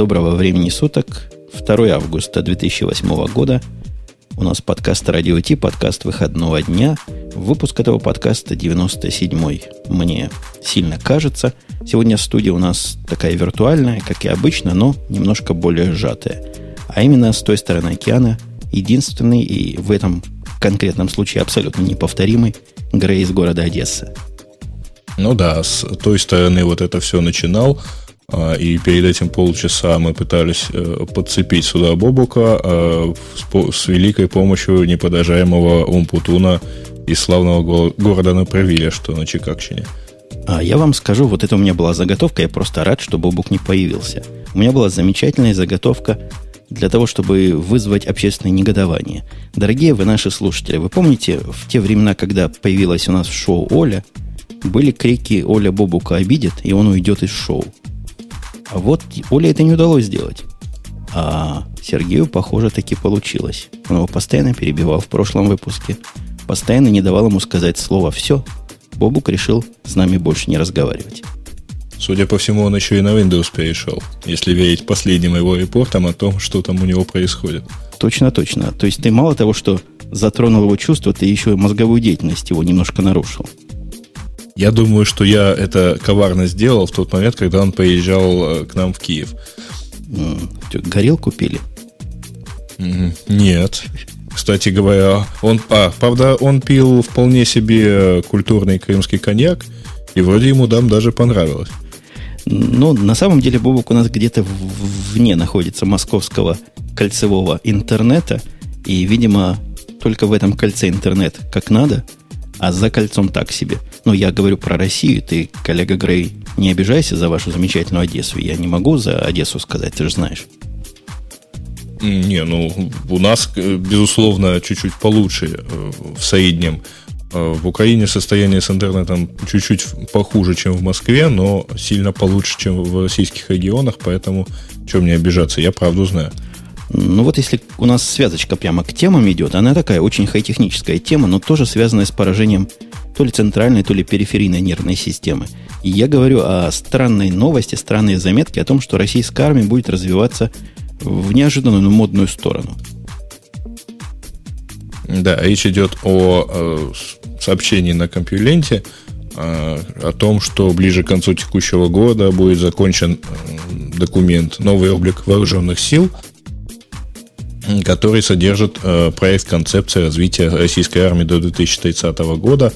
Доброго времени суток. 2 августа 2008 года. У нас подкаст Радио Ти, подкаст выходного дня. Выпуск этого подкаста 97-й. Мне сильно кажется. Сегодня студия у нас такая виртуальная, как и обычно, но немножко более сжатая. А именно с той стороны океана единственный и в этом конкретном случае абсолютно неповторимый Грей из города Одесса. Ну да, с той стороны вот это все начинал. А, и перед этим полчаса мы пытались э, подцепить сюда Бобука а, с великой помощью неподражаемого Умпутуна из славного города Направиля, что на Чикагщине. А я вам скажу, вот это у меня была заготовка, я просто рад, что Бобук не появился. У меня была замечательная заготовка для того, чтобы вызвать общественное негодование. Дорогие вы наши слушатели, вы помните, в те времена, когда появилась у нас в шоу Оля, были крики «Оля Бобука обидит, и он уйдет из шоу». А вот Оле это не удалось сделать. А Сергею, похоже, таки получилось. Он его постоянно перебивал в прошлом выпуске. Постоянно не давал ему сказать слово «все». Бобук решил с нами больше не разговаривать. Судя по всему, он еще и на Windows перешел, если верить последним его репортам о том, что там у него происходит. Точно, точно. То есть ты мало того, что затронул его чувства, ты еще и мозговую деятельность его немножко нарушил. Я думаю, что я это коварно сделал в тот момент, когда он поезжал э, к нам в Киев. Горел купили? Нет. Кстати говоря, он, а, правда, он пил вполне себе культурный крымский коньяк, и вроде ему там даже понравилось. Ну, на самом деле, Бобок у нас где-то вне находится московского кольцевого интернета, и, видимо, только в этом кольце интернет как надо, а за кольцом так себе. Но я говорю про Россию, ты, коллега Грей, не обижайся за вашу замечательную Одессу. Я не могу за Одессу сказать, ты же знаешь. Не, ну, у нас, э, безусловно, чуть-чуть получше э, в среднем Э, в Украине состояние с интернетом чуть-чуть похуже, чем в Москве, но сильно получше, чем в российских регионах, поэтому чем мне обижаться, я правду знаю. Ну вот если у нас связочка прямо к темам идет, она такая очень хай-техническая тема, но тоже связанная с поражением то ли центральной, то ли периферийной нервной системы. И я говорю о странной новости, странной заметке о том, что российская армия будет развиваться в неожиданную, но модную сторону. Да, речь идет о э, сообщении на компьюленте э, о том, что ближе к концу текущего года будет закончен документ «Новый облик вооруженных сил», который содержит проект концепции развития российской армии до 2030 года.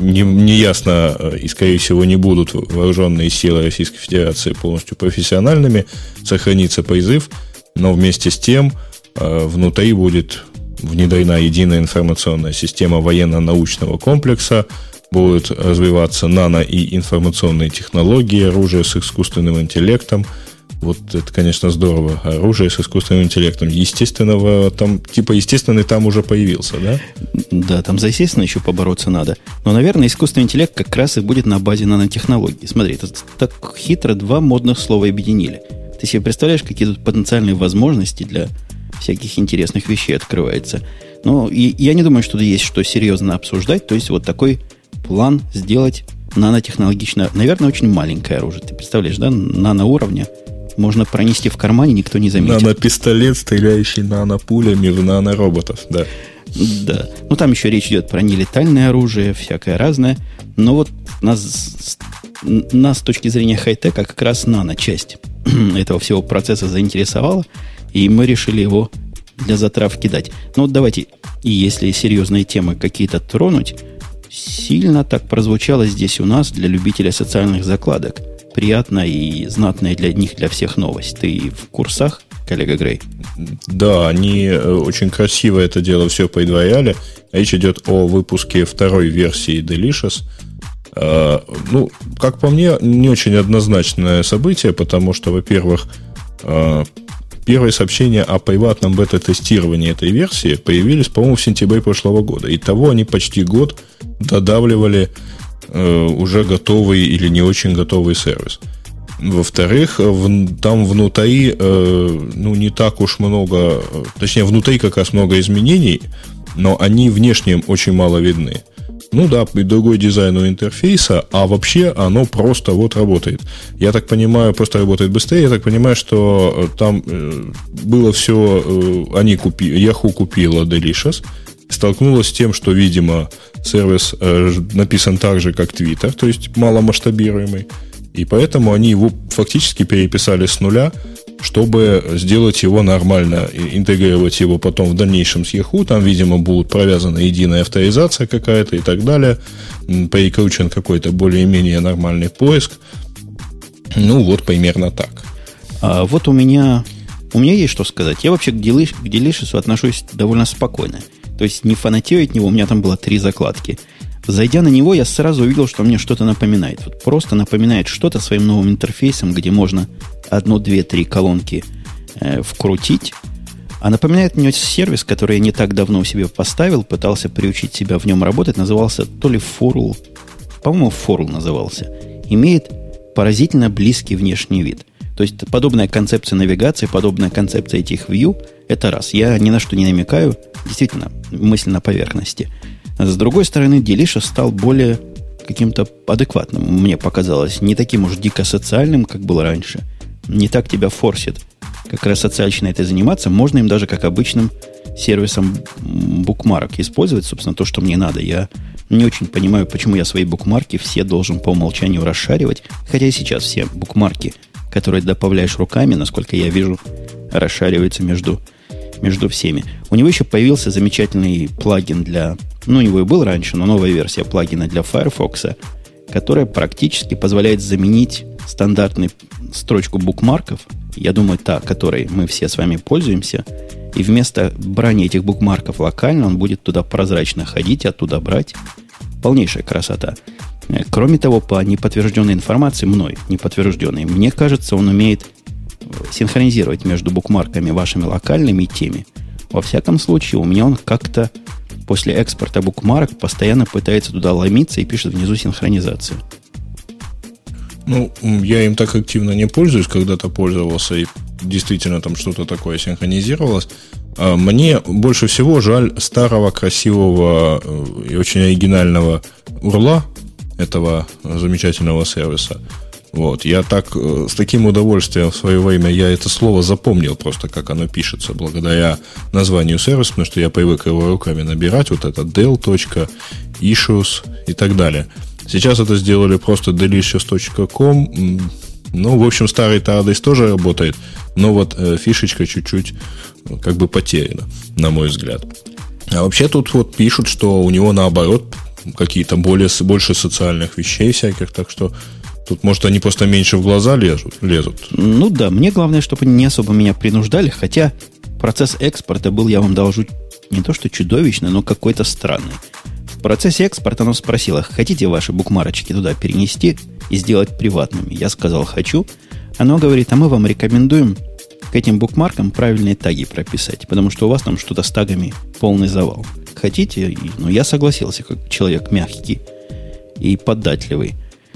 Неясно не и, скорее всего, не будут вооруженные силы Российской Федерации полностью профессиональными, сохранится призыв, но вместе с тем внутри будет внедрена единая информационная система военно-научного комплекса, будут развиваться нано- и информационные технологии, оружие с искусственным интеллектом. Вот это, конечно, здорово. Оружие с искусственным интеллектом. Естественного там, типа естественный там уже появился, да? Да, там за естественно еще побороться надо. Но, наверное, искусственный интеллект как раз и будет на базе нанотехнологий. Смотри, это так хитро два модных слова объединили. Ты себе представляешь, какие тут потенциальные возможности для всяких интересных вещей открывается. Но и, я не думаю, что есть что серьезно обсуждать. То есть вот такой план сделать нанотехнологично, наверное, очень маленькое оружие. Ты представляешь, да, наноуровня можно пронести в кармане, никто не заметит. Нано-пистолет, стреляющий нанопулями в нанороботов, да. Да. Ну, там еще речь идет про нелетальное оружие, всякое разное. Но вот нас, нас с точки зрения хай-тека как раз нано-часть этого всего процесса заинтересовала. И мы решили его для затравки дать. Ну вот давайте, и если серьезные темы какие-то тронуть, сильно так прозвучало здесь у нас для любителя социальных закладок. Приятная и знатная для них, для всех новость. Ты в курсах, коллега Грей? Да, они э, очень красиво это дело все предваряли. Речь идет о выпуске второй версии Delicious. Э, ну, как по мне, не очень однозначное событие, потому что, во-первых, э, Первые сообщения о приватном бета-тестировании этой версии появились, по-моему, в сентябре прошлого года. И того они почти год додавливали э, уже готовый или не очень готовый сервис. Во-вторых, в, там внутри, э, ну, не так уж много, точнее, внутри как раз много изменений, но они внешне очень мало видны. Ну да, и другой дизайн у интерфейса, а вообще оно просто вот работает. Я так понимаю, просто работает быстрее. Я так понимаю, что э, там э, было все, э, они купили, Yahoo купила Delicious, столкнулась с тем, что, видимо, сервис написан так же, как Twitter, то есть маломасштабируемый. И поэтому они его фактически переписали с нуля, чтобы сделать его нормально, и интегрировать его потом в дальнейшем с Yahoo. Там, видимо, будут провязана единая авторизация какая-то и так далее. Перекручен какой-то более-менее нормальный поиск. Ну, вот примерно так. А вот у меня, у меня есть что сказать. Я вообще к, Delicious отношусь довольно спокойно. То есть не фанатею от него, у меня там было три закладки – Зайдя на него, я сразу увидел, что мне что-то напоминает. Вот просто напоминает что-то своим новым интерфейсом, где можно одну, две, три колонки э, вкрутить. А напоминает мне сервис, который я не так давно у себя поставил, пытался приучить себя в нем работать, назывался то ли Forl, по-моему, Forl назывался. Имеет поразительно близкий внешний вид. То есть подобная концепция навигации, подобная концепция этих view, это раз. Я ни на что не намекаю, действительно, мысль на поверхности – с другой стороны, Делиша стал более каким-то адекватным, мне показалось. Не таким уж дико социальным, как было раньше. Не так тебя форсит как раз социально это заниматься. Можно им даже как обычным сервисом букмарок использовать, собственно, то, что мне надо. Я не очень понимаю, почему я свои букмарки все должен по умолчанию расшаривать. Хотя сейчас все букмарки, которые добавляешь руками, насколько я вижу, расшариваются между, между всеми. У него еще появился замечательный плагин для ну, у него и был раньше, но новая версия плагина для Firefox, которая практически позволяет заменить стандартную строчку букмарков, я думаю, та, которой мы все с вами пользуемся, и вместо брания этих букмарков локально он будет туда прозрачно ходить, оттуда брать. Полнейшая красота. Кроме того, по неподтвержденной информации, мной неподтвержденной, мне кажется, он умеет синхронизировать между букмарками вашими локальными и теми. Во всяком случае, у меня он как-то после экспорта букмарок постоянно пытается туда ломиться и пишет внизу синхронизацию. Ну, я им так активно не пользуюсь, когда-то пользовался, и действительно там что-то такое синхронизировалось. А мне больше всего жаль старого, красивого э, и очень оригинального урла этого замечательного сервиса. Вот, я так, э, с таким удовольствием в свое время, я это слово запомнил просто, как оно пишется, благодаря названию сервиса, потому что я привык его руками набирать, вот это del.issues и так далее. Сейчас это сделали просто delicious.com, ну, в общем, старый-то адрес тоже работает, но вот э, фишечка чуть-чуть ну, как бы потеряна, на мой взгляд. А вообще тут вот пишут, что у него наоборот какие-то более, больше социальных вещей всяких, так что Тут, может, они просто меньше в глаза лезут? лезут. Ну да, мне главное, чтобы не особо меня принуждали, хотя процесс экспорта был, я вам должу, не то что чудовищный, но какой-то странный. В процессе экспорта оно спросило, хотите ваши букмарочки туда перенести и сделать приватными? Я сказал, хочу. Оно говорит, а мы вам рекомендуем к этим букмаркам правильные таги прописать, потому что у вас там что-то с тагами полный завал. Хотите? Ну, я согласился, как человек мягкий и податливый.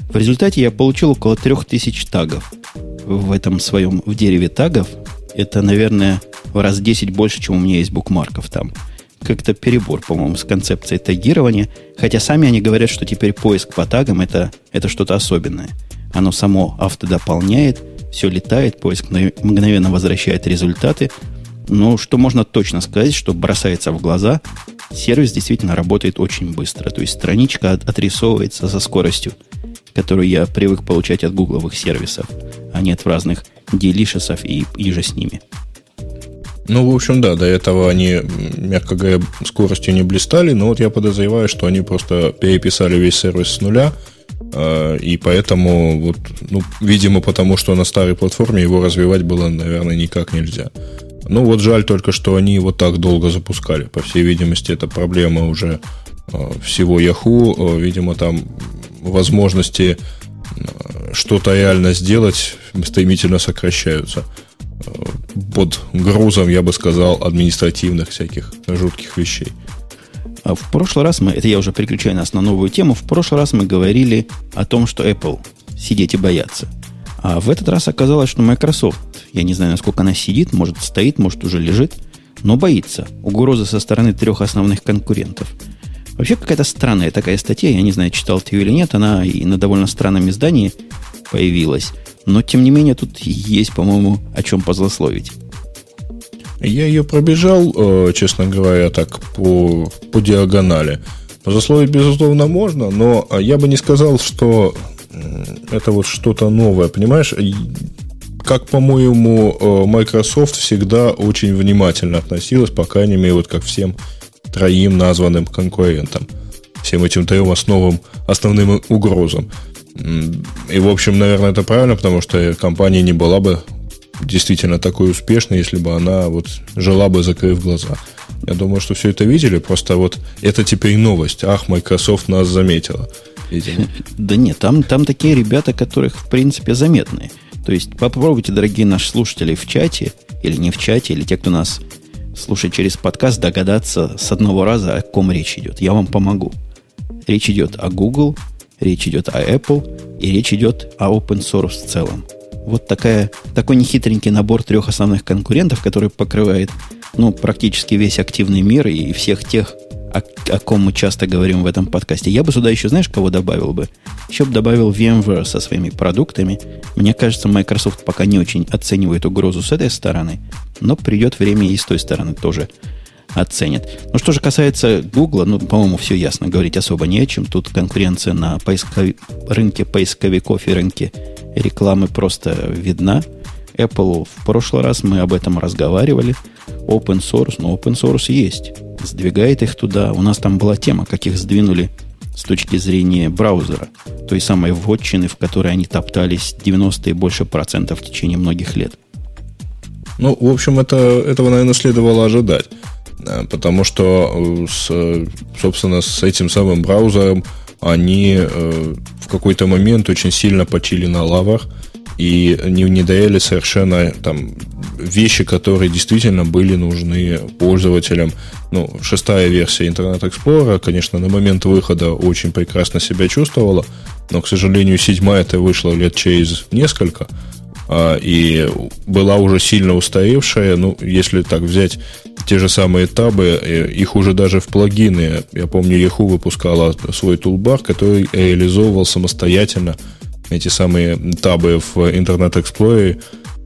В результате я получил около 3000 тагов в этом своем, в дереве тагов. Это, наверное, в раз 10 больше, чем у меня есть букмарков там. Как-то перебор, по-моему, с концепцией тагирования. Хотя сами они говорят, что теперь поиск по тагам это, это что-то особенное. Оно само автодополняет, все летает, поиск мгновенно возвращает результаты. Но что можно точно сказать, что бросается в глаза, сервис действительно работает очень быстро. То есть страничка отрисовывается со скоростью которую я привык получать от гугловых сервисов, а не от разных делишесов и иже с ними. Ну, в общем, да, до этого они, мягко говоря, скоростью не блистали, но вот я подозреваю, что они просто переписали весь сервис с нуля, и поэтому, вот, ну, видимо, потому что на старой платформе его развивать было, наверное, никак нельзя. Ну, вот жаль только, что они его так долго запускали. По всей видимости, это проблема уже а, всего Yahoo. Видимо, там возможности что-то реально сделать стремительно сокращаются. Под грузом, я бы сказал, административных всяких жутких вещей. А в прошлый раз мы, это я уже переключаю нас на новую тему, в прошлый раз мы говорили о том, что Apple сидеть и бояться. А в этот раз оказалось, что Microsoft, я не знаю, насколько она сидит, может стоит, может уже лежит, но боится угрозы со стороны трех основных конкурентов. Вообще какая-то странная такая статья, я не знаю, читал ты ее или нет, она и на довольно странном издании появилась. Но, тем не менее, тут есть, по-моему, о чем позлословить. Я ее пробежал, э, честно говоря, так по, по диагонали. Позасловить, безусловно, можно, но я бы не сказал, что это вот что-то новое. Понимаешь, как, по-моему, э, Microsoft всегда очень внимательно относилась, по крайней мере, вот как всем троим названным конкурентам. Всем этим трем основам, основным угрозам. И, в общем, наверное, это правильно, потому что компания не была бы действительно такой успешной, если бы она вот жила бы, закрыв глаза. Я думаю, что все это видели, просто вот это теперь новость. Ах, Microsoft нас заметила. Да нет, там, там такие ребята, которых, в принципе, заметные. То есть попробуйте, дорогие наши слушатели, в чате, или не в чате, или те, кто нас слушает через подкаст, догадаться с одного раза, о ком речь идет. Я вам помогу. Речь идет о Google, речь идет о Apple, и речь идет о open source в целом. Вот такая, такой нехитренький набор трех основных конкурентов, который покрывает ну, практически весь активный мир и всех тех, о, о ком мы часто говорим в этом подкасте. Я бы сюда еще, знаешь, кого добавил бы? Еще бы добавил VMware со своими продуктами. Мне кажется, Microsoft пока не очень оценивает угрозу с этой стороны, но придет время и с той стороны тоже оценит. Ну, что же касается Google, ну, по-моему, все ясно, говорить особо не о чем. Тут конкуренция на поисков... рынке поисковиков и рынке рекламы просто видна. Apple в прошлый раз мы об этом разговаривали. Open source, но open source есть. Сдвигает их туда. У нас там была тема, как их сдвинули с точки зрения браузера. Той самой вотчины, в которой они топтались 90 и больше процентов в течение многих лет. Ну, в общем, это, этого, наверное, следовало ожидать. Э, потому что, э, с, собственно, с этим самым браузером они э, в какой-то момент очень сильно почили на лавах и не, не доели совершенно там вещи, которые действительно были нужны пользователям. Ну, шестая версия Internet Explorer, конечно, на момент выхода очень прекрасно себя чувствовала, но, к сожалению, седьмая это вышла лет через несколько, и была уже сильно устаревшая. Ну, если так взять те же самые табы, э, их уже даже в плагины, я помню, Yahoo выпускала свой тулбар, который реализовывал самостоятельно эти самые табы в Internet Explorer.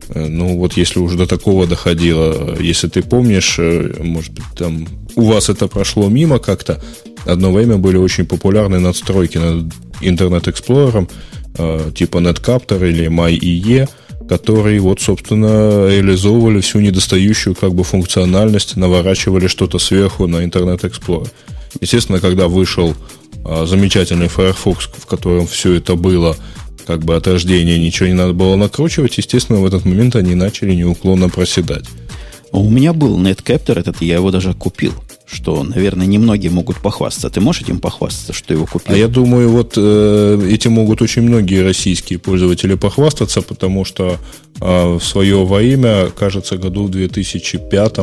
Э, ну, вот если уже до такого доходило, если ты помнишь, э, может быть, там у вас это прошло мимо как-то, одно время были очень популярны надстройки над Internet Explorer, типа Netcaptor или MyEE, которые вот, собственно, реализовывали всю недостающую как бы функциональность, наворачивали что-то сверху на Internet Explorer. Естественно, когда вышел а, замечательный Firefox, в котором все это было как бы от рождения, ничего не надо было накручивать, естественно, в этот момент они начали неуклонно проседать. У меня был Netcaptor этот, я его даже купил что, наверное, немногие могут похвастаться. Ты можешь этим похвастаться, что его купил? А я думаю, вот э, этим могут очень многие российские пользователи похвастаться, потому что э, в свое во имя, кажется, году в 2005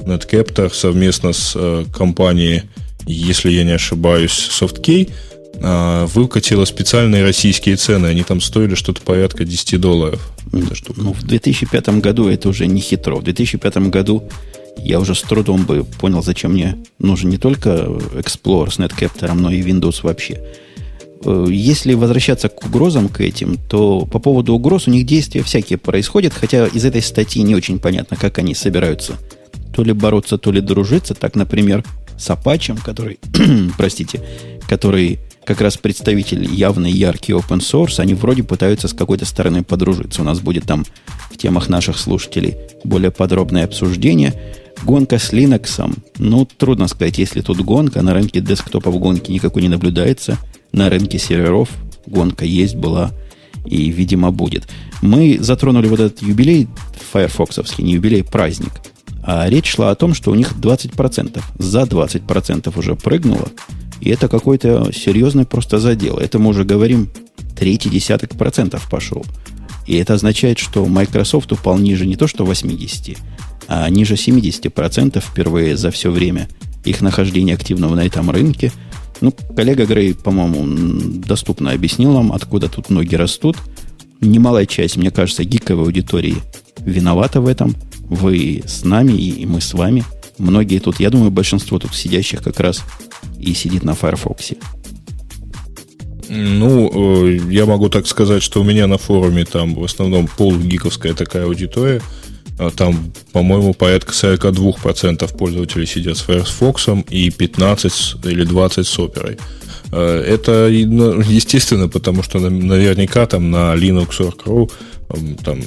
Netcaptor совместно с э, компанией, если я не ошибаюсь, SoftKey, э, выкатила специальные российские цены. Они там стоили что-то порядка 10 долларов. Ну, в 2005 году это уже не хитро. В 2005 году я уже с трудом бы понял, зачем мне нужен не только Explorer с Netcaptor, но и Windows вообще. Э, если возвращаться к угрозам к этим, то по поводу угроз у них действия всякие происходят, хотя из этой статьи не очень понятно, как они собираются то ли бороться, то ли дружиться. Так, например, с Apache, который, простите, который как раз представитель явный, яркий open source, они вроде пытаются с какой-то стороны подружиться. У нас будет там в темах наших слушателей более подробное обсуждение. Гонка с Linux, ну, трудно сказать, если тут гонка, на рынке десктопов гонки никакой не наблюдается, на рынке серверов гонка есть, была и, видимо, будет. Мы затронули вот этот юбилей файрфоксовский, не юбилей, праздник. А речь шла о том, что у них 20%, за 20% уже прыгнуло, и это какой-то серьезный просто задел. Это мы уже говорим, третий десяток процентов пошел. И это означает, что Microsoft упал ниже не то что 80, а ниже 70% впервые за все время их нахождения активного на этом рынке. Ну, коллега Грей, по-моему, доступно объяснил нам, откуда тут ноги растут. Немалая часть, мне кажется, гиковой аудитории виновата в этом. Вы с нами, и мы с вами. Многие тут, я думаю, большинство тут сидящих как раз и сидит на Firefox. Ну, э, я могу так сказать, что у меня на форуме там в основном полгиковская такая аудитория. А там, по-моему, порядка 42% пользователей сидят с Firefox и 15 или 20 с Opera. Э, это, ну, естественно, потому что наверняка там на Linux.ru там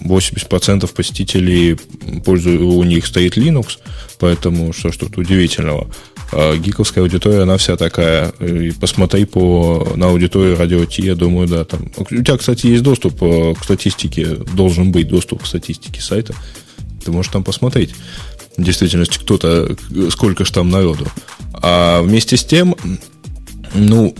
80% посетителей пользуют, у них стоит Linux, поэтому что ж тут удивительного. А гиковская аудитория, она вся такая. И посмотри по, на аудиторию радио Ти, я думаю, да. Там. У тебя, кстати, есть доступ э, к статистике, должен быть доступ к статистике сайта. Ты можешь там посмотреть. В действительности, кто-то, сколько ж там народу. А вместе с тем, ну,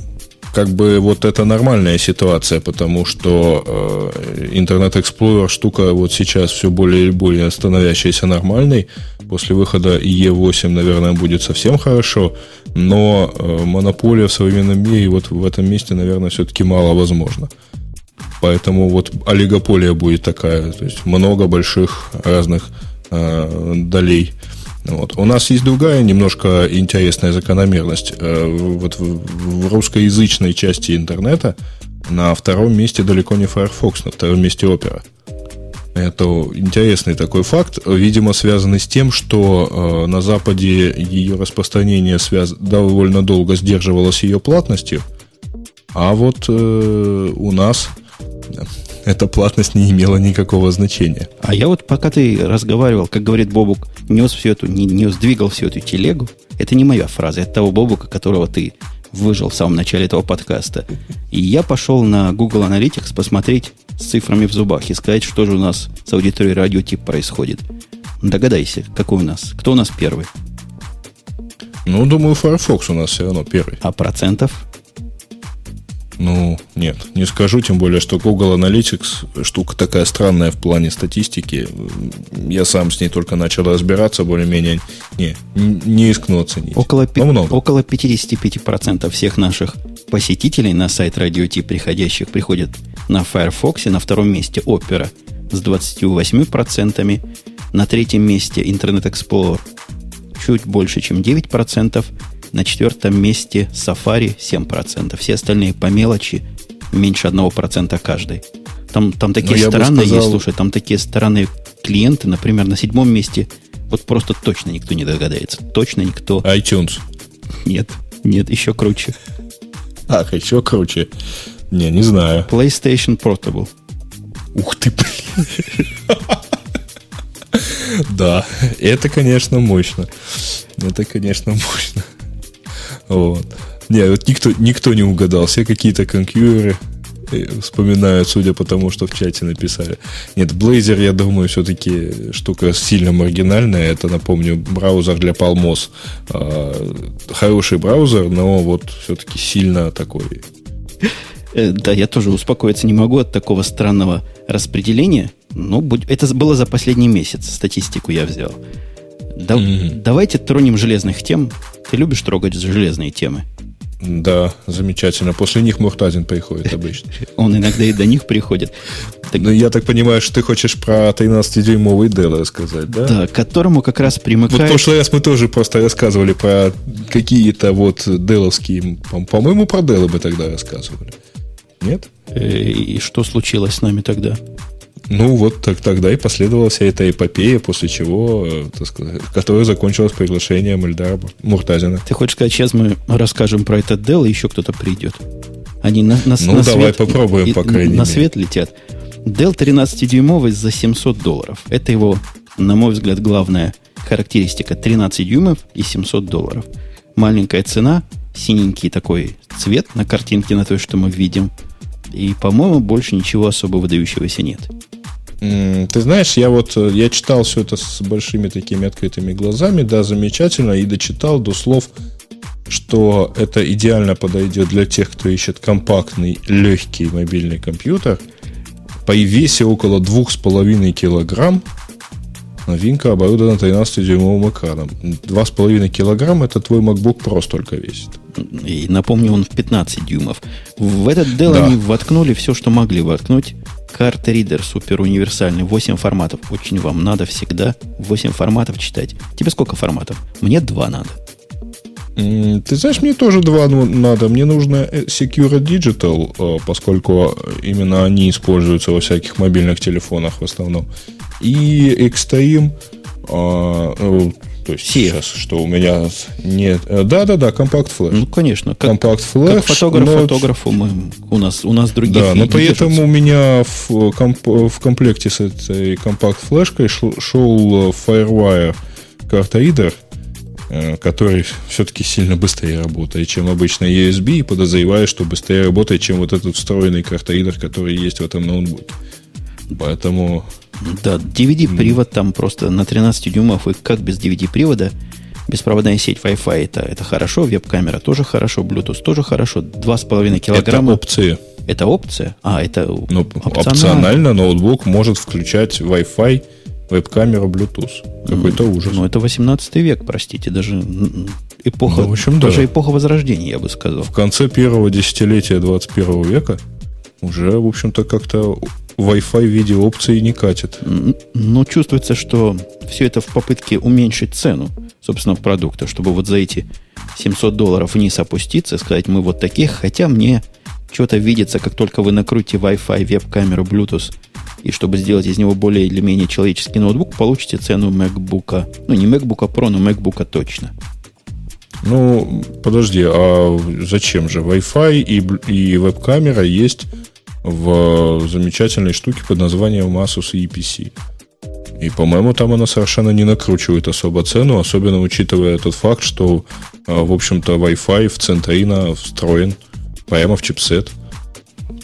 как бы вот это нормальная ситуация, потому что э, Internet Explorer штука вот сейчас все более и более становящаяся нормальной. После выхода IE8, наверное, будет совсем хорошо, но э, монополия в современном мире вот в этом месте, наверное, все-таки мало возможно. Поэтому вот олигополия будет такая, то есть много больших разных э, долей вот. У нас есть другая немножко интересная закономерность. Э, вот в русскоязычной части интернета на втором месте далеко не Firefox, на втором месте Opera. Это интересный такой факт, видимо, связанный с тем, что э, на Западе ее распространение связ... довольно долго сдерживалось ее платностью, а вот э, у нас эта платность не имела никакого значения. А я вот пока ты разговаривал, как говорит Бобук, нес всю эту, не, нес, двигал всю эту телегу, это не моя фраза, это того Бобука, которого ты выжил в самом начале этого подкаста. И я пошел на Google Analytics посмотреть с цифрами в зубах и сказать, что же у нас с аудиторией радиотип происходит. Догадайся, какой у нас? Кто у нас первый? Ну, думаю, Firefox у нас все равно первый. А процентов? Ну, нет, не скажу, тем более, что Google Analytics штука такая странная в плане статистики. Я сам с ней только начал разбираться, более-менее не, не рискну оценить. Около, Но много. около 55% всех наших посетителей на сайт Radio T, приходящих, приходят на Firefox, на втором месте Opera с 28%, на третьем месте Internet Explorer чуть больше, чем 9%, на четвертом месте Safari 7%. Все остальные по мелочи меньше 1% каждый. Там, там такие ну, странные сказал... есть, слушай, там такие странные клиенты, например, на седьмом месте вот просто точно никто не догадается. Точно никто. iTunes. Нет, нет, еще круче. Ах, еще круче. Не, не знаю. PlayStation Portable. Ух ты, блин. Да, это, конечно, мощно. Это, конечно, мощно. Вот. Не, вот никто, никто не угадал. Все какие-то конкьюеры э, вспоминают, судя по тому, что в чате написали. Нет, Blazor, я думаю, все-таки штука сильно маргинальная. Это, напомню, браузер для Palmos. А, хороший браузер, но вот все-таки сильно такой. Э, да, я тоже успокоиться не могу от такого странного распределения. Но это было за последний месяц. Статистику я взял. Да, mm-hmm. Давайте тронем железных тем. Ты любишь трогать железные темы? Да, замечательно. После них Муртазин приходит обычно. Он иногда и до них приходит. Так... Ну, я так понимаю, что ты хочешь про 13-дюймовый Dell рассказать, да? Да, к которому как раз примыкает... Вот в прошлый раз мы тоже просто рассказывали про какие-то вот деловские... По-моему, про Dell мы тогда рассказывали. Нет? Э, и что случилось с нами тогда? Ну, вот так, тогда и последовала вся эта эпопея, после чего, э, так сказать, которая закончилась приглашением Эльдара Муртазина. Ты хочешь сказать, сейчас мы расскажем про этот Dell, и еще кто-то придет? Они на, на, ну, на давай свет, попробуем, и, по крайней на мере. свет летят. Dell 13-дюймовый за 700 долларов. Это его, на мой взгляд, главная характеристика. 13 дюймов и 700 долларов. Маленькая цена, синенький такой цвет на картинке, на той, что мы видим. И, по-моему, больше ничего особо выдающегося нет. Ты знаешь, я вот э, я читал все это с большими такими открытыми глазами, да, замечательно, и дочитал до слов, что это идеально подойдет для тех, кто ищет компактный, легкий мобильный компьютер. По весе около 2,5 килограмм, новинка оборудована 13-дюймовым экраном. 2,5 килограмма это твой MacBook Pro столько весит. И напомню, он в 15 дюймов. В этот Dell да. они воткнули все, что могли воткнуть карт-ридер супер универсальный, 8 форматов. Очень вам надо всегда 8 форматов читать. Тебе сколько форматов? Мне 2 надо. Ты знаешь, мне тоже два ну, надо. Мне нужно э, Secure Digital, э, поскольку именно они используются во всяких мобильных телефонах в основном. И Extreme, ну, то есть сейчас, что у меня нет... Э, да-да-да, компакт флеш. Ну, конечно. Как, компакт флеш. Как фотограф но... фотографу мы, у, нас, у нас других Да, но поэтому у меня в, комп, в комплекте с этой компакт флешкой шел, шел Firewire карта-ридер, Э, который все-таки сильно быстрее работает, чем обычный USB, и подозреваю, что быстрее работает, чем вот этот встроенный картоидер, который есть в этом ноутбуке. Поэтому... Да, DVD-привод там просто на 13 дюймов, и как без DVD-привода, беспроводная сеть Wi-Fi это, это хорошо, веб-камера тоже хорошо, Bluetooth тоже хорошо, 2,5 килограмма. Это опции. Это опция? А, это ну, опционально. опционально ноутбук может включать Wi-Fi веб-камера Bluetooth. Какой-то ужас. Ну, это 18 век, простите, даже эпоха, ну, в общем, даже да. эпоха Возрождения, я бы сказал. В конце первого десятилетия 21 века уже, в общем-то, как-то Wi-Fi в виде опции не катит. Но чувствуется, что все это в попытке уменьшить цену, собственно, продукта, чтобы вот за эти 700 долларов вниз опуститься, сказать, мы вот таких, хотя мне что-то видится, как только вы накрутите Wi-Fi, веб-камеру, Bluetooth и чтобы сделать из него более или менее человеческий ноутбук, получите цену MacBook. Ну, не MacBook Pro, но MacBook точно. Ну, подожди, а зачем же? Wi-Fi и, и веб-камера есть в замечательной штуке под названием Asus EPC. И, по-моему, там она совершенно не накручивает особо цену, особенно учитывая тот факт, что, а, в общем-то, Wi-Fi в Центрина встроен прямо в чипсет.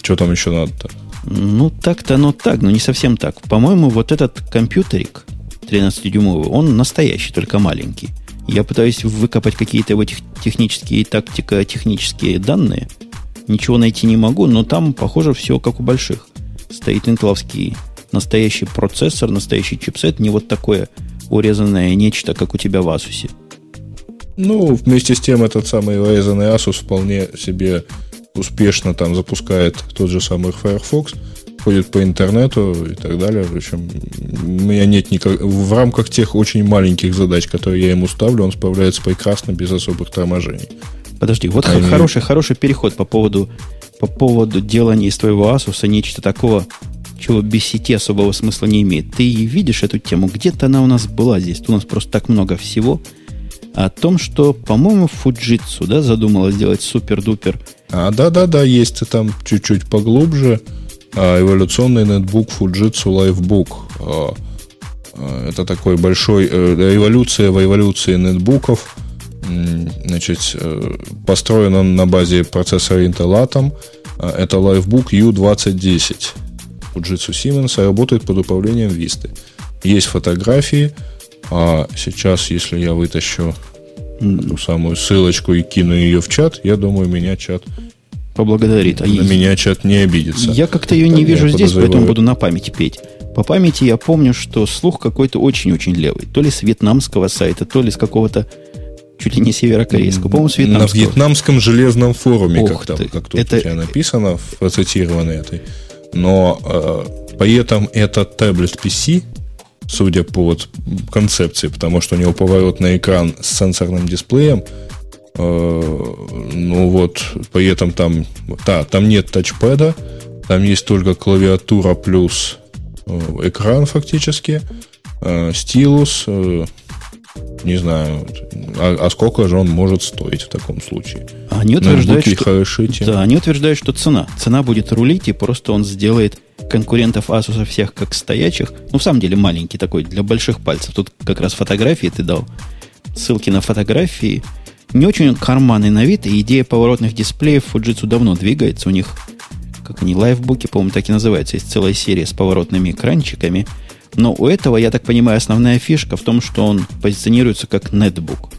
Что там еще надо-то? Ну, так-то оно так, но не совсем так. По-моему, вот этот компьютерик 13-дюймовый, он настоящий, только маленький. Я пытаюсь выкопать какие-то его технические, тактико-технические данные. Ничего найти не могу, но там, похоже, все как у больших. Стоит интеловский настоящий процессор, настоящий чипсет, не вот такое урезанное нечто, как у тебя в Asus. Ну, вместе с тем, этот самый урезанный Asus вполне себе успешно там запускает тот же самый Firefox, ходит по интернету и так далее. В общем, у меня нет никак... В рамках тех очень маленьких задач, которые я ему ставлю, он справляется прекрасно, без особых торможений. Подожди, вот Они... хороший, хороший переход по поводу, по поводу делания из твоего Asus нечто такого, чего без сети особого смысла не имеет. Ты видишь эту тему? Где-то она у нас была здесь. У нас просто так много всего. О том, что, по-моему, Fujitsu да, задумала сделать супер-дупер а, да-да-да, есть там чуть-чуть поглубже. А, эволюционный нетбук Fujitsu Livebook. А, а, это такой большой э, эволюция в эволюции нетбуков. Значит, э, построен он на базе процессора Intel Atom. А, это Livebook U2010. Fujitsu Siemens работает под управлением Vista. Есть фотографии. А сейчас, если я вытащу ту самую ссылочку и кину ее в чат, я думаю, меня чат поблагодарит. А на меня чат не обидится. Я как-то ее не вижу здесь, подозреваю. поэтому буду на памяти петь. По памяти я помню, что слух какой-то очень-очень левый. То ли с вьетнамского сайта, то ли с какого-то чуть ли не северокорейского. По-моему, с вьетнамского. На вьетнамском железном форуме, Ох как, там, как тут это... у тебя написано, процитировано этой. Но э, при этом это таблет PC, судя по вот концепции, потому что у него поворотный экран с сенсорным дисплеем, э, ну вот, при этом там, да, там нет тачпэда, там есть только клавиатура плюс э, экран фактически, э, стилус, не знаю, а, а сколько же он может стоить в таком случае? Они утверждают, что, да, они утверждают, что цена. Цена будет рулить, и просто он сделает конкурентов Asus всех как стоячих. Ну, в самом деле, маленький такой, для больших пальцев. Тут как раз фотографии ты дал. Ссылки на фотографии. Не очень карманный на вид, и идея поворотных дисплеев Fujitsu давно двигается. У них, как они, лайфбуки, по-моему, так и называются. Есть целая серия с поворотными экранчиками – но у этого, я так понимаю, основная фишка в том, что он позиционируется как нетбук.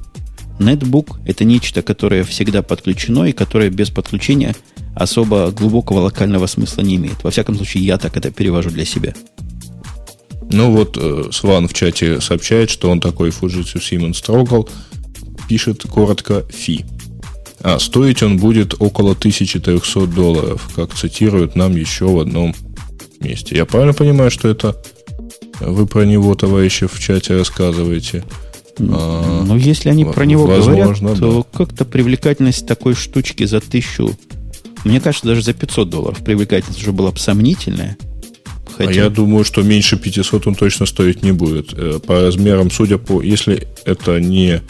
Нетбук – это нечто, которое всегда подключено и которое без подключения особо глубокого локального смысла не имеет. Во всяком случае, я так это перевожу для себя. Ну вот э, Сван в чате сообщает, что он такой Fujitsu Siemens трогал. Пишет коротко «фи». А стоить он будет около 1300 долларов, как цитируют нам еще в одном месте. Я правильно понимаю, что это вы про него, товарищи, в чате рассказываете? А, ну, если они про него возможно, говорят, то да. как-то привлекательность такой штучки за тысячу, мне кажется, даже за 500 долларов привлекательность уже была бы сомнительная. Хотя... А я думаю, что меньше 500 он точно стоить не будет. Э, по размерам, судя по... Если это не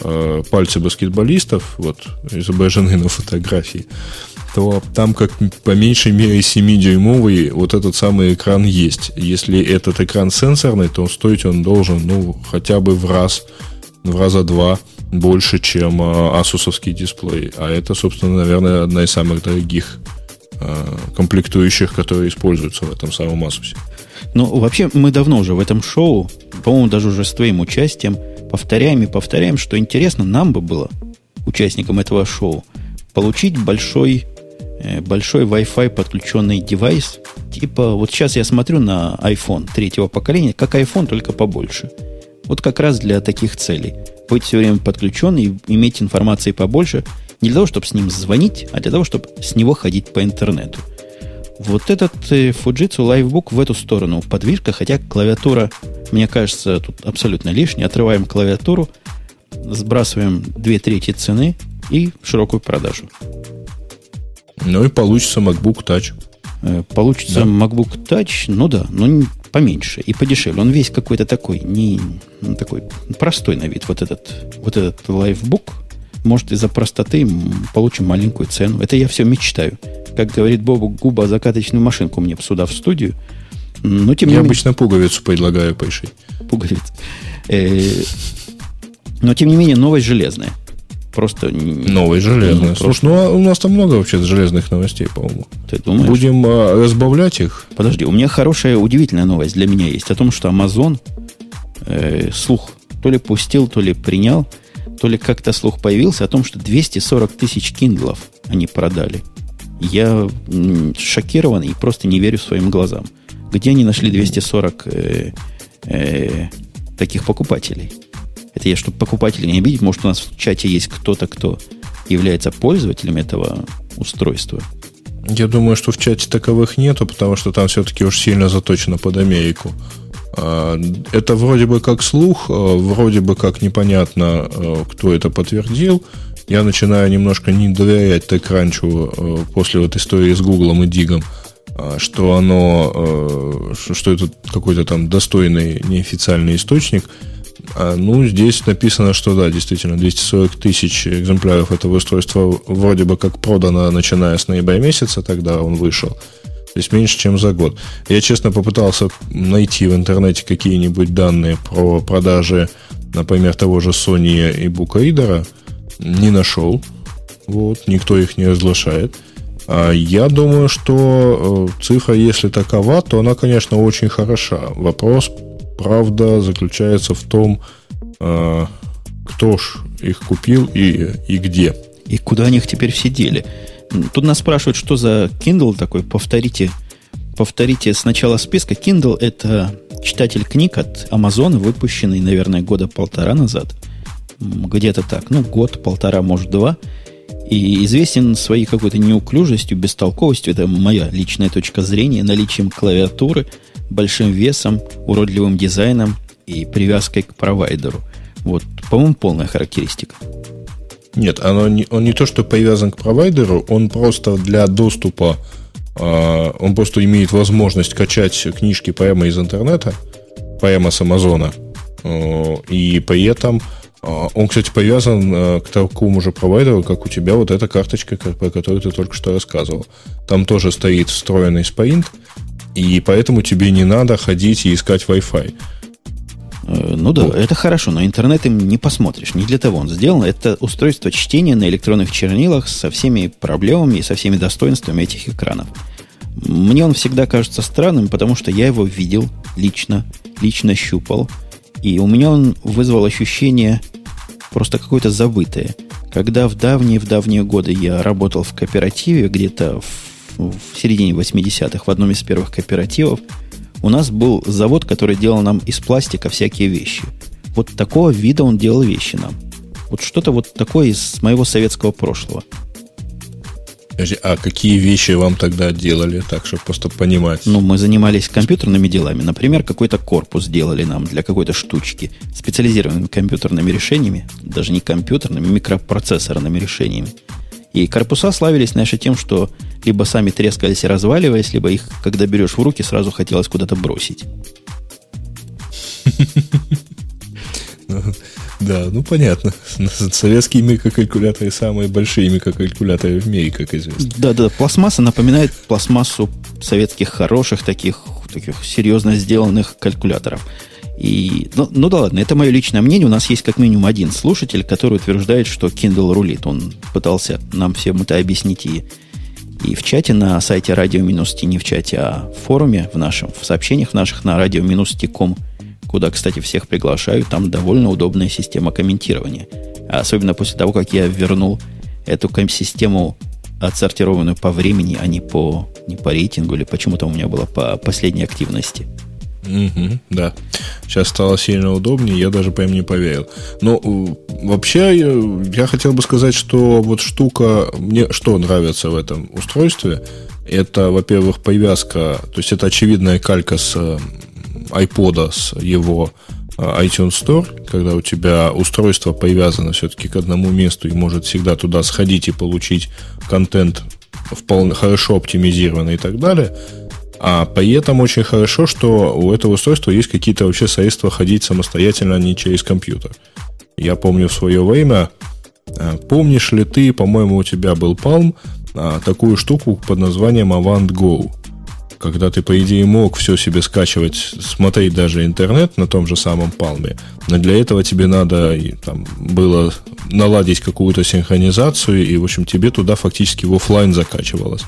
э, пальцы баскетболистов, вот, изображены на фотографии, то там как по меньшей мере 7-дюймовый вот этот самый экран есть. Если этот экран сенсорный, то стоить он должен, ну, хотя бы в раз, в раза два больше, чем асусовский дисплей. А это, собственно, наверное, одна из самых дорогих а, комплектующих, которые используются в этом самом Asus. Ну, вообще, мы давно уже в этом шоу, по-моему, даже уже с твоим участием, повторяем и повторяем, что интересно нам бы было, участникам этого шоу, получить большой большой Wi-Fi подключенный девайс. Типа, вот сейчас я смотрю на iPhone третьего поколения, как iPhone, только побольше. Вот как раз для таких целей. Быть все время подключен и иметь информации побольше. Не для того, чтобы с ним звонить, а для того, чтобы с него ходить по интернету. Вот этот э, Fujitsu Livebook в эту сторону подвижка, хотя клавиатура, мне кажется, тут абсолютно лишняя. Отрываем клавиатуру, сбрасываем две трети цены и широкую продажу. Ну и получится MacBook Touch. Э, получится да. MacBook Touch, ну да, но поменьше и подешевле. Он весь какой-то такой, не ну, такой простой на вид. Вот этот, вот этот Livebook, может, из-за простоты получим маленькую цену. Это я все мечтаю. Как говорит Бобу, губа закаточную машинку мне сюда в студию. Но, тем я не обычно менее... пуговицу предлагаю пошить. Пуговиц. Э, но, тем не менее, новость железная. Просто... Новый железный. Ну, Слушай, ну а у нас там много вообще железных новостей, по-моему. Ты думаешь? Будем а, разбавлять их. Подожди, у меня хорошая, удивительная новость для меня есть о том, что Amazon э, слух то ли пустил, то ли принял, то ли как-то слух появился о том, что 240 тысяч киндлов они продали. Я шокирован и просто не верю своим глазам. Где они нашли 240 э, э, таких покупателей? Это я, чтобы покупателей не обидеть, может, у нас в чате есть кто-то, кто является пользователем этого устройства. Я думаю, что в чате таковых нету, потому что там все-таки уж сильно заточено под Америку. А, это вроде бы как слух, а, вроде бы как непонятно, а, кто это подтвердил. Я начинаю немножко не доверять TechCrunch после вот истории с Гуглом и Дигом, что оно, что это какой-то там достойный неофициальный источник – ну, здесь написано, что да, действительно, 240 тысяч экземпляров этого устройства вроде бы как продано, начиная с ноября месяца, тогда он вышел. То есть меньше, чем за год. Я, честно, попытался найти в интернете какие-нибудь данные про продажи, например, того же Sony и Book Не нашел. Вот, никто их не разглашает. А я думаю, что э, цифра, если такова, то она, конечно, очень хороша. Вопрос, правда заключается в том, э, кто ж их купил и, и где. И куда они их теперь все дели. Тут нас спрашивают, что за Kindle такой. Повторите, повторите сначала списка. Kindle – это читатель книг от Amazon, выпущенный, наверное, года полтора назад. Где-то так. Ну, год, полтора, может, два. И известен своей какой-то неуклюжестью, бестолковостью. Это моя личная точка зрения. Наличием клавиатуры – большим весом, уродливым дизайном и привязкой к провайдеру. Вот, по-моему, полная характеристика. Нет, оно не, он не то, что привязан к провайдеру, он просто для доступа, э, он просто имеет возможность качать книжки прямо из интернета, прямо с Амазона. Э, и при этом он, кстати, привязан э, к такому же провайдеру, как у тебя вот эта карточка, про которую ты только что рассказывал. Там тоже стоит встроенный спаинт, и поэтому тебе не надо ходить и искать Wi-Fi. Э, ну да, вот. это хорошо, но интернет им не посмотришь. Не для того он сделан. Это устройство чтения на электронных чернилах со всеми проблемами и со всеми достоинствами этих экранов. Мне он всегда кажется странным, потому что я его видел лично, лично щупал. И у меня он вызвал ощущение просто какое-то забытое. Когда в давние-в давние годы я работал в кооперативе, где-то в в середине 80-х в одном из первых кооперативов, у нас был завод, который делал нам из пластика всякие вещи. Вот такого вида он делал вещи нам. Вот что-то вот такое из моего советского прошлого. А какие вещи вам тогда делали, так, чтобы просто понимать? Ну, мы занимались компьютерными делами. Например, какой-то корпус делали нам для какой-то штучки. Специализированными компьютерными решениями. Даже не компьютерными, микропроцессорными решениями. И корпуса славились, знаешь, тем, что либо сами трескались и разваливались, либо их, когда берешь в руки, сразу хотелось куда-то бросить. Да, ну понятно. Советские микрокалькуляторы самые большие микрокалькуляторы в мире, как известно. Да, да, пластмасса напоминает пластмассу советских хороших таких, таких серьезно сделанных калькуляторов. И, ну, ну да ладно, это мое личное мнение. У нас есть как минимум один слушатель, который утверждает, что Kindle рулит. Он пытался нам всем это объяснить и, и в чате на сайте радио минус не в чате, а в форуме в нашем, в сообщениях наших на радио минус куда, кстати, всех приглашаю. Там довольно удобная система комментирования. Особенно после того, как я вернул эту систему отсортированную по времени, а не по, не по рейтингу, или почему-то у меня было по последней активности. Угу, да. Сейчас стало сильно удобнее, я даже прям не поверил. Но вообще я, я хотел бы сказать, что вот штука, мне что нравится в этом устройстве, это, во-первых, привязка, то есть это очевидная калька с iPod с его а, iTunes Store, когда у тебя устройство привязано все-таки к одному месту и может всегда туда сходить и получить контент вполне хорошо оптимизированный и так далее. А при этом очень хорошо, что у этого устройства есть какие-то вообще средства ходить самостоятельно, а не через компьютер. Я помню в свое время, а, помнишь ли ты, по-моему, у тебя был Palm, такую штуку под названием Avant Go когда ты, по идее, мог все себе скачивать, смотреть даже интернет на том же самом Palm, но для этого тебе надо там, было наладить какую-то синхронизацию, и, в общем, тебе туда фактически в офлайн закачивалось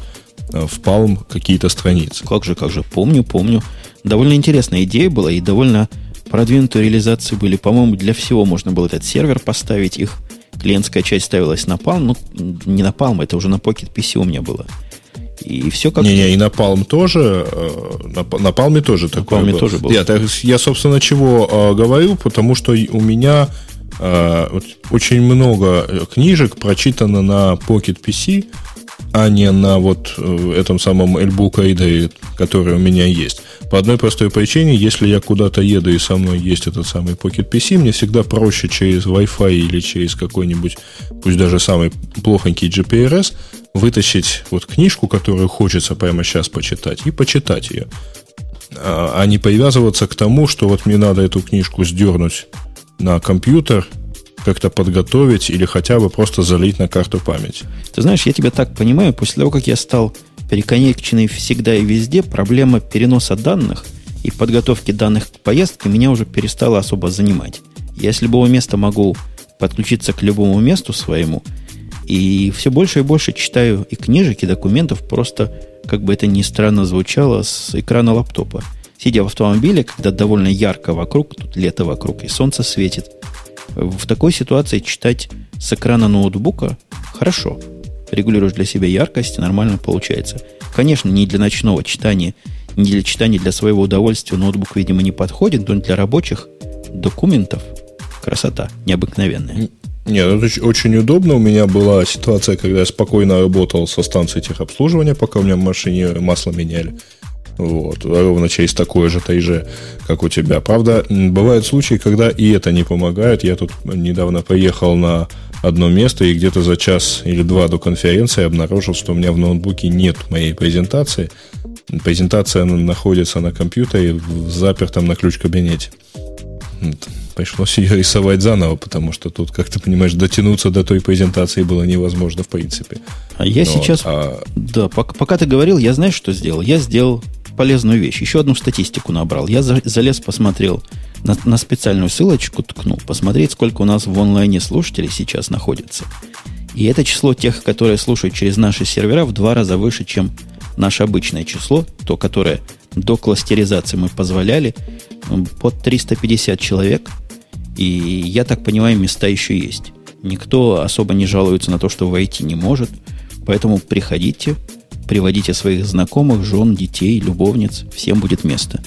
э, в Palm какие-то страницы. Как же, как же, помню, помню. Довольно интересная идея была и довольно продвинутые реализации были. По-моему, для всего можно было этот сервер поставить. Их клиентская часть ставилась на Palm, ну, не на Palm, это уже на Pocket PC у меня было. И все как... Не-не, и на Palm тоже, э, на, на Palm тоже на такое было. тоже было. Я, так, я, собственно, чего э, говорю, потому что у меня э, очень много книжек прочитано на Pocket PC, а не на вот э, этом самом Elbook Reader, который у меня есть. По одной простой причине, если я куда-то еду и со мной есть этот самый Pocket PC, мне всегда проще через Wi-Fi или через какой-нибудь, пусть даже самый плохонький GPRS, вытащить вот книжку, которую хочется прямо сейчас почитать, и почитать ее. А, а не привязываться к тому, что вот мне надо эту книжку сдернуть на компьютер, как-то подготовить или хотя бы просто залить на карту памяти. Ты знаешь, я тебя так понимаю, после того, как я стал переконеченный всегда и везде, проблема переноса данных и подготовки данных к поездке меня уже перестала особо занимать. Я с любого места могу подключиться к любому месту своему, и все больше и больше читаю и книжек, и документов, просто, как бы это ни странно звучало, с экрана лаптопа. Сидя в автомобиле, когда довольно ярко вокруг, тут лето вокруг, и солнце светит, в такой ситуации читать с экрана ноутбука хорошо. Регулируешь для себя яркость, нормально получается. Конечно, не для ночного читания, не для читания для своего удовольствия ноутбук, видимо, не подходит, но для рабочих документов красота необыкновенная. Нет, это очень удобно. У меня была ситуация, когда я спокойно работал со станцией техобслуживания, пока у меня в машине масло меняли. Вот, ровно через такое же ТайЖ, как у тебя. Правда, бывают случаи, когда и это не помогает. Я тут недавно поехал на одно место и где-то за час или два до конференции обнаружил, что у меня в ноутбуке нет моей презентации. Презентация находится на компьютере в запертом на ключ кабинете. Пришлось ее рисовать заново, потому что тут, как ты понимаешь, дотянуться до той презентации было невозможно в принципе. А я вот, сейчас... А... Да, пока, пока ты говорил, я знаешь, что сделал? Я сделал полезную вещь. Еще одну статистику набрал. Я залез, посмотрел на, на специальную ссылочку, ткнул, посмотреть, сколько у нас в онлайне слушателей сейчас находится. И это число тех, которые слушают через наши сервера, в два раза выше, чем наше обычное число, то, которое до кластеризации мы позволяли, под 350 человек. И я так понимаю, места еще есть. Никто особо не жалуется на то, что войти не может. Поэтому приходите, приводите своих знакомых, жен, детей, любовниц, всем будет место.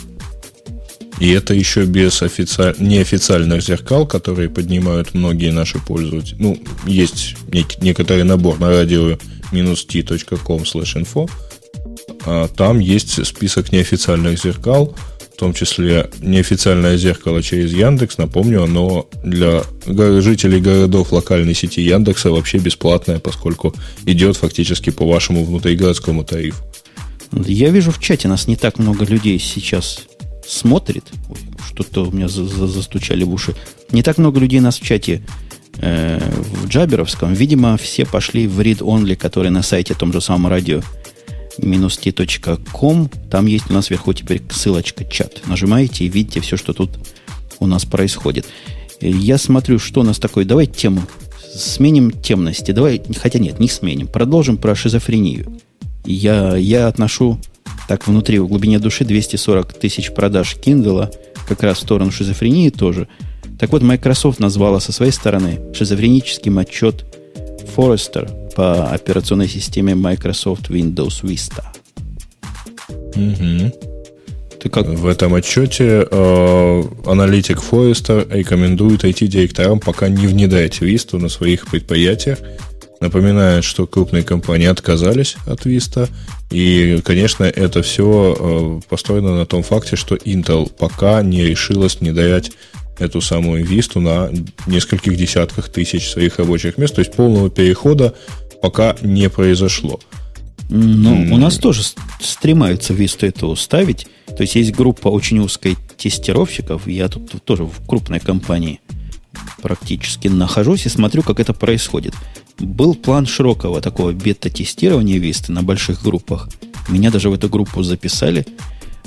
И это еще без офици... неофициальных зеркал, которые поднимают многие наши пользователи. Ну, есть нек- некоторый набор на радио t.com info. А там есть список неофициальных зеркал, в том числе неофициальное зеркало через Яндекс. Напомню, оно для жителей городов локальной сети Яндекса вообще бесплатное, поскольку идет фактически по вашему внутригородскому тарифу. Я вижу в чате, нас не так много людей сейчас смотрит. Что-то у меня за -за застучали в уши. Не так много людей нас в чате э, в Джаберовском. Видимо, все пошли в read-only, который на сайте том же самом радио t.com. Там есть у нас вверху теперь ссылочка чат. Нажимаете и видите все, что тут у нас происходит. Я смотрю, что у нас такое. Давай тему сменим темности. Давай, хотя нет, не сменим. Продолжим про шизофрению. Я, я отношу так внутри, в глубине души 240 тысяч продаж Kindle как раз в сторону шизофрении тоже. Так вот, Microsoft назвала со своей стороны шизофреническим отчет Forrester по операционной системе Microsoft Windows Vista. Угу. Ты как? В этом отчете э, аналитик Forrester рекомендует IT-директорам пока не внедрять Vista на своих предприятиях, Напоминает, что крупные компании отказались от Vista. И, конечно, это все э, построено на том факте, что Intel пока не решилась внедрять эту самую Vista на нескольких десятках тысяч своих рабочих мест. То есть полного перехода пока не произошло. Ну, mm. у нас тоже стремаются Vista это уставить. То есть есть группа очень узкой тестировщиков. Я тут тоже в крупной компании практически нахожусь и смотрю, как это происходит. Был план широкого такого бета-тестирования Висты на больших группах. Меня даже в эту группу записали,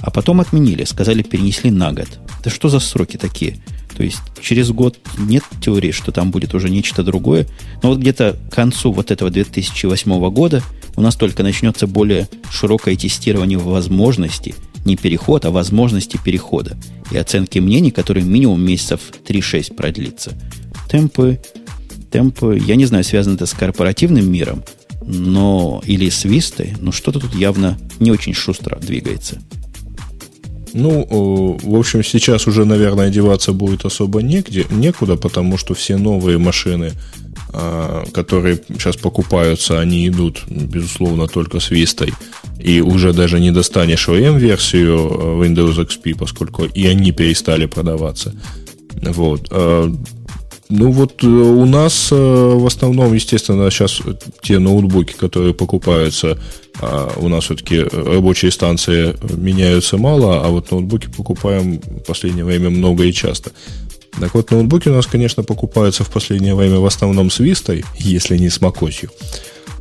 а потом отменили, сказали, перенесли на год. Да что за сроки такие? То есть через год нет теории, что там будет уже нечто другое. Но вот где-то к концу вот этого 2008 года у нас только начнется более широкое тестирование возможностей, не переход, а возможности перехода. И оценки мнений, которые минимум месяцев 3-6 продлится. Темпы темпы, я не знаю, связано это с корпоративным миром, но или с Вистой, но что-то тут явно не очень шустро двигается. Ну, в общем, сейчас уже, наверное, деваться будет особо негде, некуда, потому что все новые машины, а, которые сейчас покупаются, они идут, безусловно, только с Вистой. И уже даже не достанешь OEM-версию а, Windows XP, поскольку и они перестали продаваться. Вот. А, ну вот э, у нас э, в основном, естественно, сейчас те ноутбуки, которые покупаются, а у нас все-таки рабочие станции меняются мало, а вот ноутбуки покупаем в последнее время много и часто. Так вот, ноутбуки у нас, конечно, покупаются в последнее время в основном с Вистой, если не с macOS,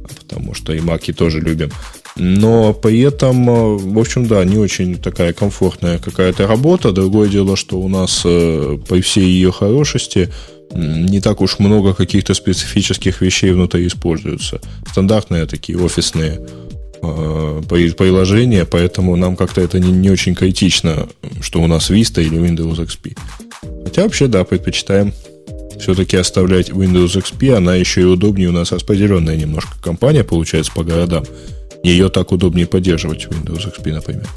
потому что и маки тоже любим. Но при этом, э, в общем, да, не очень такая комфортная какая-то работа. Другое дело, что у нас при всей ее хорошести не так уж много каких-то специфических вещей внутри используются. Стандартные такие офисные э, приложения, поэтому нам как-то это не, не очень критично, что у нас Vista или Windows XP. Хотя вообще, да, предпочитаем все-таки оставлять Windows XP, она еще и удобнее у нас распределенная немножко компания получается по городам. Ее так удобнее поддерживать, Windows XP, например.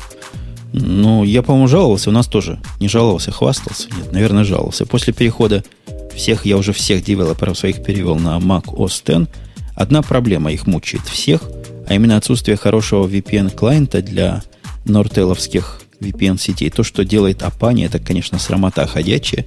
Ну, я, по-моему, жаловался, у нас тоже. Не жаловался, хвастался. Нет, наверное, жаловался. После перехода всех, я уже всех девелоперов своих перевел на Mac OS X. Одна проблема их мучает всех, а именно отсутствие хорошего VPN-клиента для нортеловских VPN-сетей. То, что делает Апани, это, конечно, срамота ходячая,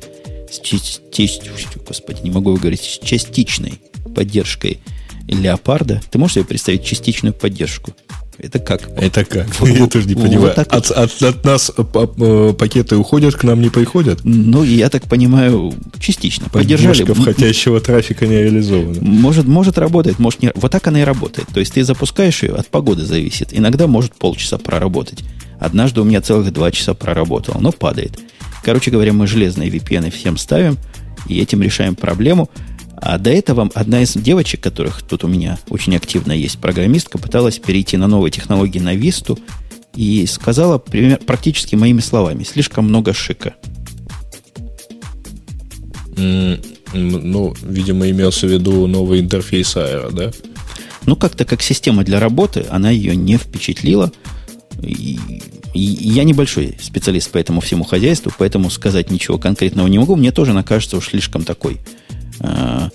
с частью, господи, не могу говорить, с частичной поддержкой леопарда. Ты можешь себе представить частичную поддержку? Это как? Это как? Вот, Я тоже не понимаю. Вот от, от, от нас э, пакеты уходят, к нам не приходят? Ну, я так понимаю, частично. Поддержали. входящего трафика не реализована. Может, может работает, может не. Вот так она и работает. То есть ты запускаешь ее, от погоды зависит. Иногда может полчаса проработать. Однажды у меня целых два часа проработало, но падает. Короче говоря, мы железные VPN всем ставим, и этим решаем проблему. А до этого одна из девочек, которых тут у меня очень активно есть, программистка, пыталась перейти на новые технологии на Висту и сказала пример, практически моими словами, слишком много шика. Mm, ну, видимо, имелся в виду новый интерфейс Aero, да? Ну, как-то как система для работы, она ее не впечатлила. И, и я небольшой специалист по этому всему хозяйству, поэтому сказать ничего конкретного не могу. Мне тоже она кажется уж слишком такой – Э,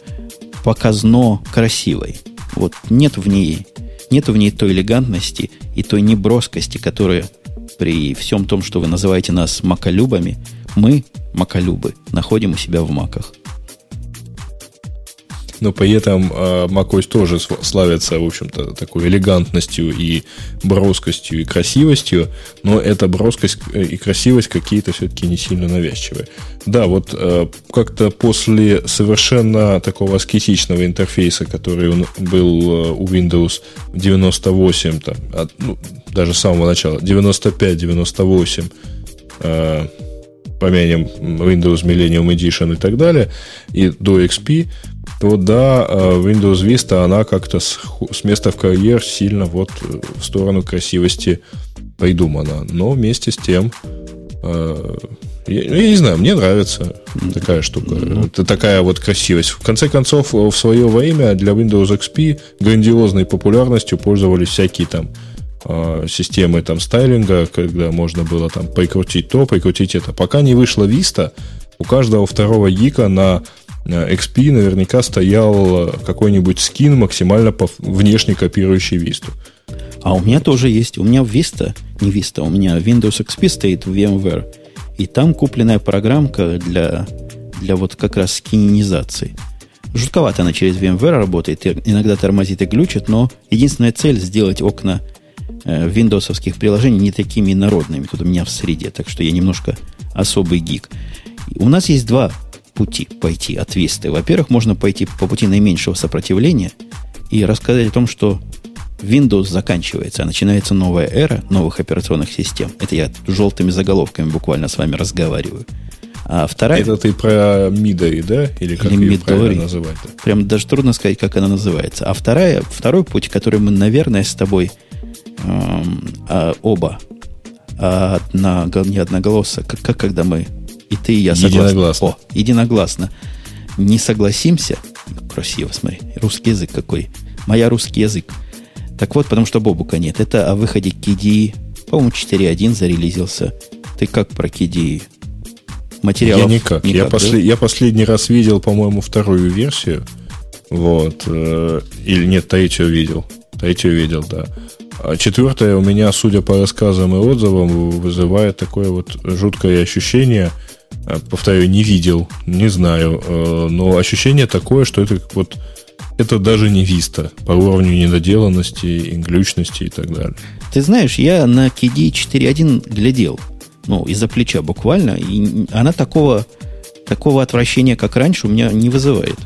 показно красивой. Вот нет в ней, нет в ней той элегантности и той неброскости, которая при всем том, что вы называете нас маколюбами, мы, маколюбы, находим у себя в маках но при этом э, macOS тоже славится, в общем-то, такой элегантностью и броскостью и красивостью, но эта броскость э, и красивость какие-то все-таки не сильно навязчивые. Да, вот э, как-то после совершенно такого аскетичного интерфейса, который был у Windows 98, там, от, ну, даже с самого начала, 95-98, поменям Windows Millennium Edition и так далее, и до XP, то да, э, Windows Vista, она как-то с, с места в карьер сильно вот э, в сторону красивости придумана. Но вместе с тем, э, я, ну, я не знаю, мне нравится такая штука. Mm-hmm. Это такая вот красивость. В конце концов, в свое время для Windows XP грандиозной популярностью пользовались всякие там системы там стайлинга, когда можно было там прикрутить то, прикрутить это. Пока не вышла Vista, у каждого второго гика на XP наверняка стоял какой-нибудь скин, максимально внешне копирующий Vista. А у меня тоже есть. У меня Vista, не Vista, у меня Windows XP стоит в VMware. И там купленная программка для, для вот как раз скинизации. Жутковато она через VMware работает, иногда тормозит и глючит, но единственная цель сделать окна э, виндовсовских приложений не такими народными. Тут у меня в среде, так что я немножко особый гик. У нас есть два пути пойти от Висты. Во-первых, можно пойти по пути наименьшего сопротивления и рассказать о том, что Windows заканчивается, а начинается новая эра новых операционных систем. Это я желтыми заголовками буквально с вами разговариваю. А вторая... Это ты про Midori, да? Или как Или ее правильно называть? -то? Прям даже трудно сказать, как она называется. А вторая, второй путь, который мы, наверное, с тобой эм, э, оба одна, не одноголосо, как, как когда мы и ты, и я согласны. Единогласно. О, единогласно. Не согласимся. Красиво, смотри. Русский язык какой. Моя русский язык. Так вот, потому что Бобука нет. Это о выходе KDE. По-моему, 4.1 зарелизился. Ты как про KDE? Материалов я никак. никак я, да? после, я последний раз видел, по-моему, вторую версию. Вот. Э, или нет, третью видел. Третью видел, да. А четвертая у меня, судя по рассказам и отзывам, вызывает такое вот жуткое ощущение – повторяю, не видел, не знаю, э, но ощущение такое, что это вот это даже не Vista по уровню недоделанности, инглючности и так далее. Ты знаешь, я на KDE 4.1 глядел, ну, из-за плеча буквально, и она такого, такого отвращения, как раньше, у меня не вызывает.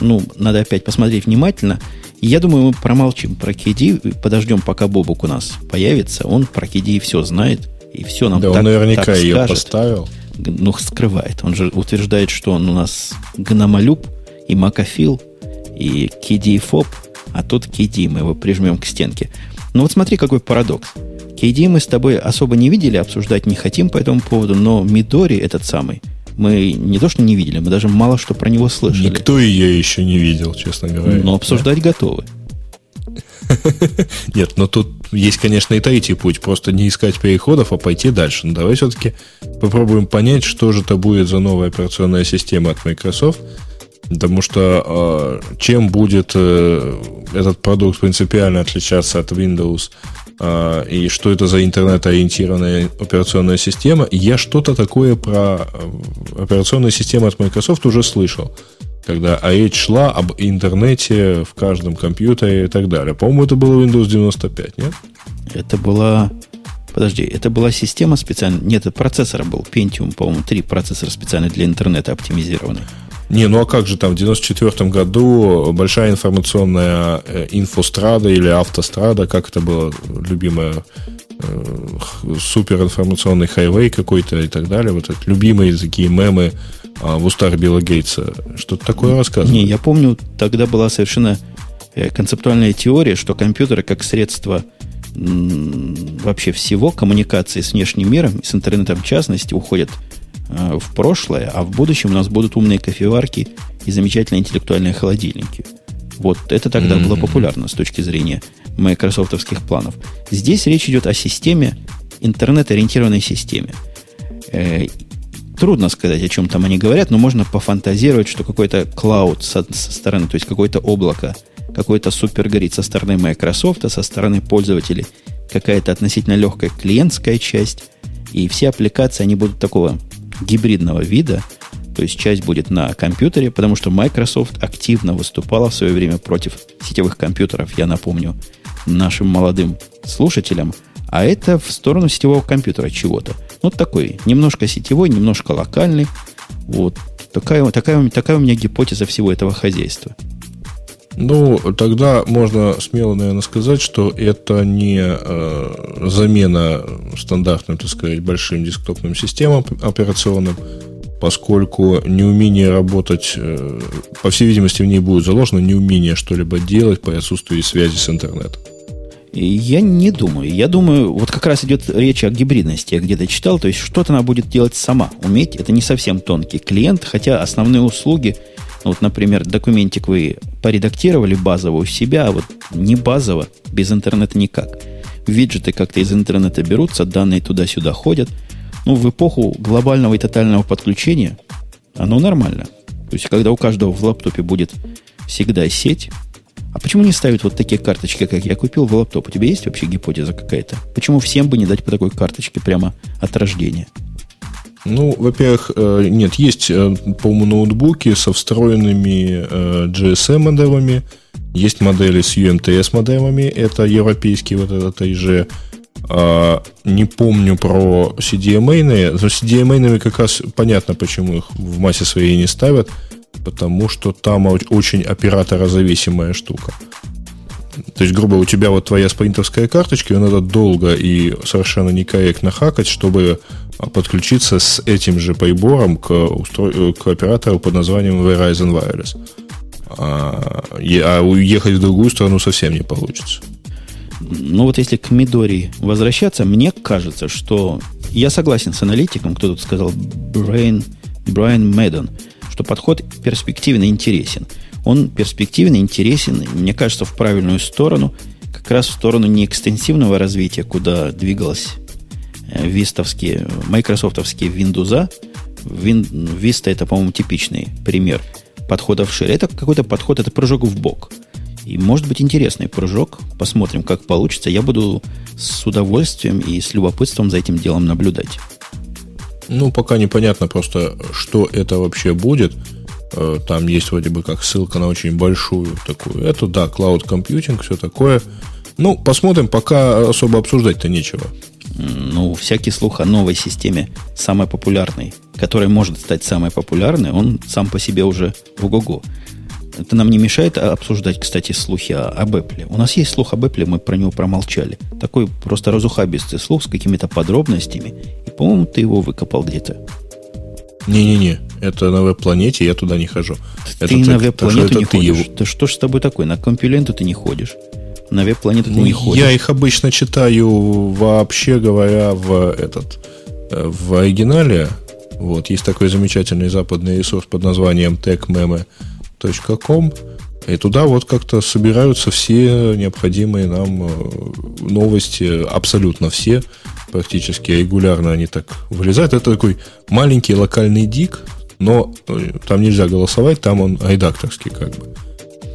Ну, надо опять посмотреть внимательно. я думаю, мы промолчим про KDE, подождем, пока Бобук у нас появится. Он про KDE все знает, и все нам да, так, он наверняка так ее скажет. поставил ну, скрывает. Он же утверждает, что он у нас гномолюб и макофил, и кидиефоб, а тут KD мы его прижмем к стенке. Ну вот смотри, какой парадокс. KD мы с тобой особо не видели, обсуждать не хотим по этому поводу, но Мидори этот самый, мы не то что не видели, мы даже мало что про него слышали. Никто ее еще не видел, честно говоря. Но обсуждать да? готовы. Нет, но тут есть, конечно, и третий путь. Просто не искать переходов, а пойти дальше. Но давай все-таки попробуем понять, что же это будет за новая операционная система от Microsoft. Потому что э, чем будет э, этот продукт принципиально отличаться от Windows, э, и что это за интернет-ориентированная операционная система, я что-то такое про э, операционную систему от Microsoft уже слышал когда речь шла об интернете в каждом компьютере и так далее. По-моему, это было Windows 95, нет? Это была... Подожди, это была система специально... Нет, это процессор был. Pentium, по-моему, 3 процессора специально для интернета оптимизированный. Не, ну а как же там в 94 году большая информационная э, инфострада или автострада, как это было любимое э, суперинформационный хайвей какой-то и так далее. Вот это любимые такие мемы а, в устах Билла Гейтса. Что-то такое рассказывает. Не, я помню, тогда была совершенно э, концептуальная теория, что компьютеры как средство вообще всего коммуникации с внешним миром, с интернетом в частности, уходят э, в прошлое, а в будущем у нас будут умные кофеварки и замечательные интеллектуальные холодильники. Вот это тогда mm-hmm. было популярно с точки зрения майкрософтовских планов. Здесь речь идет о системе, интернет-ориентированной системе. Э, Трудно сказать, о чем там они говорят, но можно пофантазировать, что какой-то клауд со, со стороны, то есть какое-то облако, какой-то супер горит со стороны Microsoft, со стороны пользователей какая-то относительно легкая клиентская часть. И все аппликации, они будут такого гибридного вида, то есть часть будет на компьютере, потому что Microsoft активно выступала в свое время против сетевых компьютеров, я напомню, нашим молодым слушателям, а это в сторону сетевого компьютера чего-то. Вот такой, немножко сетевой, немножко локальный. Вот такая, такая, такая у меня гипотеза всего этого хозяйства. Ну, тогда можно смело, наверное, сказать, что это не э, замена стандартным, так сказать, большим десктопным системам операционным, поскольку неумение работать, э, по всей видимости, в ней будет заложено неумение что-либо делать по отсутствию связи с интернетом. Я не думаю. Я думаю, вот как раз идет речь о гибридности. Я где-то читал, то есть что-то она будет делать сама. Уметь это не совсем тонкий клиент, хотя основные услуги, вот, например, документик вы поредактировали базово у себя, а вот не базово, без интернета никак. Виджеты как-то из интернета берутся, данные туда-сюда ходят – ну, в эпоху глобального и тотального подключения оно нормально. То есть, когда у каждого в лаптопе будет всегда сеть, а почему не ставят вот такие карточки, как я купил в лаптоп? У тебя есть вообще гипотеза какая-то? Почему всем бы не дать по такой карточке прямо от рождения? Ну, во-первых, э, нет, есть, э, по-моему, ноутбуки со встроенными э, GSM-модемами, есть модели с UMTS-модемами, это европейский вот этот а, не помню про CDMA. Но CDMA как раз понятно, почему их в массе своей не ставят. Потому что там очень операторозависимая штука. То есть, грубо, у тебя вот твоя спринтерская карточка, ее надо долго и совершенно некорректно хакать, чтобы подключиться с этим же прибором к, устро... к оператору под названием Verizon Wireless. А, а уехать в другую страну совсем не получится. Ну вот если к Мидори возвращаться, мне кажется, что я согласен с аналитиком, кто тут сказал, Брайан, Брайан Мэддон, что подход перспективно интересен. Он перспективно интересен, мне кажется, в правильную сторону, как раз в сторону не экстенсивного развития, куда двигалась э, вистовские, майкрософтовские Windows. Vista это, по-моему, типичный пример подхода в шире. Это какой-то подход, это прыжок в бок – и может быть интересный прыжок. Посмотрим, как получится. Я буду с удовольствием и с любопытством за этим делом наблюдать. Ну, пока непонятно просто, что это вообще будет. Э, там есть вроде бы как ссылка на очень большую такую. Это, да, cloud computing, все такое. Ну, посмотрим, пока особо обсуждать-то нечего. Ну, всякий слух о новой системе, самой популярной, которая может стать самой популярной, он сам по себе уже ого-го. Это нам не мешает обсуждать, кстати, слухи об Apple. У нас есть слух об Apple, мы про него промолчали. Такой просто разухабистый слух с какими-то подробностями. И, по-моему, ты его выкопал где-то. Не-не-не, это на веб-планете, я туда не хожу. Ты это на веб-планету не ходишь. Его... Да что ж с тобой такое? На компиленту ты не ходишь. На веб-планету ну, ты не ходишь. Я их обычно читаю, вообще говоря, в этот э, в оригинале. Вот, есть такой замечательный западный ресурс под названием TechMeme com, и туда вот как-то собираются все необходимые нам э, новости, абсолютно все, практически регулярно они так вылезают. Это такой маленький локальный дик, но э, там нельзя голосовать, там он редакторский как бы.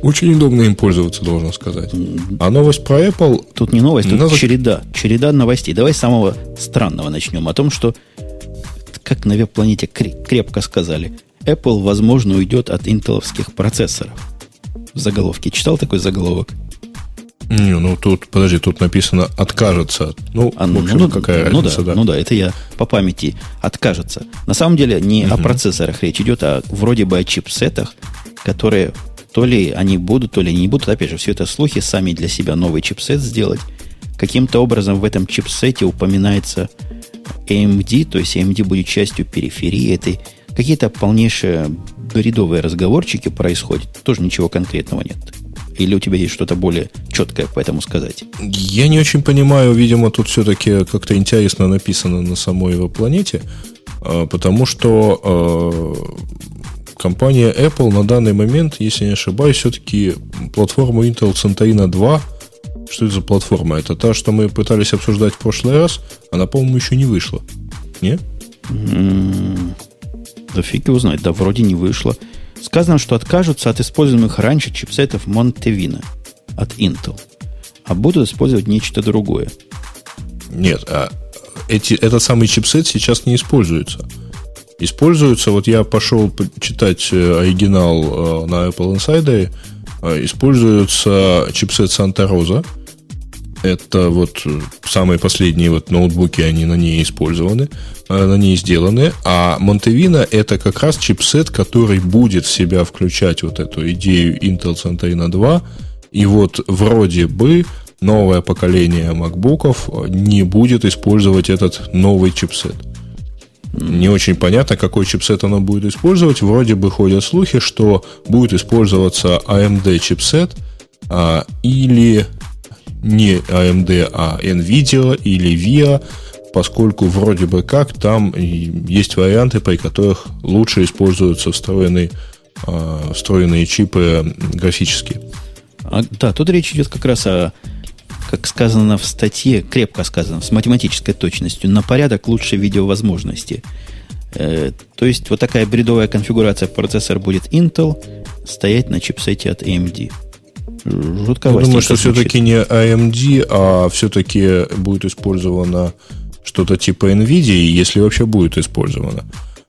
Очень удобно им пользоваться, должен сказать. А новость про Apple... Тут не новость, тут надо... череда. Череда новостей. Давай с самого странного начнем. О том, что, как на веб-планете крепко сказали, Apple, возможно, уйдет от интеловских процессоров. В заголовке. Читал такой заголовок? Не, ну тут, подожди, тут написано откажется. Ну, а, в общем, ну, какая ну, разница, да, да. Ну да, это я по памяти откажется. На самом деле не угу. о процессорах речь идет, а вроде бы о чипсетах, которые то ли они будут, то ли не будут. Опять же, все это слухи, сами для себя новый чипсет сделать. Каким-то образом в этом чипсете упоминается AMD, то есть AMD будет частью периферии этой Какие-то полнейшие бредовые разговорчики происходят. Тоже ничего конкретного нет. Или у тебя есть что-то более четкое по этому сказать? Я не очень понимаю, видимо, тут все-таки как-то интересно написано на самой его планете, а, потому что а, компания Apple на данный момент, если не ошибаюсь, все-таки платформу Intel Centrina 2 что это за платформа? Это та, что мы пытались обсуждать в прошлый раз. Она, по-моему, еще не вышла. Не? Да фиг его знает, да вроде не вышло. Сказано, что откажутся от используемых раньше чипсетов Montevina от Intel, а будут использовать нечто другое. Нет, а эти, этот самый чипсет сейчас не используется. Используется, вот я пошел читать э, оригинал э, на Apple Insider, э, используется чипсет Santa Rosa. Это вот самые последние вот ноутбуки, они на ней использованы, на ней сделаны. А Montevina это как раз чипсет, который будет в себя включать вот эту идею Intel Centrino 2. И вот вроде бы новое поколение MacBook'ов не будет использовать этот новый чипсет. Не очень понятно, какой чипсет оно будет использовать. Вроде бы ходят слухи, что будет использоваться AMD чипсет а, или не AMD, а NVIDIA или VIA, поскольку вроде бы как там есть варианты, при которых лучше используются встроенные, а, встроенные чипы графические. А, да, тут речь идет как раз о как сказано в статье, крепко сказано, с математической точностью, на порядок лучше видеовозможности. Э, то есть вот такая бредовая конфигурация процессора будет Intel стоять на чипсете от AMD. Жутково. Я думаю, что все-таки не AMD, а все-таки будет использовано что-то типа NVIDIA, если вообще будет использовано.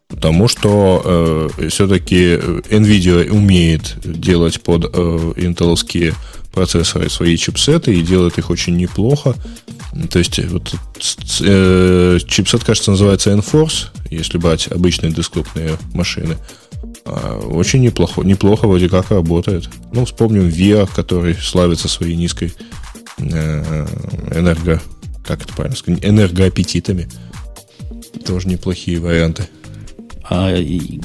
Потому что э, все-таки NVIDIA умеет делать под э, интеловские процессоры свои чипсеты и делает их очень неплохо. То есть вот э, чипсет, кажется, называется Enforce, если брать обычные десктопные машины. А, очень неплохо, неплохо вроде как работает. Ну, вспомним VIA, который славится своей низкой э, энерго... Как это правильно сказать? Энергоаппетитами. Тоже неплохие варианты. А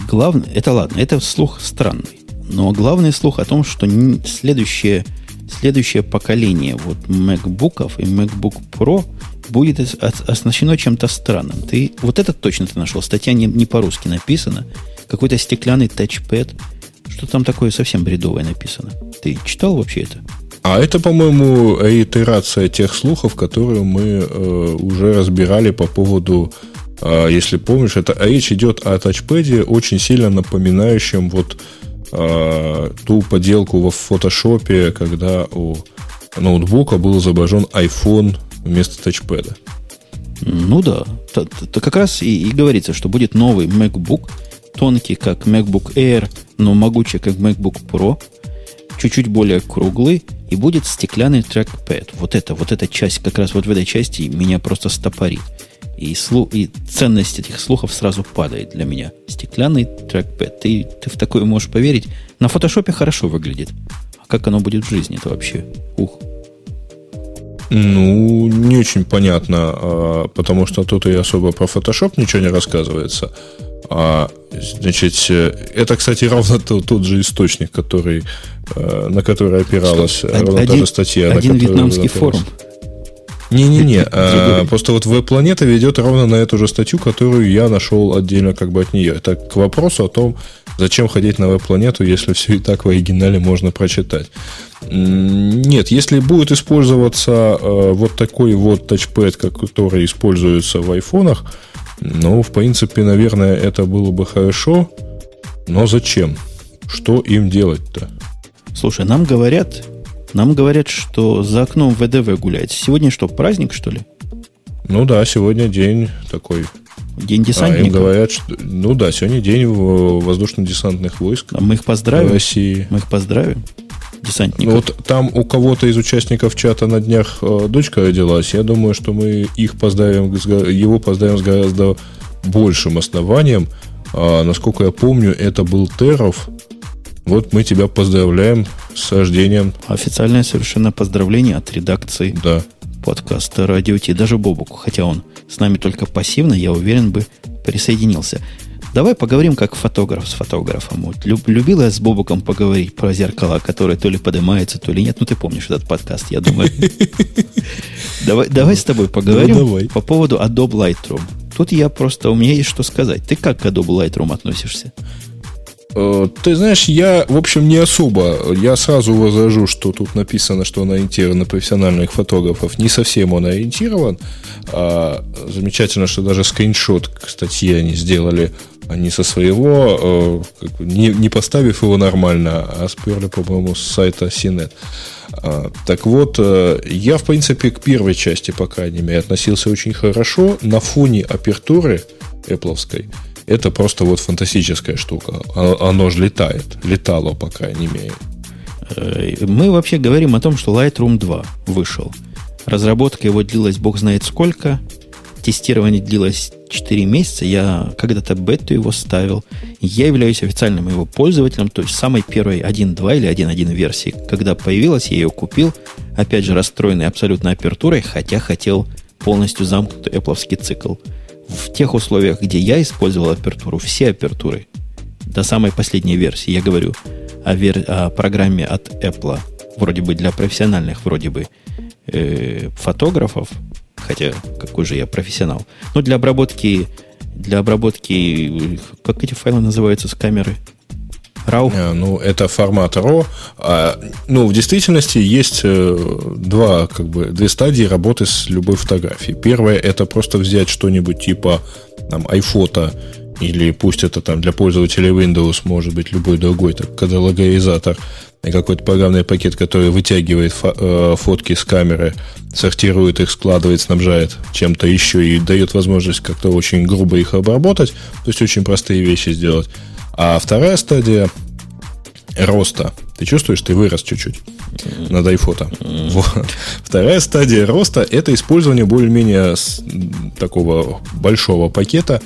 главное, это ладно, это слух странный. Но главный слух о том, что следующее следующее поколение вот MacBook'ов и MacBook Pro будет оснащено чем-то странным. Ты, вот это точно ты нашел. Статья не, не по-русски написана. Какой-то стеклянный тачпэд. Что там такое совсем бредовое написано? Ты читал вообще это? А это, по-моему, итерация тех слухов, которые мы э, уже разбирали по поводу, э, если помнишь, это речь идет о тачпэде, очень сильно напоминающем вот э, ту поделку в фотошопе, когда у ноутбука был изображен iPhone вместо тачпэда. Ну да, то, то как раз и, и говорится, что будет новый MacBook, тонкий, как MacBook Air, но могучий, как MacBook Pro, чуть-чуть более круглый, и будет стеклянный трекпэд. Вот это, вот эта часть, как раз вот в этой части меня просто стопорит. И, слух, и ценность этих слухов сразу падает для меня. Стеклянный трекпэд. Ты, ты в такое можешь поверить. На фотошопе хорошо выглядит. А как оно будет в жизни это вообще? Ух. Ну, не очень понятно, а, потому что тут и особо про Photoshop ничего не рассказывается. А, значит, это, кстати, ровно тот, тот же источник, который, а, на который опиралась что? ровно один, та же статья. Один вьетнамский форум. Не-не-не, а, просто вот веб-планета ведет ровно на эту же статью, которую я нашел отдельно как бы от нее. Это к вопросу о том, зачем ходить на веб-планету, если все и так в оригинале можно прочитать. Нет, если будет использоваться э, вот такой вот тачпэд, который используется в айфонах, ну, в принципе, наверное, это было бы хорошо, но зачем? Что им делать-то? Слушай, нам говорят, нам говорят, что за окном ВДВ гуляет. Сегодня что, праздник, что ли? Ну да, сегодня день такой. День десантников. А им говорят, что... Ну да, сегодня день воздушно-десантных войск. А мы их поздравим. России. Мы их поздравим. Десантников. Вот там у кого-то из участников чата на днях э, дочка родилась. Я думаю, что мы их поздравим, его поздравим с гораздо большим основанием. А, насколько я помню, это был Теров, вот мы тебя поздравляем с рождением. Официальное совершенно поздравление от редакции да. подкаста Радио Ти. Даже Бобуку, хотя он с нами только пассивно, я уверен, бы присоединился. Давай поговорим как фотограф с фотографом. Вот люб, любил я с Бобуком поговорить про зеркала, которые то ли поднимаются, то ли нет. Ну, ты помнишь этот подкаст, я думаю. Давай, давай с тобой поговорим по поводу Adobe Lightroom. Тут я просто, у меня есть что сказать. Ты как к Adobe Lightroom относишься? Э, ты знаешь, я, в общем, не особо. Я сразу возражу, что тут написано, что он ориентирован на профессиональных фотографов. Не совсем он ориентирован. А, замечательно, что даже скриншот к статье они сделали они со своего, э, не, не поставив его нормально, а сперли, по-моему, с сайта CNET. А, так вот, э, я, в принципе, к первой части, по крайней мере, относился очень хорошо. На фоне апертуры Apple это просто вот фантастическая штука. А, оно же летает. Летало, по крайней мере. Э, мы вообще говорим о том, что Lightroom 2 вышел. Разработка его длилась бог знает сколько. Тестирование длилось 4 месяца. Я когда-то бету его ставил. Я являюсь официальным его пользователем, то есть самой первой 1.2 или 1.1 версии. Когда появилась, я ее купил. Опять же, расстроенный абсолютно апертурой, хотя хотел полностью замкнутый Apple цикл в тех условиях, где я использовал апертуру, все апертуры, до самой последней версии, я говорю о, вер... о программе от Apple, вроде бы для профессиональных, вроде бы э, фотографов, хотя какой же я профессионал, но для обработки, для обработки, как эти файлы называются с камеры, RAW? А, ну, это формат RAW. А, ну, в действительности есть э, два, как бы, две стадии работы с любой фотографией. Первое – это просто взять что-нибудь типа там, iPhoto или пусть это там для пользователей Windows, может быть, любой другой так, каталогизатор и какой-то программный пакет, который вытягивает э, фотки с камеры, сортирует их, складывает, снабжает чем-то еще и дает возможность как-то очень грубо их обработать, то есть очень простые вещи сделать. А вторая стадия роста. Ты чувствуешь, ты вырос чуть-чуть над айфото. Вот. Вторая стадия роста – это использование более-менее такого большого пакета,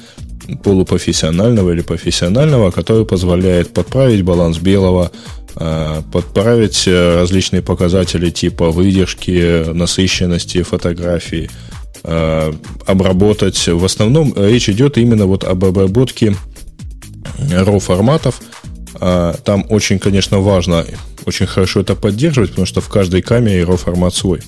полупрофессионального или профессионального, который позволяет подправить баланс белого, а, подправить э, различные показатели типа выдержки, насыщенности фотографии, а, обработать. В основном речь идет именно вот об обработке RAW форматов. А, там очень, конечно, важно, очень хорошо это поддерживать, потому что в каждой камере RAW формат свой.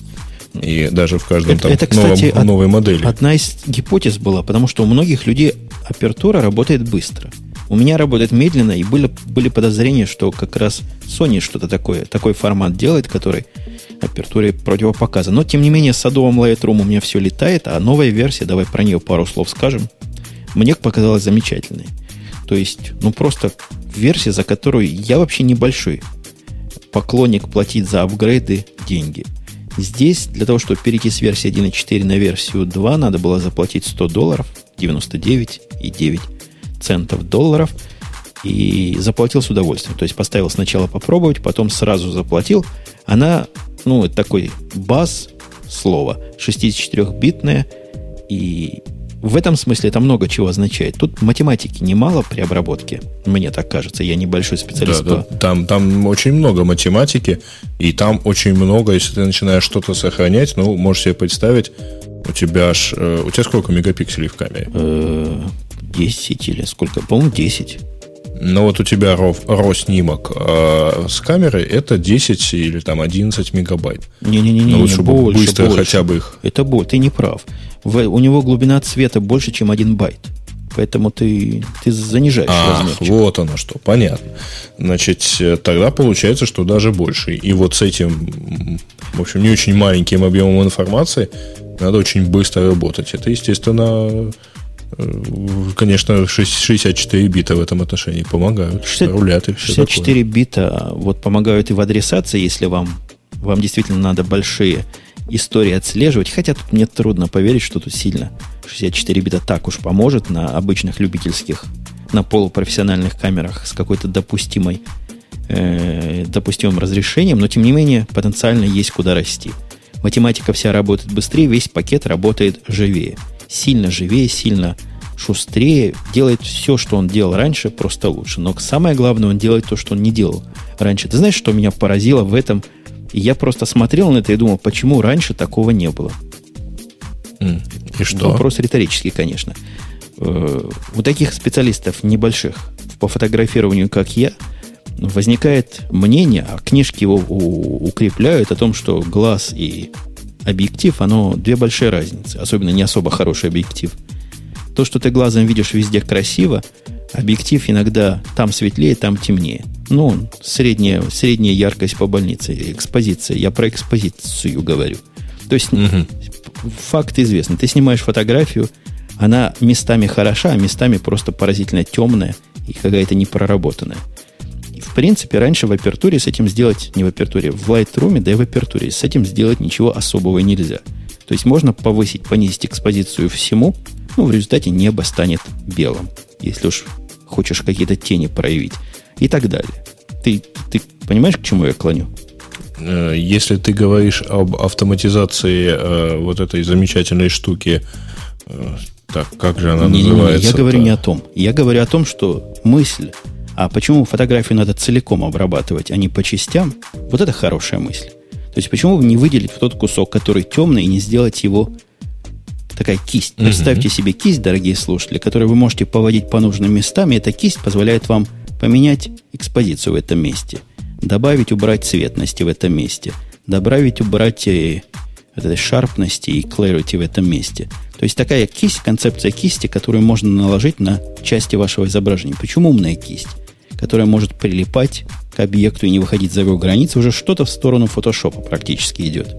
И даже в каждом это, там это, кстати, новом, новой модели. Одна из гипотез была, потому что у многих людей апертура работает быстро. У меня работает медленно, и были, были подозрения, что как раз Sony что-то такое, такой формат делает, который апертуре противопоказан. Но, тем не менее, с садовым Lightroom у меня все летает, а новая версия, давай про нее пару слов скажем, мне показалась замечательной. То есть, ну просто версия, за которую я вообще небольшой поклонник платить за апгрейды деньги. Здесь для того, чтобы перейти с версии 1.4 на версию 2, надо было заплатить 100 долларов, 99,9 центов долларов, и заплатил с удовольствием. То есть поставил сначала попробовать, потом сразу заплатил. Она, ну, такой бас слова, 64-битная, и в этом смысле это много чего означает. Тут математики немало при обработке, мне так кажется. Я небольшой специалист. Да, да. Там, там очень много математики, и там очень много, если ты начинаешь что-то сохранять, ну, можешь себе представить, у тебя аж... Э, у тебя сколько мегапикселей в камере? 10 э, или сколько? По-моему, 10. Ну вот у тебя RAW, снимок а с камеры это 10 или там 11 мегабайт. Не-не-не, ну, вот, чтобы больше, быстро больше. хотя бы их. Это боль, ты не прав. В, у него глубина цвета больше, чем 1 байт. Поэтому ты, ты занижаешь Ах, размерчик. вот оно что, понятно. Значит, э, тогда получается, что даже больше. И вот с этим, в общем, не очень маленьким объемом информации надо очень быстро работать. Это, естественно, Э, конечно, 64 бита в этом отношении помогают. 60, рулят и все 64 такое. бита вот помогают и в адресации, если вам, вам действительно надо большие истории отслеживать. Хотя тут мне трудно поверить, что тут сильно 64 бита так уж поможет на обычных любительских, на полупрофессиональных камерах с какой-то допустимой, э, допустимым разрешением, но тем не менее потенциально есть куда расти. Математика вся работает быстрее, весь пакет работает живее сильно живее, сильно шустрее, делает все, что он делал раньше, просто лучше. Но самое главное, он делает то, что он не делал раньше. Ты знаешь, что меня поразило в этом? Я просто смотрел на это и думал, почему раньше такого не было. И что? Вопрос риторический, конечно. Э, у таких специалистов небольших по фотографированию, как я, возникает мнение, а книжки его укрепляют о том, что глаз и объектив, оно две большие разницы. Особенно не особо хороший объектив. То, что ты глазом видишь везде красиво, Объектив иногда там светлее, там темнее. Ну, средняя, средняя яркость по больнице, экспозиция. Я про экспозицию говорю. То есть угу. факт известный. Ты снимаешь фотографию, она местами хороша, а местами просто поразительно темная и какая-то непроработанная. И, в принципе, раньше в апертуре с этим сделать, не в апертуре, в Lightroom, да и в апертуре, с этим сделать ничего особого нельзя. То есть можно повысить, понизить экспозицию всему, ну, в результате небо станет белым, если уж хочешь какие-то тени проявить и так далее. Ты, ты понимаешь, к чему я клоню? Э, если ты говоришь об автоматизации э, вот этой замечательной штуки, э, так, как же она не, называется? Не, не, я говорю не о том. Я говорю о том, что мысль, а почему фотографию надо целиком обрабатывать, а не по частям, вот это хорошая мысль. То есть почему бы не выделить тот кусок, который темный, и не сделать его такая кисть. Представьте себе кисть, дорогие слушатели, которую вы можете поводить по нужным местам, и эта кисть позволяет вам поменять экспозицию в этом месте, добавить, убрать цветности в этом месте, добавить, убрать э, этой шарпности и clarity в этом месте. То есть такая кисть, концепция кисти, которую можно наложить на части вашего изображения. Почему умная кисть? Которая может прилипать к объекту и не выходить за его границы, уже что-то в сторону фотошопа практически идет.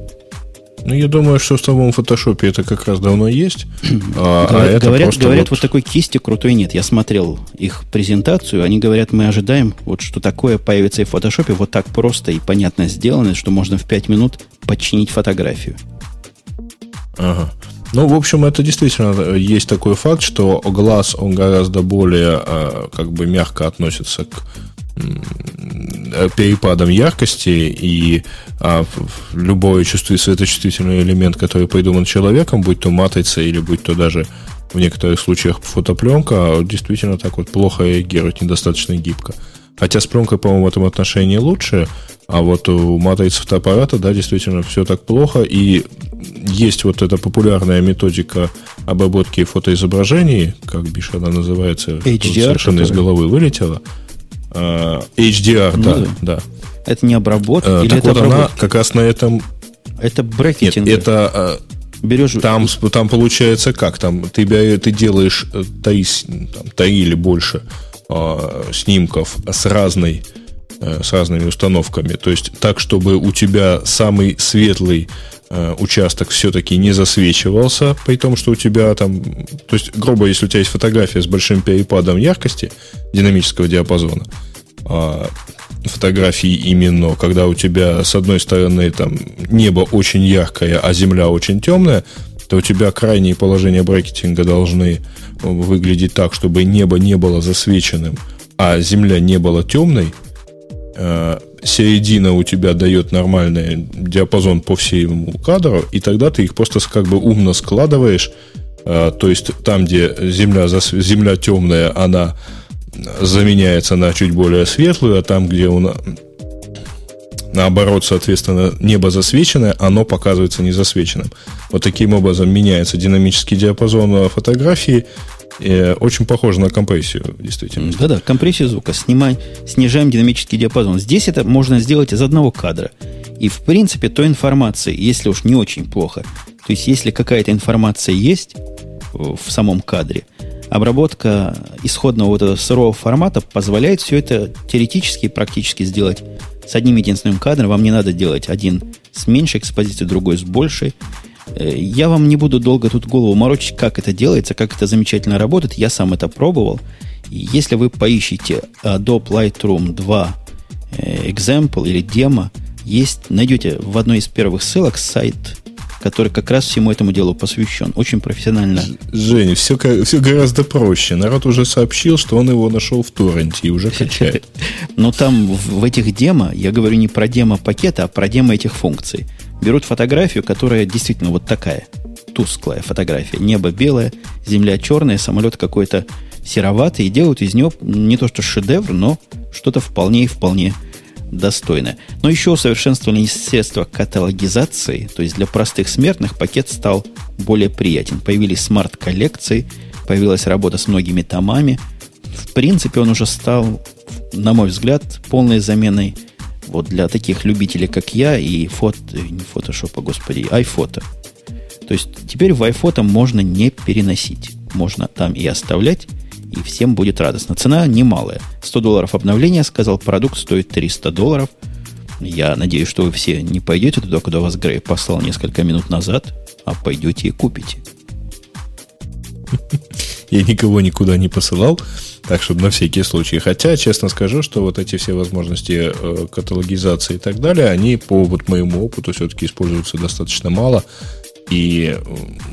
Ну, я думаю, что в самом фотошопе это как раз давно есть. а, говорят, а говорят, говорят вот... вот такой кисти крутой нет. Я смотрел их презентацию, они говорят, мы ожидаем, вот что такое появится и в фотошопе, вот так просто и понятно сделано, что можно в 5 минут подчинить фотографию. Ага. Ну, в общем, это действительно есть такой факт, что глаз, он гораздо более а, как бы мягко относится к перепадом яркости и а, любой чувствует светочувствительный элемент, который придуман человеком, будь то матрица или будь то даже в некоторых случаях фотопленка, действительно так вот плохо реагирует, недостаточно гибко. Хотя с пленкой, по-моему, в этом отношении лучше, а вот у матрицы фотоаппарата, да, действительно все так плохо, и есть вот эта популярная методика обработки фотоизображений, как бишь она называется, HDR, совершенно который... из головы вылетела. Uh, HDR, ну, да, да. Это не обработка? Uh, или так это вот обработка? она как раз на этом... Это брекетинг. Нет, это... Uh, Берешь... Там, там получается как? Там ты, ты делаешь три, там, три или больше uh, снимков с разной с разными установками. То есть так, чтобы у тебя самый светлый Э, участок все-таки не засвечивался, при том, что у тебя там, то есть, грубо, если у тебя есть фотография с большим перепадом яркости динамического диапазона, а фотографии именно, когда у тебя с одной стороны там небо очень яркое, а земля очень темная, то у тебя крайние положения брекетинга должны выглядеть так, чтобы небо не было засвеченным, а земля не была темной, э, середина у тебя дает нормальный диапазон по всему кадру, и тогда ты их просто как бы умно складываешь. А, то есть там, где земля, земля темная, она заменяется на чуть более светлую, а там, где у наоборот, соответственно, небо засвеченное, оно показывается незасвеченным. Вот таким образом меняется динамический диапазон фотографии, Э, очень похоже на компрессию, действительно. Да-да, компрессию звука. Снимай, снижаем динамический диапазон. Здесь это можно сделать из одного кадра. И, в принципе, той информации, если уж не очень плохо, то есть если какая-то информация есть в самом кадре, обработка исходного вот этого сырого формата позволяет все это теоретически и практически сделать с одним единственным кадром. Вам не надо делать один с меньшей экспозицией, другой с большей. Э, я вам не буду долго тут голову морочить, как это делается, как это замечательно работает. Я сам это пробовал. Если вы поищете Adobe Lightroom 2 э, example или демо, есть, найдете в одной из первых ссылок сайт, который как раз всему этому делу посвящен. Очень профессионально. Женя, все, все гораздо проще. Народ уже сообщил, что он его нашел в торренте и уже качает. Но там в этих демо, я говорю не про демо пакета, а про демо этих функций берут фотографию, которая действительно вот такая, тусклая фотография. Небо белое, земля черная, самолет какой-то сероватый, и делают из него не то что шедевр, но что-то вполне и вполне достойное. Но еще усовершенствовали средства каталогизации, то есть для простых смертных пакет стал более приятен. Появились смарт-коллекции, появилась работа с многими томами. В принципе, он уже стал, на мой взгляд, полной заменой вот для таких любителей, как я, и фото, не фотошопа, господи, айфото. То есть теперь в айфото можно не переносить. Можно там и оставлять, и всем будет радостно. Цена немалая. 100 долларов обновления, сказал, продукт стоит 300 долларов. Я надеюсь, что вы все не пойдете туда, куда вас Грей послал несколько минут назад, а пойдете и купите. Я никого никуда не посылал, так что на всякий случай. Хотя, честно скажу, что вот эти все возможности э, каталогизации и так далее, они по вот моему опыту все-таки используются достаточно мало. И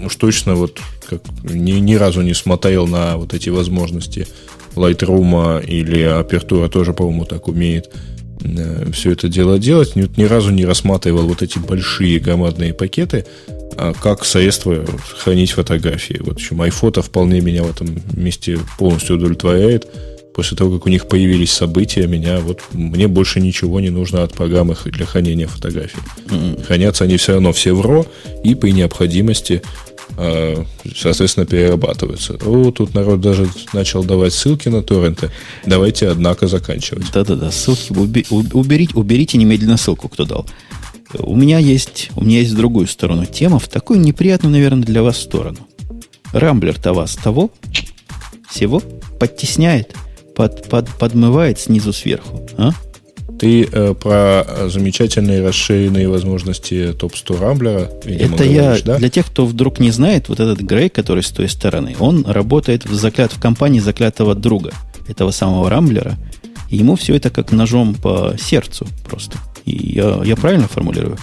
уж точно вот как ни, ни разу не смотрел на вот эти возможности Lightroom или Apertura тоже, по-моему, так умеет э, все это дело делать. Ни, ни разу не рассматривал вот эти большие громадные пакеты, как средство хранить фотографии. Вот еще iPhoto вполне меня в этом месте полностью удовлетворяет после того, как у них появились события, меня вот мне больше ничего не нужно от программы для хранения фотографий. Mm-hmm. Хранятся они все равно все в RAW и при необходимости э, соответственно, перерабатываются. О, тут народ даже начал давать ссылки на торренты. Давайте, однако, заканчивать. Да-да-да, ссылки уберите, уберите немедленно ссылку, кто дал. У меня есть, у меня есть в другую сторону тема, в такую неприятную, наверное, для вас сторону. Рамблер-то вас того всего подтесняет под, под, подмывает снизу сверху. А? Ты э, про замечательные расширенные возможности топ-100 Рамблера, видимо, Это говоришь, я, да? для тех, кто вдруг не знает, вот этот Грей, который с той стороны, он работает в, заклят, в компании заклятого друга этого самого Рамблера, и ему все это как ножом по сердцу просто. Я, я правильно формулирую?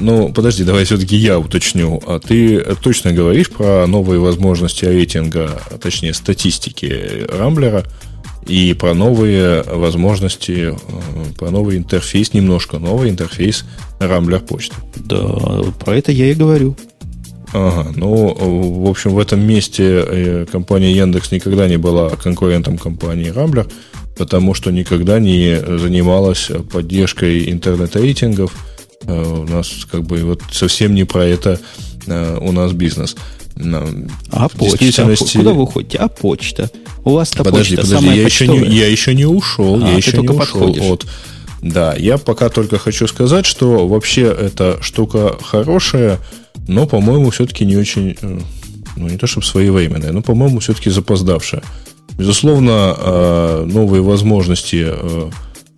Ну, подожди, давай все-таки я уточню. А ты точно говоришь про новые возможности рейтинга, а точнее статистики Рамблера – и про новые возможности, э, про новый интерфейс, немножко новый интерфейс Рамблер почты. Да, про это я и говорю. Ага, ну, в общем, в этом месте э, компания Яндекс никогда не была конкурентом компании Рамблер, потому что никогда не занималась поддержкой интернет-рейтингов. Э, у нас как бы вот совсем не про это у нас бизнес. А почта? Куда вы уходите? А почта? У вас-то подожди, почта подожди, я еще, не, я еще не ушел. А, я еще не ушел подходишь. от... Да, я пока только хочу сказать, что вообще эта штука хорошая, но, по-моему, все-таки не очень, э, ну, не то чтобы своевременная, но, по-моему, все-таки запоздавшая. Безусловно, э, новые возможности, э,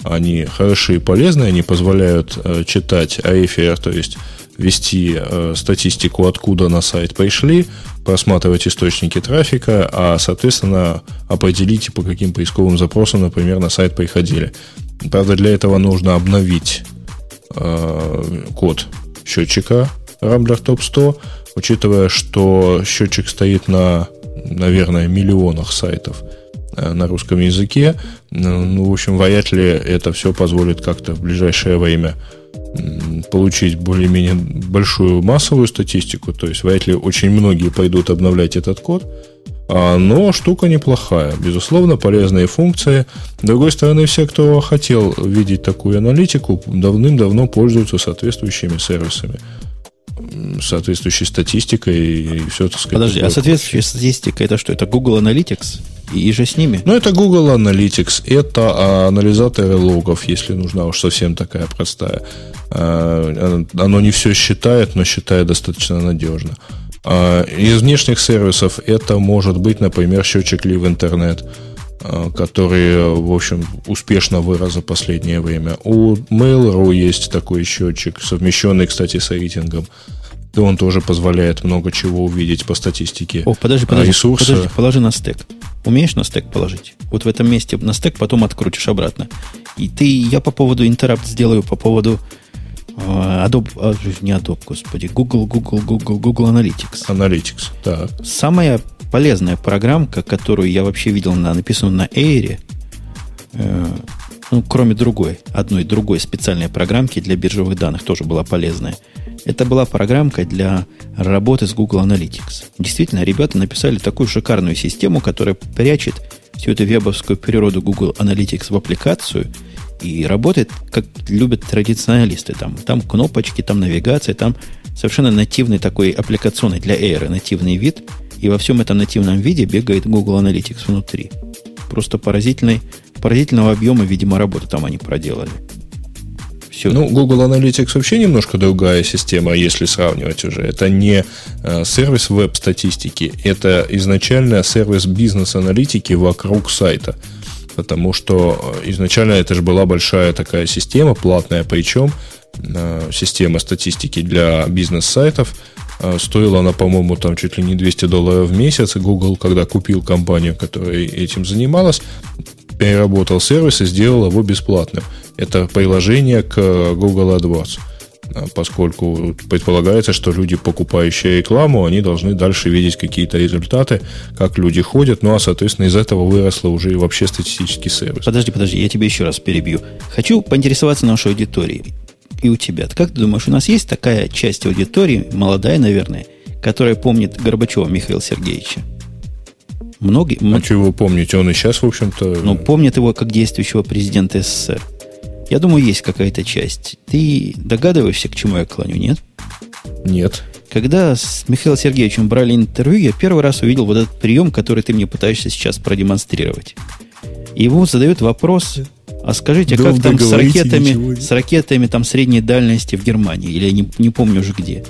они хорошие и полезные, они позволяют читать AFR, то есть вести э, статистику, откуда на сайт пришли, просматривать источники трафика, а, соответственно, определить, по каким поисковым запросам, например, на сайт приходили. Правда, для этого нужно обновить э, код счетчика Rambler Top 100, учитывая, что счетчик стоит на, наверное, миллионах сайтов э, на русском языке. Ну, в общем, вряд ли это все позволит как-то в ближайшее время получить более-менее большую массовую статистику, то есть вряд ли очень многие пойдут обновлять этот код, а, но штука неплохая. Безусловно, полезные функции. С другой стороны, все, кто хотел видеть такую аналитику, давным-давно пользуются соответствующими сервисами соответствующей статистикой и все, так сказать. Подожди, а соответствующая статистика это что? Это Google Analytics? И же с ними? Ну, это Google Analytics, это а, анализаторы логов, если нужна уж совсем такая простая. А, оно не все считает, но считает достаточно надежно. А, из внешних сервисов это может быть, например, счетчик Live Internet, который, в общем, успешно вырос за последнее время. У Mail.ru есть такой счетчик, совмещенный, кстати, с рейтингом. И он тоже позволяет много чего увидеть по статистике. О, подожди, подожди, ресурса. подожди, положи на стек. Умеешь на стек положить? Вот в этом месте на стек потом открутишь обратно. И ты, я по поводу интерапт сделаю, по поводу Adobe, uh, не Adobe, господи, Google, Google, Google, Google Analytics. Analytics, да. Самая полезная программка, которую я вообще видел, на, написанную на Air, э, ну, кроме другой, одной другой специальной программки для биржевых данных, тоже была полезная – это была программка для работы с Google Analytics. Действительно, ребята написали такую шикарную систему, которая прячет всю эту вебовскую природу Google Analytics в аппликацию и работает, как любят традиционалисты. Там, там кнопочки, там навигация, там совершенно нативный такой аппликационный для Air, нативный вид. И во всем этом нативном виде бегает Google Analytics внутри. Просто поразительный, поразительного объема, видимо, работы там они проделали. Все. Ну, Google Analytics вообще немножко другая система, если сравнивать уже. Это не э, сервис веб-статистики, это изначально сервис бизнес-аналитики вокруг сайта. Потому что э, изначально это же была большая такая система, платная, причем э, система статистики для бизнес-сайтов. Э, стоила она, по-моему, там чуть ли не 200 долларов в месяц. Google, когда купил компанию, которая этим занималась, переработал сервис и сделал его бесплатным. Это приложение к Google AdWords поскольку предполагается, что люди, покупающие рекламу, они должны дальше видеть какие-то результаты, как люди ходят, ну а, соответственно, из этого выросло уже и вообще статистический сервис. Подожди, подожди, я тебя еще раз перебью. Хочу поинтересоваться нашей аудиторией и у тебя. Как ты думаешь, у нас есть такая часть аудитории, молодая, наверное, которая помнит Горбачева Михаила Сергеевича? Многие. А чего вы помните? Он и сейчас, в общем-то... Ну, помнит его как действующего президента СССР. Я думаю, есть какая-то часть. Ты догадываешься, к чему я клоню, нет? Нет. Когда с Михаилом Сергеевичем брали интервью, я первый раз увидел вот этот прием, который ты мне пытаешься сейчас продемонстрировать. Ему задают вопрос, а скажите, да как там с ракетами, с ракетами там средней дальности в Германии, или я не, не помню уже где.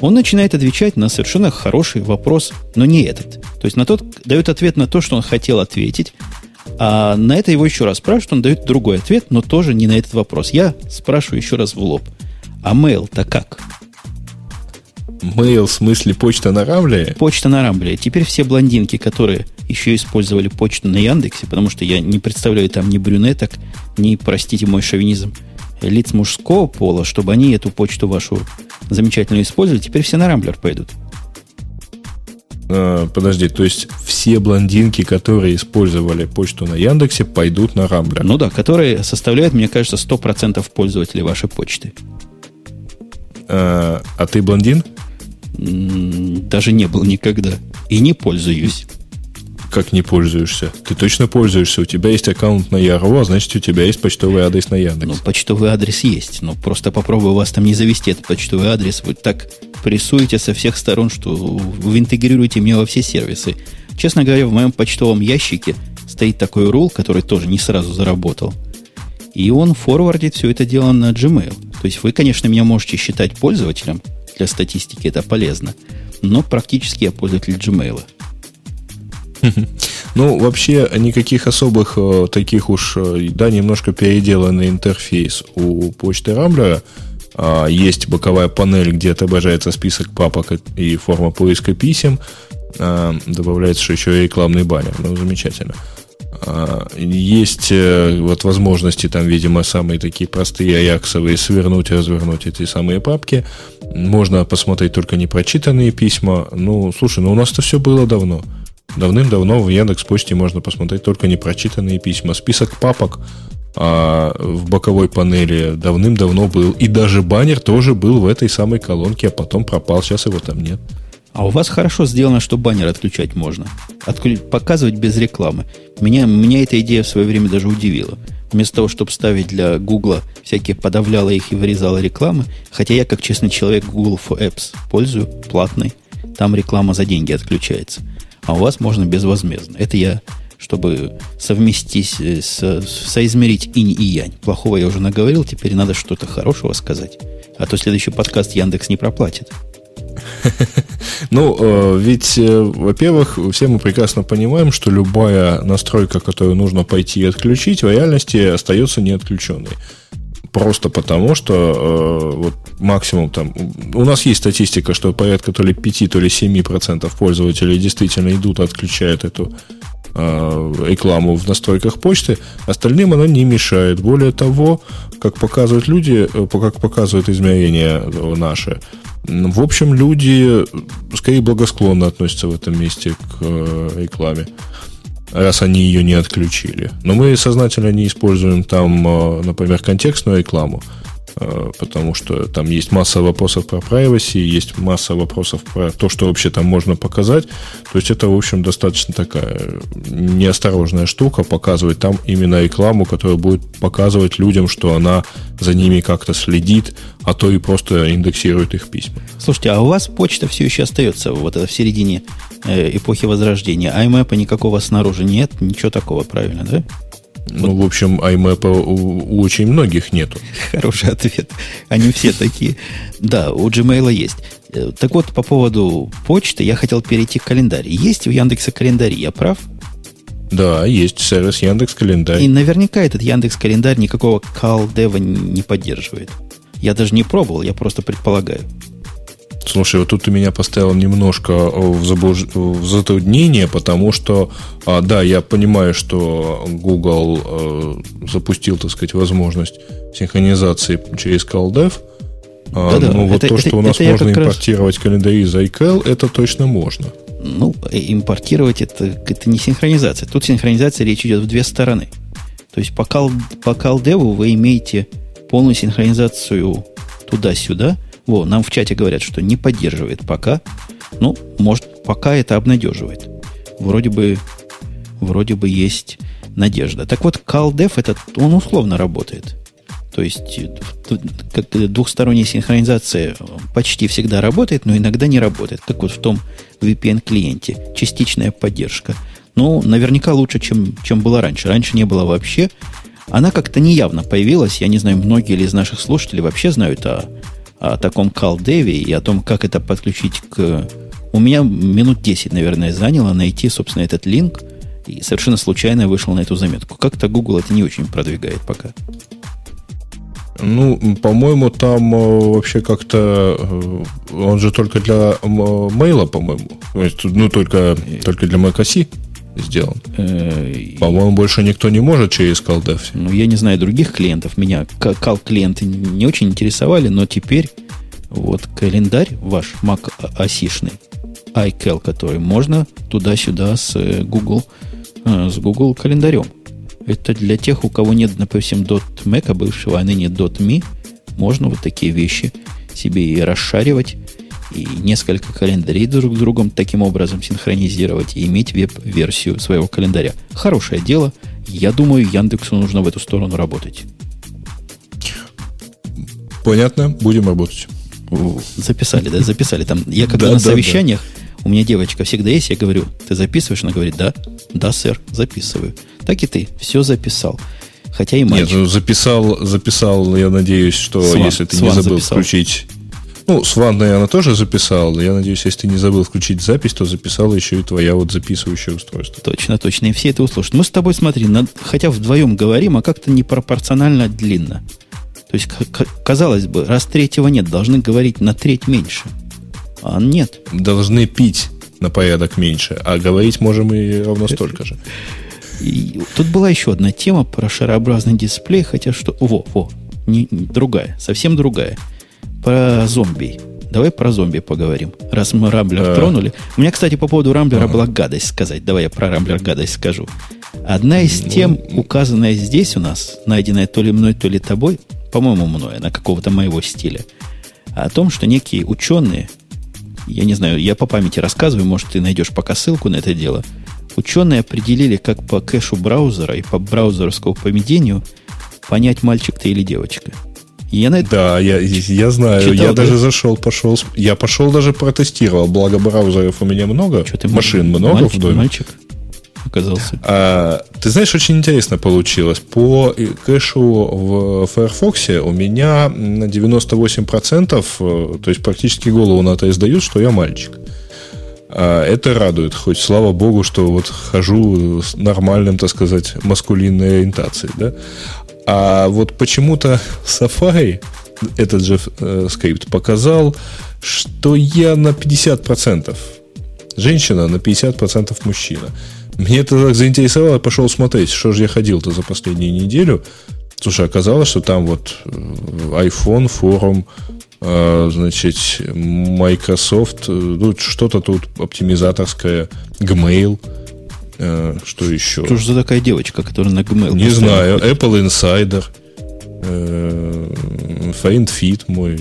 Он начинает отвечать на совершенно хороший вопрос, но не этот. То есть на тот дает ответ на то, что он хотел ответить, а на это его еще раз спрашивают, он дает другой ответ, но тоже не на этот вопрос. Я спрашиваю еще раз в лоб. А mail-то как? Mail в смысле почта на Рамбле? Почта на Рамбле. Теперь все блондинки, которые еще использовали почту на Яндексе, потому что я не представляю там ни брюнеток, ни, простите мой шовинизм, лиц мужского пола, чтобы они эту почту вашу замечательную использовали, теперь все на Рамблер пойдут. А, подожди, то есть все блондинки, которые использовали почту на Яндексе, пойдут на Рамблер? Ну да, которые составляют, мне кажется, 100% пользователей вашей почты. А, а ты блондин? Даже не был никогда. И не пользуюсь. Как не пользуешься? Ты точно пользуешься. У тебя есть аккаунт на Яро, а значит, у тебя есть почтовый адрес на Яндекс. Ну, почтовый адрес есть. Но просто попробую вас там не завести, этот почтовый адрес. Вы так прессуете со всех сторон, что вы интегрируете меня во все сервисы. Честно говоря, в моем почтовом ящике стоит такой рул, который тоже не сразу заработал. И он форвардит все это дело на Gmail. То есть вы, конечно, меня можете считать пользователем. Для статистики это полезно. Но практически я пользователь Gmail. Ну, вообще, никаких особых э, таких уж, э, да, немножко переделанный интерфейс у почты Рамблера. А, есть боковая панель, где отображается список папок и форма поиска писем. А, добавляется еще и рекламный баннер. Ну, замечательно. А, есть э, вот возможности там, видимо, самые такие простые аяксовые свернуть и развернуть эти самые папки. Можно посмотреть только непрочитанные письма. Ну, слушай, ну у нас-то все было давно. Давным-давно в Яндекс Почте можно посмотреть только непрочитанные письма. Список папок а, в боковой панели давным-давно был. И даже баннер тоже был в этой самой колонке, а потом пропал. Сейчас его там нет. А у вас хорошо сделано, что баннер отключать можно. Отклю... Показывать без рекламы. Меня, меня эта идея в свое время даже удивила. Вместо того, чтобы ставить для Гугла всякие подавляла их и вырезала рекламы, хотя я, как честный человек, Google for Apps пользую, платный, там реклама за деньги отключается. А у вас можно безвозмездно. Это я, чтобы совместить, э, со, соизмерить инь и янь. Плохого я уже наговорил, теперь надо что-то хорошего сказать. А то следующий подкаст Яндекс не проплатит. Ну, э, ведь, э, во-первых, все мы прекрасно понимаем, что любая настройка, которую нужно пойти и отключить, в реальности остается неотключенной. Просто потому, что э, вот максимум там... У нас есть статистика, что порядка то ли 5, то ли 7% пользователей действительно идут, отключают эту рекламу в настройках почты, остальным она не мешает. Более того, как показывают люди, как показывают измерения наши, в общем, люди скорее благосклонно относятся в этом месте к э, рекламе, раз они ее не отключили. Но мы сознательно не используем там, э, например, контекстную рекламу. Э, потому что там есть масса вопросов про privacy, есть масса вопросов про то, что вообще там можно показать. То есть это, в общем, достаточно такая неосторожная штука, показывать там именно рекламу, которая будет показывать людям, что она за ними как-то следит, а то и просто индексирует их письма. Слушайте, а у вас почта все еще остается вот это в середине э, эпохи Возрождения. IMAP никакого снаружи нет, ничего такого, правильно, да? Ну, в общем, IMAP у, у очень многих нету. Хороший ответ. Они все такие. Да, у Gmail есть. Э, так вот, по поводу почты я хотел перейти к календарю. Есть у Яндекса календарь, я прав? Да, есть сервис Яндекс Календарь. И наверняка этот Яндекс Календарь никакого CalDev не поддерживает. Я даже не пробовал, я просто предполагаю. Слушай, вот тут ты меня поставил немножко в, заблуж... в затруднение, потому что, а, да, я понимаю, что Google э, запустил, так сказать, возможность синхронизации через CalDev, а, да, да. но вот это, то, что это, у нас можно импортировать раз... календари из iCal, это точно можно. Ну, э, импортировать это, это не синхронизация. Тут синхронизация речь идет в две стороны. То есть по, Cal, по CalDev вы имеете полную синхронизацию туда-сюда. Во, нам в чате говорят, что не поддерживает пока. Ну, может, пока это обнадеживает. Вроде бы, вроде бы есть надежда. Так вот, CalDev, этот, он условно работает. То есть как двухсторонняя синхронизация почти всегда работает, но иногда не работает, как вот в том VPN-клиенте. Частичная поддержка. Ну, наверняка лучше, чем, чем было раньше. Раньше не было вообще. Она как-то неявно появилась. Я не знаю, многие ли из наших слушателей вообще знают о, о таком CalDev и о том, как это подключить к... У меня минут 10, наверное, заняло найти, собственно, этот линк. И совершенно случайно вышел на эту заметку. Как-то Google это не очень продвигает пока. Ну, по-моему, там э, вообще как-то... Э, он же только для мейла, по-моему. Ну, только, только для macOS сделан. Э, по-моему, больше никто не может через CalDev. Ну, я не знаю других клиентов. Меня Cal-клиенты не очень интересовали, но теперь вот календарь ваш Mac осишный, iCal, который можно туда-сюда с Google, с Google календарем. Это для тех, у кого нет, допустим, .Mac, бывшего, а ныне .me, можно вот такие вещи себе и расшаривать, и несколько календарей друг с другом таким образом синхронизировать и иметь веб-версию своего календаря. Хорошее дело. Я думаю, Яндексу нужно в эту сторону работать. Понятно, будем работать. Записали, да, записали. Там я когда на совещаниях, у меня девочка всегда есть, я говорю, ты записываешь? Она говорит, да, да, сэр, записываю. Так и ты все записал. Хотя и мальчик. Нет, ну, записал, записал, я надеюсь, что Сван, если ты Сван не забыл записал. включить... Ну, Сван, наверное, тоже записал. Я надеюсь, если ты не забыл включить запись, то записала еще и твоя вот записывающее устройство. Точно, точно. И все это услышат. Мы с тобой, смотри, над, хотя вдвоем говорим, а как-то непропорционально длинно. То есть, казалось бы, раз третьего нет, должны говорить на треть меньше. А нет. Должны пить на порядок меньше, а говорить можем и ровно столько же. И тут была еще одна тема про шарообразный дисплей, хотя что... Во, во, не, не, другая, совсем другая. Про зомби. Давай про зомби поговорим, раз мы Рамблер а. тронули. У меня, кстати, по поводу Рамблера ага. была гадость сказать. Давай я про Рамблер гадость скажу. Одна из ну, тем, указанная здесь у нас, найденная то ли мной, то ли тобой, по-моему, мной, на какого-то моего стиля, о том, что некие ученые, я не знаю, я по памяти рассказываю, может, ты найдешь пока ссылку на это дело – Ученые определили, как по кэшу браузера и по браузерскому поведению понять, мальчик ты или девочка. Я на это да, я, я знаю. Читал, я да? даже зашел, пошел. Я пошел даже протестировал. Благо браузеров у меня много. Что ты, машин много мальчик, в доме. Мальчик оказался. А, ты знаешь, очень интересно получилось. По кэшу в Firefox у меня на 98%, э, то есть практически голову на это издают, что я мальчик. А, это радует, хоть слава богу, что вот хожу с нормальным, так сказать, маскулинной ориентацией, да. А вот почему-то Safari, этот же э, скрипт, показал, что я на 50% женщина, на 50% мужчина. Мне это так заинтересовало, пошел смотреть, что же я ходил-то за последнюю неделю. Слушай, оказалось, что там вот э, iPhone, форум, а, значит, Microsoft, э, ну, что-то тут оптимизаторское, Gmail, э, что еще? Что же за такая девочка, которая на Gmail? Не знаю, Apple Insider, э, FindFit мой.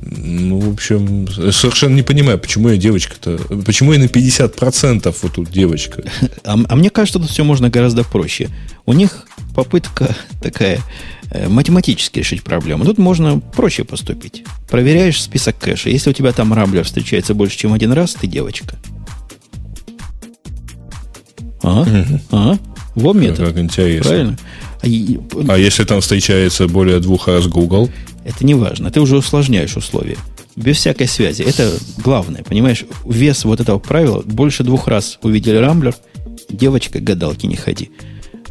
Ну, в общем, совершенно не понимаю, почему я девочка-то... Почему я на 50% вот тут девочка? А, а мне кажется, тут все можно гораздо проще. У них попытка такая Э, математически решить проблему. Тут можно проще поступить. Проверяешь список кэша. Если у тебя там рамблер встречается больше, чем один раз, ты девочка. А? Угу. А? Во метод. Как интересно. Правильно? А, а если там встречается более двух раз Google? Это не важно. Ты уже усложняешь условия. Без всякой связи. Это главное, понимаешь? Вес вот этого правила. Больше двух раз увидели Рамблер. Девочка, гадалки не ходи.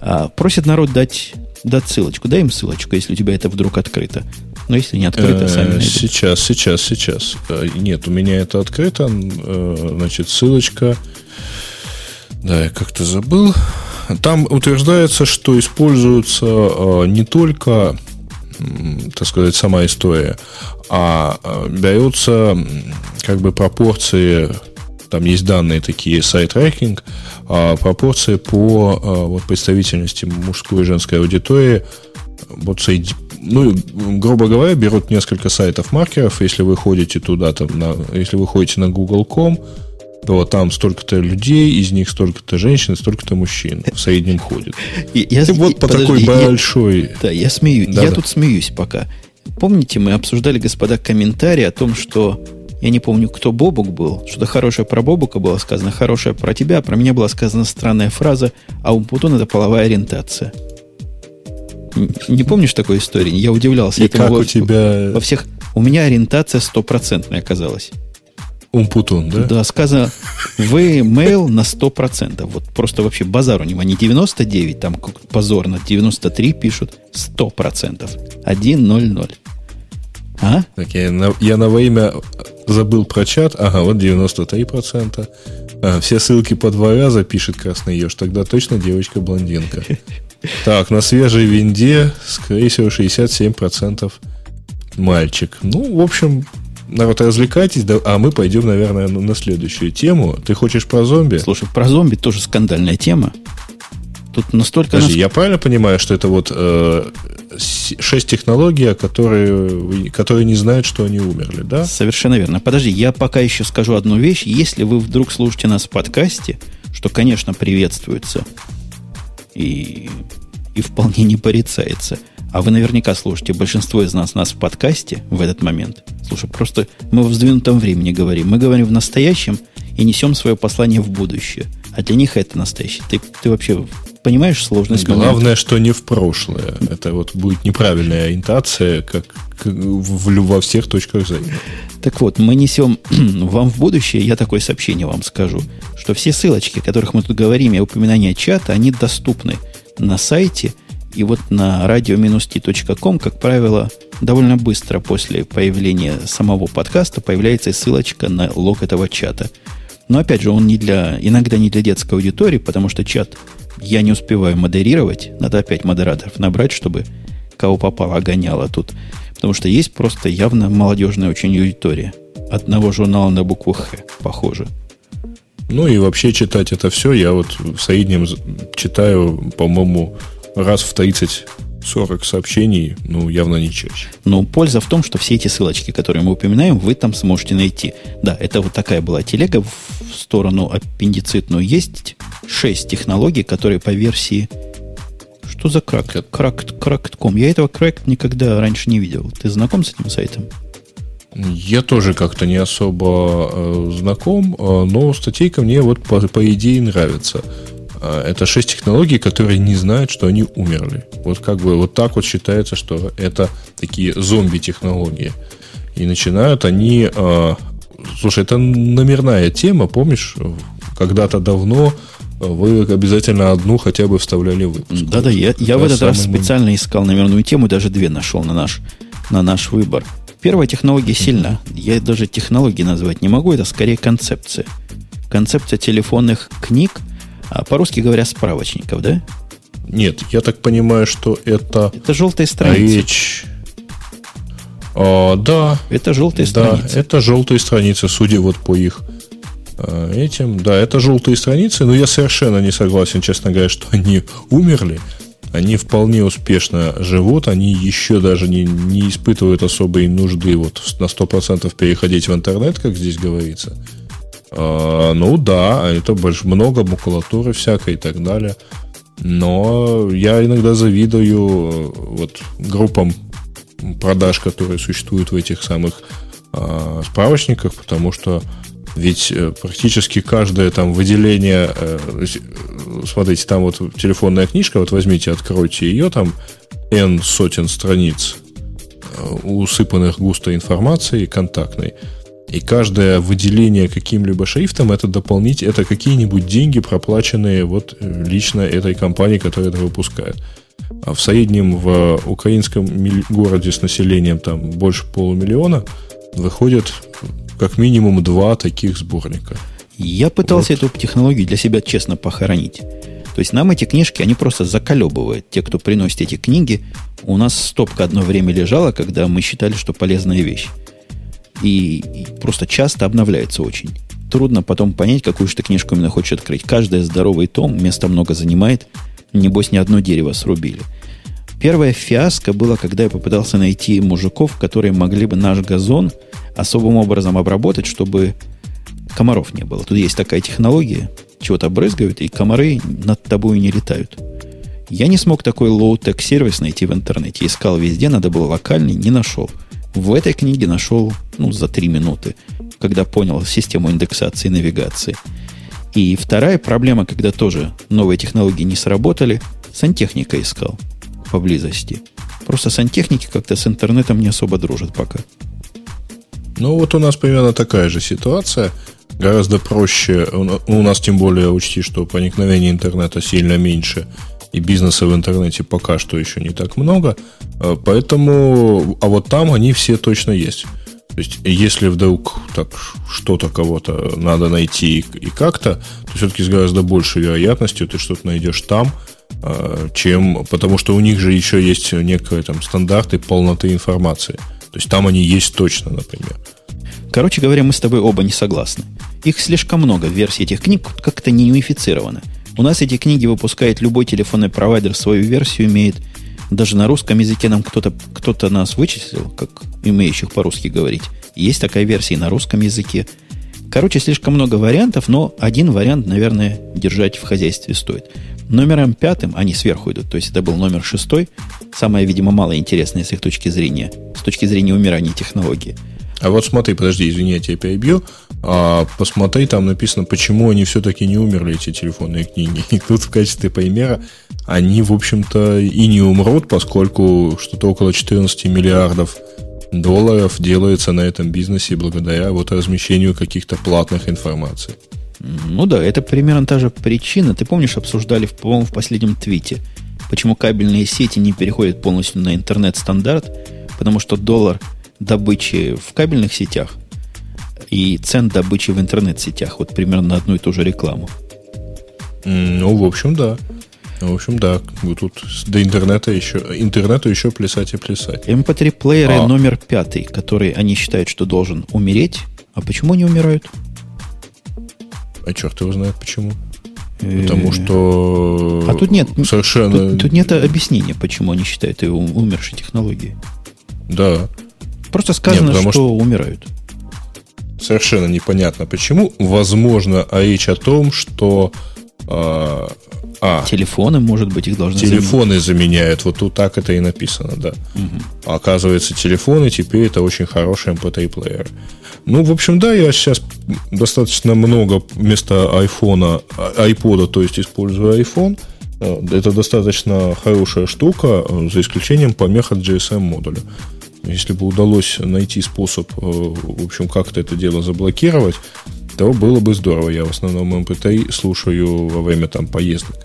А, просит народ дать, дать ссылочку. Дай им ссылочку, если у тебя это вдруг открыто. Но если не открыто, сами найдут. Сейчас, сейчас, сейчас. Э, нет, у меня это открыто. Э, значит, ссылочка. Да, я как-то забыл. Там утверждается, что используется э, не только, так сказать, сама история, а берется как бы пропорции там есть данные такие, сайт-трекинг, а пропорции по вот, представительности мужской и женской аудитории вот ну, грубо говоря, берут несколько сайтов маркеров, если вы ходите туда, там, на, если вы ходите на google.com, то там столько-то людей, из них столько-то женщин, столько-то мужчин в среднем ходит. Я, я, вот по подожди, такой большой... Я, да, я смеюсь. Да, я да. тут смеюсь пока. Помните, мы обсуждали, господа, комментарии о том, что я не помню, кто Бобук был. Что-то хорошее про Бобука было сказано, хорошее про тебя, а про меня была сказана странная фраза, а у Путона это половая ориентация. Не помнишь такой истории? Я удивлялся. И как у тебя... Во всех... У меня ориентация стопроцентная оказалась. Умпутун, да? Да, сказано, вы mail на 100%. Вот просто вообще базар у него. Не 99, там позорно, 93 пишут, 100%. 100. А? Так, я на, я на во имя забыл про чат. Ага, вот 93%. А, все ссылки по два раза пишет Красный Еж. Тогда точно девочка-блондинка. Так, на свежей винде, скорее всего, 67% мальчик. Ну, в общем, народ, развлекайтесь, да, а мы пойдем, наверное, на следующую тему. Ты хочешь про зомби? Слушай, про зомби тоже скандальная тема. Тут настолько... Подожди, нас... я правильно понимаю, что это вот э, 6 технологий, которые, которые не знают, что они умерли, да? Совершенно верно. Подожди, я пока еще скажу одну вещь. Если вы вдруг слушаете нас в подкасте, что, конечно, приветствуется, и, и вполне не порицается. А вы наверняка слушаете большинство из нас нас в подкасте в этот момент. Слушай, просто мы в сдвинутом времени говорим. Мы говорим в настоящем и несем свое послание в будущее. А для них это настоящее. Ты, ты вообще понимаешь сложность Главное, момента? что не в прошлое. Это вот будет неправильная ориентация, как, как в, во всех точках зрения. Так вот, мы несем вам в будущее, я такое сообщение вам скажу, что все ссылочки, о которых мы тут говорим, и упоминания чата, они доступны на сайте, и вот на radio-t.com, как правило, довольно быстро после появления самого подкаста появляется ссылочка на лог этого чата. Но опять же, он не для, иногда не для детской аудитории, потому что чат я не успеваю модерировать. Надо опять модераторов набрать, чтобы кого попало гоняло тут. Потому что есть просто явно молодежная очень аудитория. Одного журнала на букву Х, похоже. Ну и вообще читать это все, я вот в среднем читаю, по-моему, раз в 30 40 сообщений, ну, явно не чаще. Но польза в том, что все эти ссылочки, которые мы упоминаем, вы там сможете найти. Да, это вот такая была телега в сторону аппендицитную. Есть 6 технологий, которые по версии... Что за крак? Кракт, кракт.ком. Я этого кракт никогда раньше не видел. Ты знаком с этим сайтом? Я тоже как-то не особо э, знаком, э, но статейка мне вот по, по идее нравится. А, это шесть технологий, которые не знают, что они умерли. Вот как бы вот так вот считается, что это такие зомби-технологии. И начинают они... Э, слушай, это номерная тема, помнишь? Когда-то давно вы обязательно одну хотя бы вставляли в выпуск. Да-да, я, я в этот раз специально искал номерную тему, даже две нашел на наш, на наш выбор. Первая технология сильна. Я даже технологии назвать не могу, это скорее концепция. Концепция телефонных книг – а по-русски говоря, справочников, да? Нет, я так понимаю, что это... Это желтые страницы. Речь... А, да. Это желтые да, страницы. это желтые страницы, судя вот по их а, этим. Да, это желтые страницы, но я совершенно не согласен, честно говоря, что они умерли. Они вполне успешно живут, они еще даже не, не испытывают особой нужды вот на 100% переходить в интернет, как здесь говорится. А, ну да, это больше много макулатуры всякой и так далее. Но я иногда завидую э, вот группам продаж, которые существуют в этих самых э, справочниках, потому что ведь э, практически каждое там выделение, э, смотрите, там вот телефонная книжка, вот возьмите, откройте ее, там N сотен страниц, э, усыпанных густой информацией, контактной. И каждое выделение каким-либо шрифтом это дополнить, это какие-нибудь деньги, проплаченные вот лично этой компании, которая это выпускает. А в среднем в украинском городе с населением там больше полумиллиона выходит как минимум два таких сборника. Я пытался вот. эту технологию для себя честно похоронить. То есть нам эти книжки, они просто заколебывают. Те, кто приносит эти книги, у нас стопка одно время лежала, когда мы считали, что полезная вещь. И, и просто часто обновляется очень. Трудно потом понять, какую же ты книжку именно хочешь открыть. Каждая здоровый том, места много занимает. Небось, ни одно дерево срубили. Первая фиаско была, когда я попытался найти мужиков, которые могли бы наш газон особым образом обработать, чтобы комаров не было. Тут есть такая технология, чего-то брызгают, и комары над тобой не летают. Я не смог такой low-tech сервис найти в интернете. Искал везде, надо было локальный, не нашел. В этой книге нашел ну, за три минуты, когда понял систему индексации и навигации. И вторая проблема, когда тоже новые технологии не сработали, сантехника искал поблизости. Просто сантехники как-то с интернетом не особо дружат пока. Ну, вот у нас примерно такая же ситуация – гораздо проще. У нас тем более учти, что проникновение интернета сильно меньше, и бизнеса в интернете пока что еще не так много. А, поэтому, а вот там они все точно есть. То есть, если вдруг так что-то кого-то надо найти и как-то, то все-таки с гораздо большей вероятностью ты что-то найдешь там, а, чем потому что у них же еще есть некие там стандарты полноты информации. То есть там они есть точно, например. Короче говоря, мы с тобой оба не согласны. Их слишком много, версий этих книг как-то не унифицированы. У нас эти книги выпускает любой телефонный провайдер, свою версию имеет. Даже на русском языке нам кто-то кто нас вычислил, как умеющих по-русски говорить. Есть такая версия и на русском языке. Короче, слишком много вариантов, но один вариант, наверное, держать в хозяйстве стоит. Номером пятым, они сверху идут, то есть это был номер шестой, самое, видимо, малоинтересное с их точки зрения, с точки зрения умирания технологии – а вот смотри, подожди, извини, я тебя перебью. А, посмотри, там написано, почему они все-таки не умерли, эти телефонные книги. И тут в качестве примера они, в общем-то, и не умрут, поскольку что-то около 14 миллиардов долларов делается на этом бизнесе благодаря вот размещению каких-то платных информаций. Ну да, это примерно та же причина. Ты помнишь, обсуждали, по-моему, в последнем твите, почему кабельные сети не переходят полностью на интернет-стандарт, потому что доллар – добычи в кабельных сетях и цен добычи в интернет-сетях. Вот примерно на одну и ту же рекламу. Ну, в общем, да. В общем, да. Тут до интернета еще, интернету еще плясать и плясать. MP3-плееры а. номер пятый, который они считают, что должен умереть. А почему они умирают? А черт его знает почему. Потому э, что... А тут нет совершенно... Тут, тут нет объяснения, почему они считают его умершей технологией. Да. Просто сказано, Нет, что, что умирают. Совершенно непонятно почему. Возможно, а речь о том, что а, а, телефоны, может быть, их должны Телефоны заменять. заменяют. Вот тут так это и написано, да. Угу. Оказывается, телефоны теперь это очень хороший MP3-плеер. Ну, в общем, да, я сейчас достаточно много вместо айфона, айпода, то есть использую iPhone. Э, это достаточно хорошая штука, э, за исключением помех от GSM модуля. Если бы удалось найти способ, э, в общем, как-то это дело заблокировать, то было бы здорово. Я в основном MP3 слушаю во время там поездок.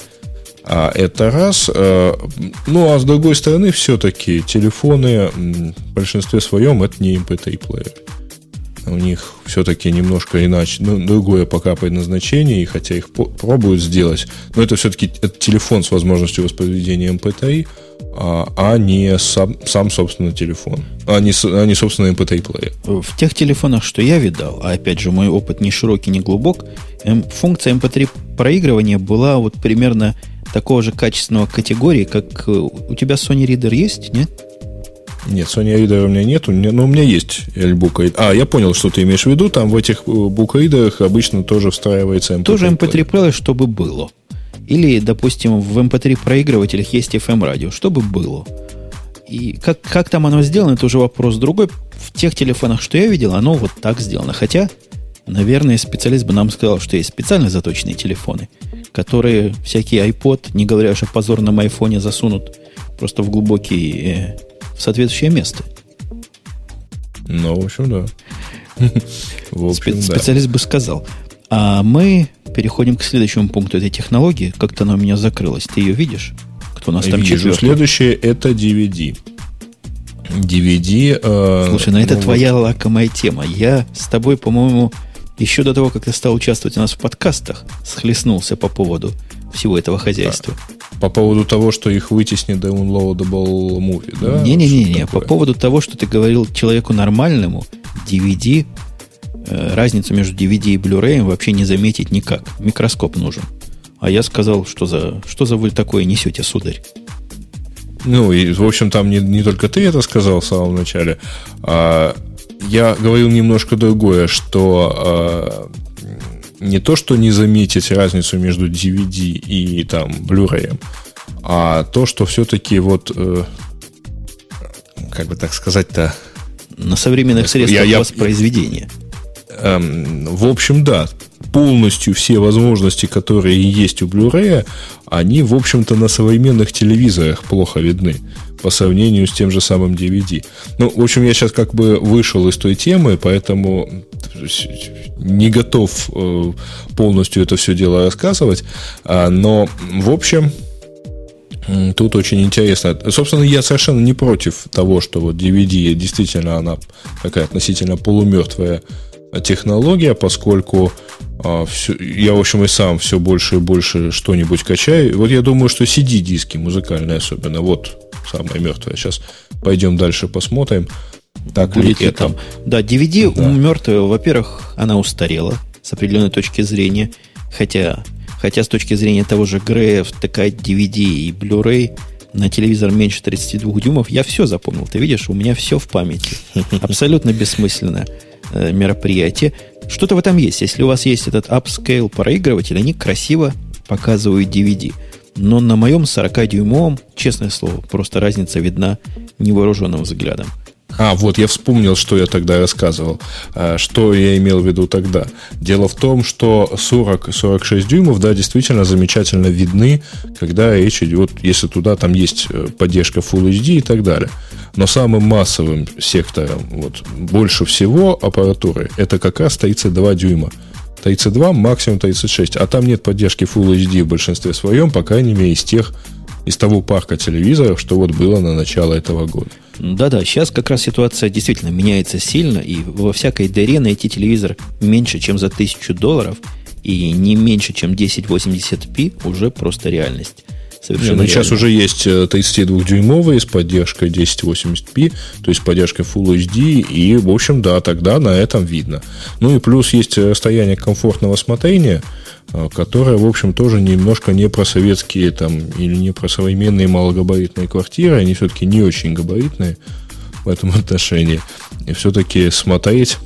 А это раз. Э, ну, а с другой стороны, все-таки телефоны в большинстве своем это не MP3-плеер. У них все-таки немножко иначе, ну, другое пока предназначение, и хотя их пробуют сделать, но это все-таки телефон с возможностью воспроизведения MP3, а, а не сам, сам собственно, телефон, а не, а не собственно, MP3-плеер. В тех телефонах, что я видал, а опять же, мой опыт не широкий, не глубок, функция MP3 проигрывания была вот примерно такого же качественного категории, как э, у тебя Sony Reader есть, нет? Нет, Sony Reader у меня нет, но у меня есть Book А, я понял, что ты имеешь в виду. Там в этих букридерах обычно тоже встраивается MP3. Тоже MP3 плеер, чтобы было. Или, допустим, в MP3 проигрывателях есть FM радио, чтобы было. И как, как там оно сделано, это уже вопрос другой. В тех телефонах, что я видел, оно вот так сделано. Хотя, наверное, специалист бы нам сказал, что есть специально заточенные телефоны, которые всякий iPod, не говоря уж о позорном айфоне, засунут просто в глубокий, э, в соответствующее место. Ну, в общем, да. В общем, Спе- да. Специалист бы сказал. А мы переходим к следующему пункту этой технологии. Как-то она у меня закрылась. Ты ее видишь? Кто у нас там Вижу. Следующее это DVD. DVD. Э, Слушай, ну это ну, твоя вот... лакомая тема. Я с тобой, по-моему, еще до того, как ты стал участвовать у нас в подкастах, схлестнулся по поводу всего этого хозяйства. А, по поводу того, что их вытеснит downloadable movie, да? Не-не-не, по поводу того, что ты говорил человеку нормальному, DVD, э, разницу между DVD и Blu-ray вообще не заметить никак. Микроскоп нужен. А я сказал, что за, что за вы такое несете, сударь? Ну, и, в общем, там не, не только ты это сказал в самом начале, а я говорил немножко другое, что а, не то, что не заметить разницу между DVD и там Blu-ray, а то, что все-таки вот, э, как бы так сказать-то... На современных средствах я, воспроизведения. Я, эм, в общем, да полностью все возможности, которые есть у Blu-ray, они, в общем-то, на современных телевизорах плохо видны по сравнению с тем же самым DVD. Ну, в общем, я сейчас как бы вышел из той темы, поэтому не готов э, полностью это все дело рассказывать. А, но, в общем, Тут очень интересно. Собственно, я совершенно не против того, что вот DVD действительно она такая относительно полумертвая технология, поскольку а, все, я, в общем, и сам все больше и больше что-нибудь качаю. Вот я думаю, что CD-диски музыкальные особенно, вот самое мертвое. Сейчас пойдем дальше посмотрим. Так Будет ли это? Там. Да, DVD да. мертвая, во-первых, она устарела с определенной точки зрения. Хотя, хотя с точки зрения того же Грея втыкать DVD и Blu-ray на телевизор меньше 32 дюймов, я все запомнил. Ты видишь, у меня все в памяти. Абсолютно бессмысленно. Э, мероприятие. Что-то в этом есть. Если у вас есть этот upscale проигрыватель, они красиво показывают DVD. Но на моем 40-дюймовом, честное слово, просто разница видна невооруженным взглядом. А, вот я вспомнил, что я тогда рассказывал. А, что я имел в виду тогда. Дело в том, что 40-46 дюймов, да, действительно замечательно видны, когда речь идет, если туда там есть э, поддержка Full HD и так далее. Но самым массовым сектором, вот, больше всего аппаратуры, это как раз 32 дюйма. 32, максимум 36. А там нет поддержки Full HD в большинстве своем, по крайней мере, из тех, из того парка телевизоров, что вот было на начало этого года. Да-да, сейчас как раз ситуация действительно меняется сильно, и во всякой дыре найти телевизор меньше, чем за тысячу долларов, и не меньше, чем 1080p уже просто реальность. Совершенно ну, сейчас уже есть 32-дюймовые э, с поддержкой 1080p, то есть поддержкой Full HD, и, в общем, да, тогда на этом видно. Ну и плюс есть расстояние комфортного смотрения, э, которое, в общем, тоже немножко не про советские там, или не про современные малогабаритные квартиры, они все-таки не очень габаритные в этом отношении. И все-таки смотреть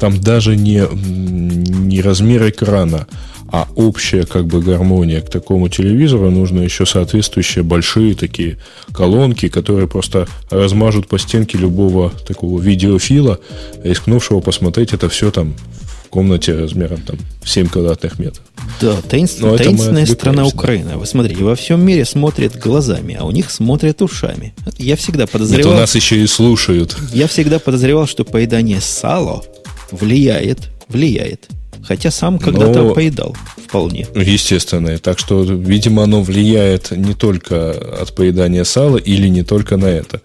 там даже не, не размер экрана, а общая как бы гармония к такому телевизору нужно еще соответствующие большие такие колонки, которые просто размажут по стенке любого такого видеофила, рискнувшего посмотреть это все там в комнате размером там 7 квадратных метров. Да, таинственная, таинственная страна Украина. Вы смотрите, во всем мире смотрят глазами, а у них смотрят ушами. Я всегда подозревал... Это нас еще и слушают. Я всегда подозревал, что поедание сала влияет, влияет Хотя сам когда-то Но, поедал вполне. Естественно. Так что, видимо, оно влияет не только от поедания сала или не только на это.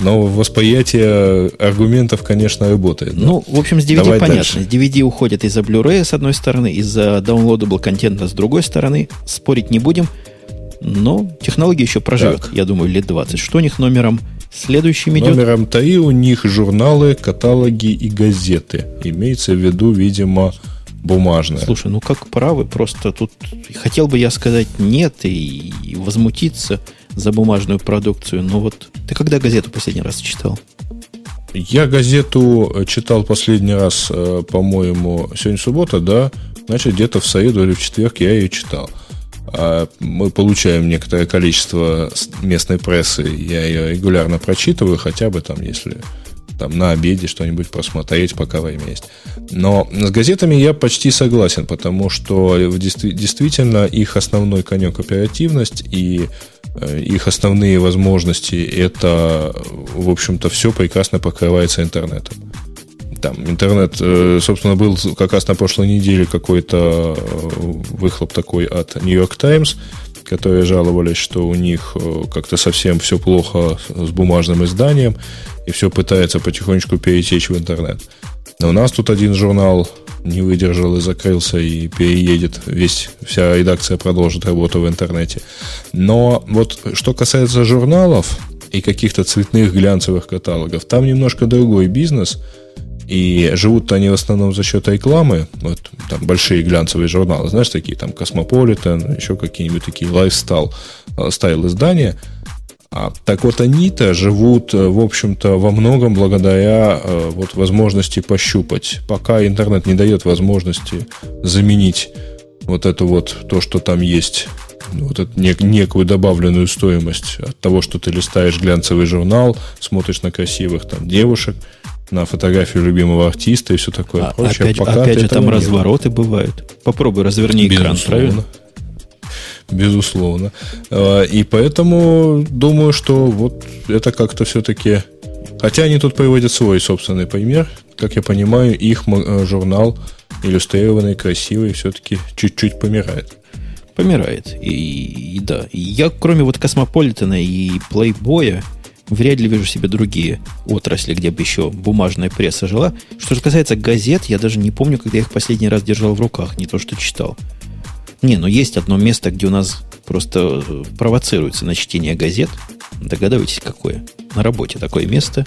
Но восприятие аргументов, конечно, работает. Ну, в общем, с DVD Давай понятно. Дальше. DVD уходят из-за Blu-ray с одной стороны, из-за downloadable контента с другой стороны. Спорить не будем. Но технология еще проживет, так. я думаю, лет 20. Что у них номером следующим идет? Номером 3 у них журналы, каталоги и газеты. Имеется в виду, видимо, бумажная. Слушай, ну как правы, просто тут хотел бы я сказать нет и, и возмутиться за бумажную продукцию, но вот ты когда газету последний раз читал? Я газету э, читал последний раз, э, по-моему, сегодня суббота, да? Значит, где-то в среду или в четверг я ее читал. А мы получаем некоторое количество местной прессы, я ее регулярно прочитываю, хотя бы там, если там на обеде что-нибудь просмотреть, пока время есть. Но с газетами я почти согласен, потому что действительно их основной конек оперативность и э, их основные возможности это, в общем-то, все прекрасно покрывается интернетом. Там интернет, э, собственно, был как раз на прошлой неделе какой-то э, выхлоп такой от New York Times, которые жаловались, что у них как-то совсем все плохо с бумажным изданием, и все пытается потихонечку перетечь в интернет. Но у нас тут один журнал не выдержал и закрылся, и переедет. Весь, вся редакция продолжит работу в интернете. Но вот что касается журналов и каких-то цветных глянцевых каталогов, там немножко другой бизнес. И живут они в основном за счет рекламы. Вот там большие глянцевые журналы, знаешь, такие там Космополитен, еще какие-нибудь такие lifestyle style издания – а, так вот, они-то живут, э, в общем-то, во многом благодаря э, вот, возможности пощупать. Пока интернет не дает возможности заменить вот это вот то, что там есть, вот эту нек- некую добавленную стоимость от того, что ты листаешь глянцевый журнал, смотришь на красивых там девушек, на фотографию любимого артиста и все такое а, прочее. Опять, Пока опять же, там развороты бывают. Попробуй разверни экран, правильно? безусловно. А, и поэтому думаю, что вот это как-то все-таки... Хотя они тут приводят свой собственный пример. Как я понимаю, их э, журнал иллюстрированный, красивый, все-таки чуть-чуть помирает. Помирает. И, и да. Я, кроме вот Космополитена и Плейбоя, вряд ли вижу себе другие отрасли, где бы еще бумажная пресса жила. Что же касается газет, я даже не помню, когда я их последний раз держал в руках, не то что читал. Не, ну есть одно место, где у нас просто э, провоцируется на чтение газет. Догадываетесь, какое? На работе такое место.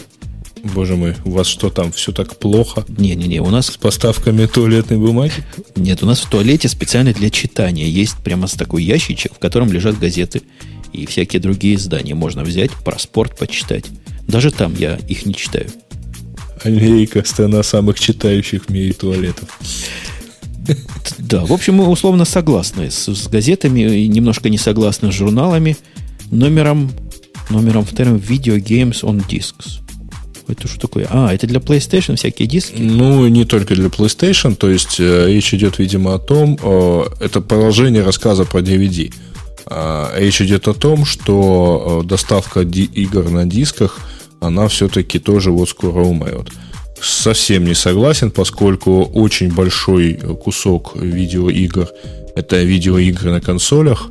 Боже мой, у вас что там, все так плохо? Не-не-не, у нас... С поставками туалетной бумаги? Нет, у нас в туалете специально для читания есть прямо такой ящичек, в котором лежат газеты и всякие другие издания. Можно взять, про спорт почитать. Даже там я их не читаю. Америка – страна самых читающих в мире туалетов. Да, в общем, мы условно согласны с, с газетами, и немножко не согласны с журналами. Номером, номером вторым Video Games on Discs. Это что такое? А, это для PlayStation всякие диски? Ну, не только для PlayStation. То есть, э, речь идет, видимо, о том, э, это продолжение рассказа про DVD. Э, речь идет о том, что э, доставка игр на дисках, она все-таки тоже вот скоро умрет совсем не согласен, поскольку очень большой кусок видеоигр это видеоигры на консолях.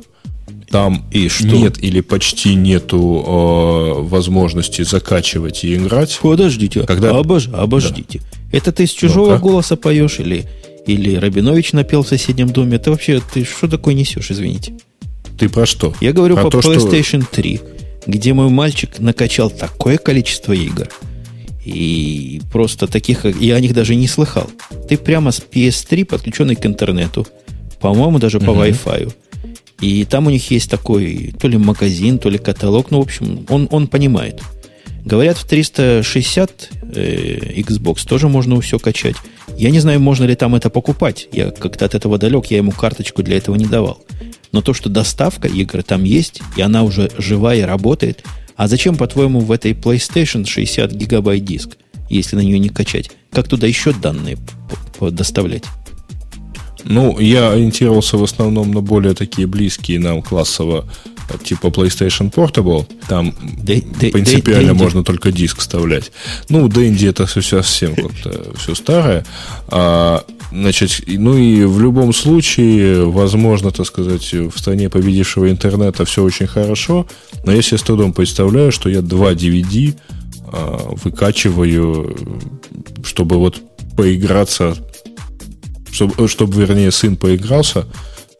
Там и что? нет или почти нету э, возможности закачивать и играть. Подождите, Когда... обож... обождите. Да. Это ты с чужого ну голоса поешь или, или Рабинович напел в соседнем доме? Это вообще, ты что такое несешь, извините? Ты про что? Я говорю про, по то, PlayStation что... 3, где мой мальчик накачал такое количество игр – и просто таких, я о них даже не слыхал. Ты прямо с PS3 подключенный к интернету, по-моему, даже по uh-huh. Wi-Fi. И там у них есть такой то ли магазин, то ли каталог, ну, в общем, он, он понимает. Говорят, в 360 э, Xbox тоже можно все качать. Я не знаю, можно ли там это покупать. Я как-то от этого далек, я ему карточку для этого не давал. Но то, что доставка игр там есть, и она уже живая, работает, а зачем, по-твоему, в этой PlayStation 60 гигабайт диск, если на нее не качать? Как туда еще данные доставлять? Ну, я ориентировался в основном на более такие близкие нам классово, типа PlayStation Portable. Там да, принципиально да, можно только диск вставлять. Ну, Dendy это все совсем как-то все старое. А, значит, ну и в любом случае, возможно, так сказать, в стране победившего интернета все очень хорошо, но я себе с трудом представляю, что я два DVD а, выкачиваю, чтобы вот поиграться, чтобы, чтобы, вернее, сын поигрался,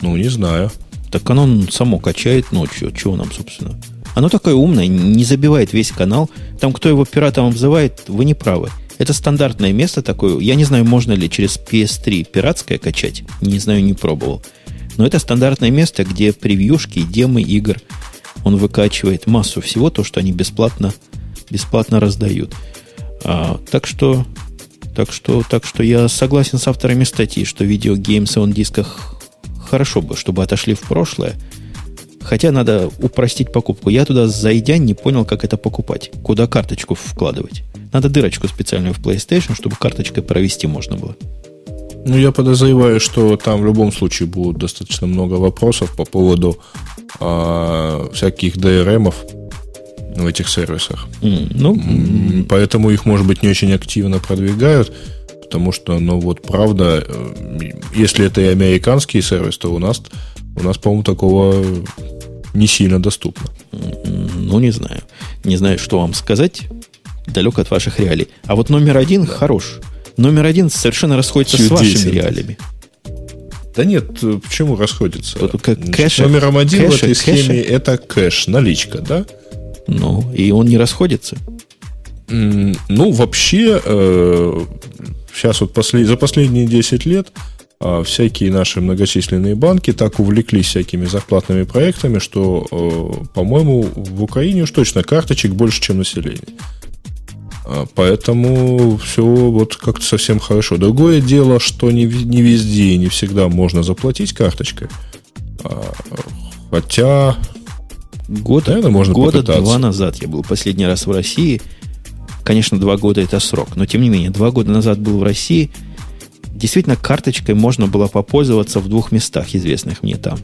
ну, не знаю. Так оно само качает ночью. Чего нам, собственно? Оно такое умное, не забивает весь канал. Там, кто его пиратом обзывает, вы не правы. Это стандартное место такое. Я не знаю, можно ли через PS3 пиратское качать. Не знаю, не пробовал. Но это стандартное место, где превьюшки, демы игр – он выкачивает массу всего, то, что они бесплатно, бесплатно раздают. А, так что, так что, так что я согласен с авторами статьи, что видеогеймсы он дисках хорошо бы, чтобы отошли в прошлое. Хотя надо упростить покупку. Я туда, зайдя, не понял, как это покупать. Куда карточку вкладывать. Надо дырочку специальную в PlayStation, чтобы карточкой провести можно было. Ну, я подозреваю, что там в любом случае будет достаточно много вопросов по поводу э, всяких DRM в этих сервисах. Mm, ну, Поэтому их, может быть, не очень активно продвигают, потому что, ну вот, правда, э, если это и американский сервис, то у нас, у нас по-моему, такого не сильно доступно. Ну, не знаю. Не знаю, что вам сказать. Далек от ваших реалий. А вот номер один да. хорош. Номер один совершенно расходится Чудесен. с вашими реалиями. Да нет, почему расходится? Вот, как кэша, номером один кэша, в этой схеме кэша. это кэш, наличка, да? Ну, и он не расходится. Ну, вообще, э, сейчас вот после, за последние 10 лет э, всякие наши многочисленные банки так увлеклись всякими зарплатными проектами, что, э, по-моему, в Украине уж точно карточек больше, чем население. А, поэтому все вот как-то совсем хорошо. Другое дело, что не, не везде и не всегда можно заплатить карточкой. А, хотя Год, Наверное, можно года попытаться. два назад я был последний раз в России. Конечно, два года это срок, но тем не менее, два года назад был в России. Действительно, карточкой можно было попользоваться в двух местах, известных мне там.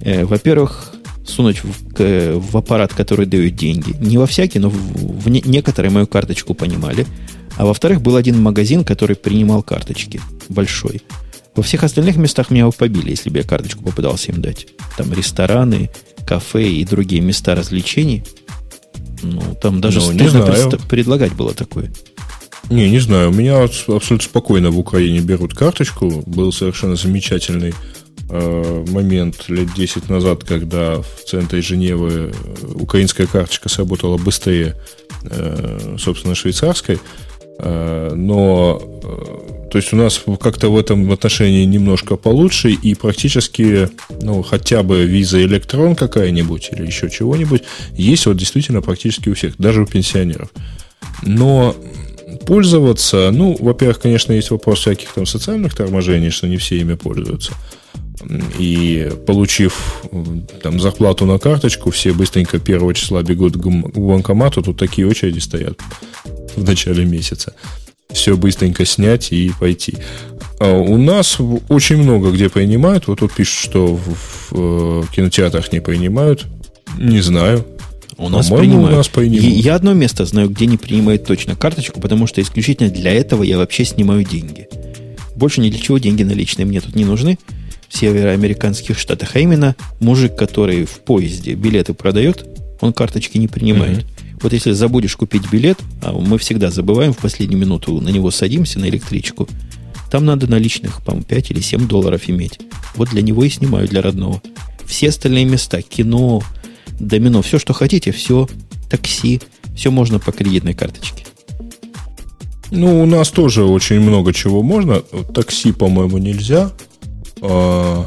Э, во-первых, сунуть в, в аппарат, который дает деньги. Не во всякий, но в, в не, некоторые мою карточку понимали. А во-вторых, был один магазин, который принимал карточки. Большой. Во всех остальных местах меня бы побили, если бы я карточку попытался им дать. Там рестораны, кафе и другие места развлечений. Ну, там даже ну, стыдно предста- предлагать было такое. Не, не знаю. У меня абсолютно спокойно в Украине берут карточку. Был совершенно замечательный э, момент лет 10 назад, когда в центре Женевы э, украинская карточка сработала быстрее, э, собственно, швейцарской. Э, но э, то есть у нас как-то в этом отношении немножко получше, и практически, ну, хотя бы виза электрон какая-нибудь или еще чего-нибудь, есть вот действительно практически у всех, даже у пенсионеров. Но пользоваться, ну, во-первых, конечно, есть вопрос всяких там социальных торможений, что не все ими пользуются. И получив там зарплату на карточку, все быстренько первого числа бегут к банкомату, тут такие очереди стоят в начале месяца. Все быстренько снять и пойти. А у нас очень много где принимают. Вот тут пишут, что в, в, в кинотеатрах не принимают. Не знаю. У нас принимают. У нас принимают. Я одно место знаю, где не принимают точно карточку, потому что исключительно для этого я вообще снимаю деньги. Больше ни для чего деньги наличные мне тут не нужны в североамериканских штатах. А именно мужик, который в поезде билеты продает, он карточки не принимает. Mm-hmm. Вот если забудешь купить билет, а мы всегда забываем в последнюю минуту, на него садимся, на электричку, там надо наличных, по-моему, 5 или 7 долларов иметь. Вот для него и снимаю, для родного. Все остальные места, кино, домино, все, что хотите, все, такси, все можно по кредитной карточке. Ну, у нас тоже очень много чего можно. Такси, по-моему, нельзя. А,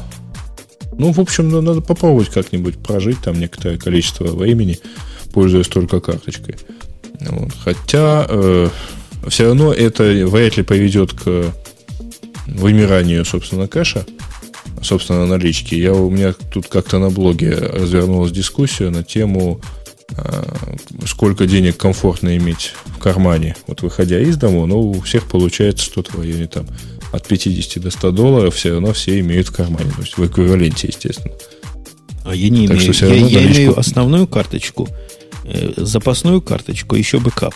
ну, в общем, надо попробовать как-нибудь прожить там некоторое количество времени пользуясь только карточкой. Вот. Хотя э, все равно это вряд ли поведет к вымиранию, собственно, кэша, собственно, налички. Я, у меня тут как-то на блоге развернулась дискуссия на тему, э, сколько денег комфортно иметь в кармане, вот выходя из дома, но у всех получается что-то в районе там от 50 до 100 долларов, все равно все имеют в кармане, то есть в эквиваленте, естественно. А я не так имею. Что я, я имею основную карточку – запасную карточку, еще бэкап.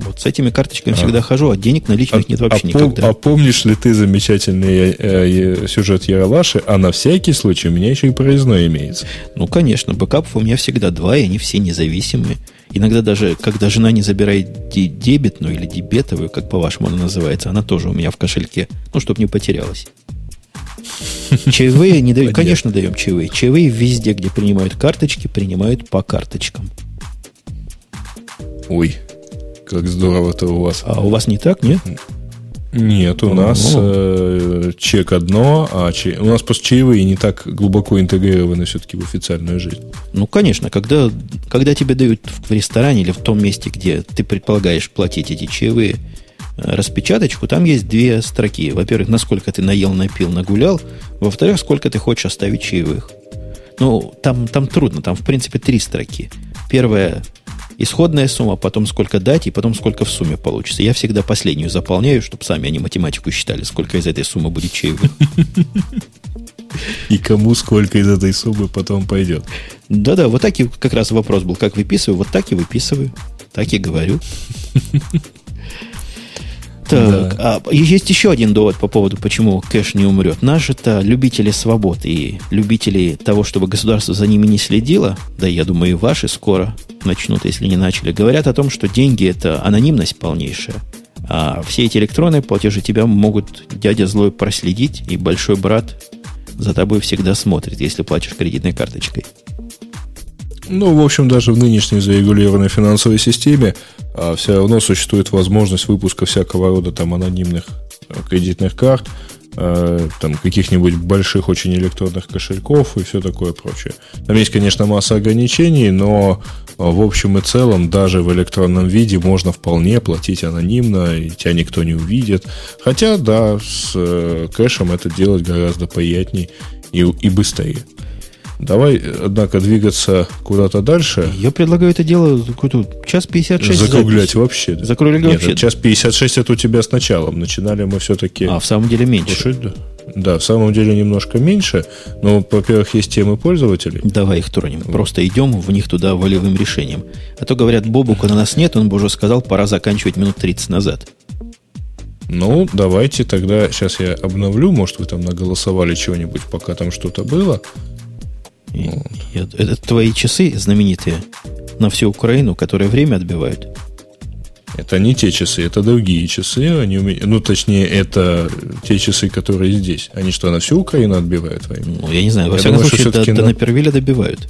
Вот с этими карточками а. всегда хожу, а денег наличных а, нет вообще а никогда. а помнишь ли ты замечательный э, э, сюжет Ералаша, а на всякий случай у меня еще и проездной имеется? Ну, конечно, бэкапов у меня всегда два, и они все независимые. Иногда даже, когда жена не забирает дебетную или дебетовую, как по-вашему она называется, она тоже у меня в кошельке, ну, чтобы не потерялась. Чаевые не дают, конечно, даем чаевые. Чаевые везде, где принимают карточки, принимают по карточкам. Ой, как здорово-то у вас. А у вас не так, нет? Нет, у нас э, чек одно, а че, у нас просто чаевые не так глубоко интегрированы все-таки в официальную жизнь. Ну, конечно, когда, когда тебе дают в ресторане или в том месте, где ты предполагаешь платить эти чаевые, э, распечаточку, там есть две строки. Во-первых, насколько ты наел, напил, нагулял. Во-вторых, сколько ты хочешь оставить чаевых. Ну, там, там трудно, там, в принципе, три строки. Первая исходная сумма, потом сколько дать, и потом сколько в сумме получится. Я всегда последнюю заполняю, чтобы сами они математику считали, сколько из этой суммы будет чаевым. И кому сколько из этой суммы потом пойдет. Да-да, вот так и как раз вопрос был, как выписываю, вот так и выписываю, так и говорю. Так, да. а есть еще один довод по поводу, почему кэш не умрет. Наши-то любители свобод и любители того, чтобы государство за ними не следило, да я думаю, и ваши скоро начнут, если не начали, говорят о том, что деньги это анонимность полнейшая. А все эти электронные платежи тебя могут дядя злой проследить, и большой брат за тобой всегда смотрит, если платишь кредитной карточкой. Ну, в общем, даже в нынешней зарегулированной финансовой системе а, все равно существует возможность выпуска всякого рода там анонимных а, кредитных карт, а, там каких-нибудь больших очень электронных кошельков и все такое прочее. Там есть, конечно, масса ограничений, но а, в общем и целом даже в электронном виде можно вполне платить анонимно, и тебя никто не увидит. Хотя, да, с э, кэшем это делать гораздо приятнее и, и быстрее. Давай, однако, двигаться куда-то дальше. Я предлагаю это дело какой-то час 56. Закруглять запись. вообще. Закруглять Нет, вообще. час 56 это у тебя с началом. Начинали мы все-таки... А, в самом деле меньше. Слушать, да. да, в самом деле немножко меньше. Но, во-первых, есть темы пользователей. Давай их тронем. Просто идем в них туда волевым решением. А то, говорят, Бобука на нас нет, он бы уже сказал, пора заканчивать минут 30 назад. Ну, давайте тогда, сейчас я обновлю, может, вы там наголосовали чего-нибудь, пока там что-то было. И, вот. это твои часы знаменитые на всю Украину, которые время отбивают. Это не те часы, это другие часы. Они у ну, точнее, это те часы, которые здесь. Они что, на всю Украину отбивают войну? Ну, я не знаю. Во всяком думаю, случае, до, до на... Напервиля добивают.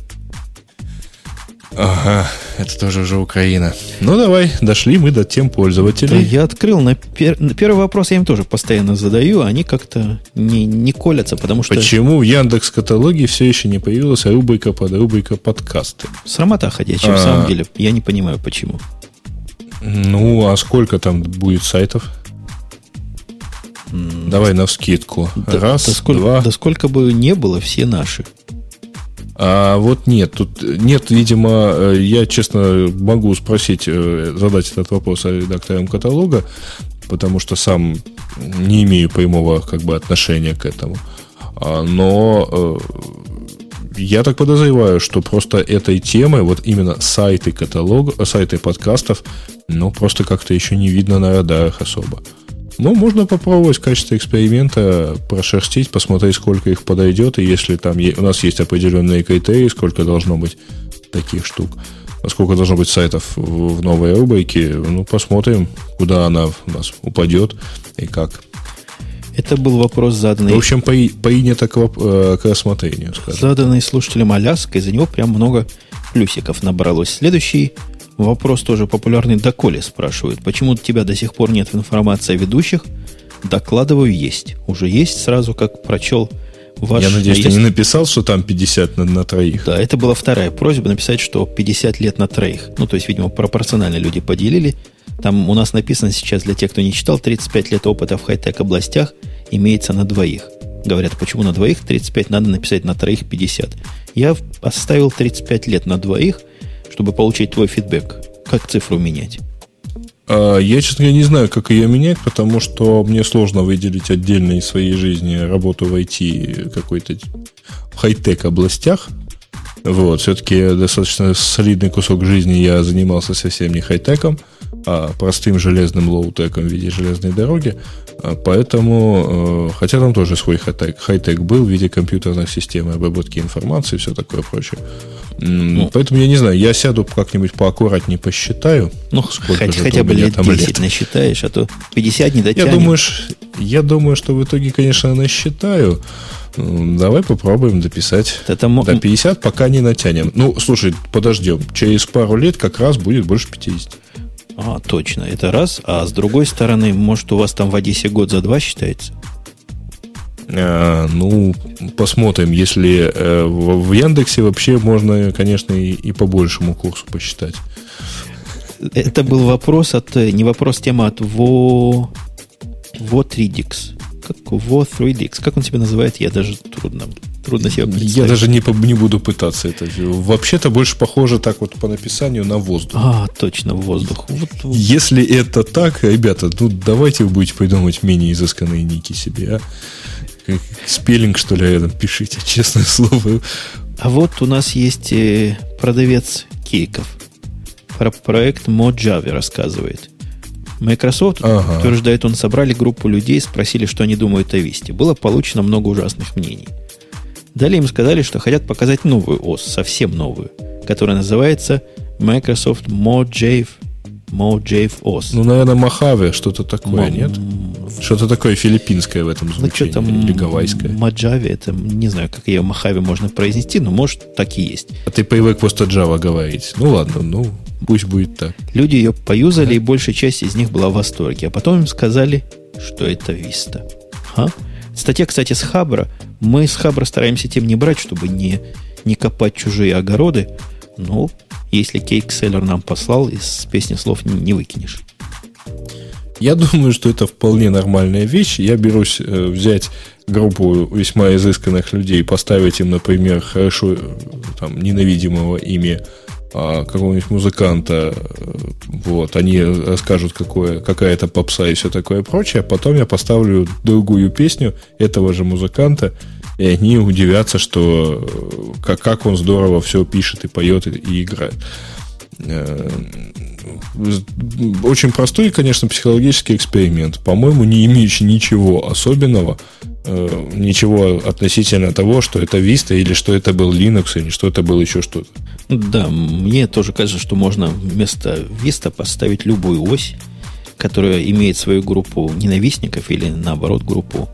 Ага, это тоже уже Украина. Ну, давай, дошли мы до тем пользователей. Да, я открыл на, пер... первый вопрос, я им тоже постоянно задаю, а они как-то не, не колятся, потому что... Почему в Яндекс каталоге все еще не появилась рубрика под рубрика подкасты? Срамота ходячая, а... в самом деле. Я не понимаю, почему. Ну, а сколько там будет сайтов? Давай на вскидку. Да, Раз, да сколько, два. Да сколько бы не было, все наши. А вот нет, тут нет, видимо, э, я, честно, могу спросить, э, задать этот вопрос редакторам каталога, потому что сам не имею прямого как бы отношения к этому. А, но э, я так подозреваю, что просто этой темы, вот именно сайты каталога, сайты подкастов, ну, просто как-то еще не видно на радарах особо. Ну, можно попробовать в качестве эксперимента прошерстить, посмотреть, сколько их подойдет, и если там у нас есть определенные критерии, сколько должно быть таких штук, сколько должно быть сайтов в новой рубрике, ну, посмотрим, куда она у нас упадет и как. Это был вопрос заданный... В общем, принято к, э, к рассмотрению. Скажем. Заданный слушателем Аляска, из-за него прям много плюсиков набралось. Следующий Вопрос тоже популярный. Доколе спрашивают, почему у тебя до сих пор нет информации о ведущих? Докладываю, есть. Уже есть сразу, как прочел ваш... Я надеюсь, ты не написал, что там 50 на, на троих? Да, это была вторая просьба написать, что 50 лет на троих. Ну, то есть, видимо, пропорционально люди поделили. Там у нас написано сейчас, для тех, кто не читал, 35 лет опыта в хай-тек областях имеется на двоих. Говорят, почему на двоих 35, надо написать на троих 50. Я оставил 35 лет на двоих, чтобы получить твой фидбэк? Как цифру менять? А, я, честно говоря, не знаю, как ее менять, потому что мне сложно выделить отдельно из своей жизни работу в IT какой-то хай-тек областях. Вот, все-таки достаточно солидный кусок жизни я занимался совсем не хай-теком, а простым железным лоу-теком в виде железной дороги. А, поэтому, э, хотя там тоже свой хай-тек, хай-тек был в виде компьютерных систем обработки информации и все такое прочее. Ну, Поэтому я не знаю, я сяду как-нибудь поаккуратнее посчитаю. Ну, сколько хоть, хотя бы лет 10 лет. насчитаешь, а то 50 не дотянем. Я думаю, я думаю, что в итоге, конечно, насчитаю. Давай попробуем дописать Это до 50, пока не натянем. Ну, слушай, подождем. Через пару лет как раз будет больше 50. А, точно, это раз. А с другой стороны, может, у вас там в Одессе год за два считается? А, ну, посмотрим. Если э, в, Яндексе вообще можно, конечно, и, и по большему курсу посчитать. Это был вопрос от... Не вопрос, тема от Во... Во 3Dix. Как Во 3Dix. Как он себя называет, я даже трудно Трудно себе представить. Я даже не, не буду пытаться это. Вообще-то больше похоже так вот по написанию на воздух. А, точно, воздух. Вот, Если это так, ребята, ну давайте вы будете придумать менее изысканные ники себе, а? Спеллинг, что ли, рядом пишите, честное слово. А вот у нас есть э, продавец кейков. Про проект Mojave рассказывает. Microsoft, ага. утверждает он, собрали группу людей, спросили, что они думают о Висте. Было получено много ужасных мнений. Далее им сказали, что хотят показать новую ОС, совсем новую, которая называется Microsoft Mojave Mojave OS. Ну, наверное, Махаве, что-то такое, М- нет? Что-то такое филиппинское в этом звучании. Ну, или гавайское. Маджаве, это, не знаю, как ее Махаве можно произнести, но может так и есть. А ты привык просто Java говорить. Ну, ладно, ну, пусть будет так. Люди ее поюзали, и большая часть из них была в восторге. А потом им сказали, что это Vista. А? Статья, кстати, с Хабра. Мы с Хабра стараемся тем не брать, чтобы не, не копать чужие огороды. Ну, если кейк-селлер нам послал, из песни слов не, не выкинешь. Я думаю, что это вполне нормальная вещь. Я берусь э, взять группу весьма изысканных людей, поставить им, например, хорошо э, там, ненавидимого ими а, какого-нибудь музыканта, вот, они расскажут, какое, какая это попса и все такое прочее, а потом я поставлю другую песню этого же музыканта, и они удивятся, что э, как, как он здорово все пишет и поет и, и играет. Э, очень простой, конечно, психологический эксперимент. По-моему, не имеющий ничего особенного, э, ничего относительно того, что это Vista или что это был Linux или что это было еще что-то. Да, мне тоже кажется, что можно вместо Vista поставить любую ось, которая имеет свою группу ненавистников или наоборот группу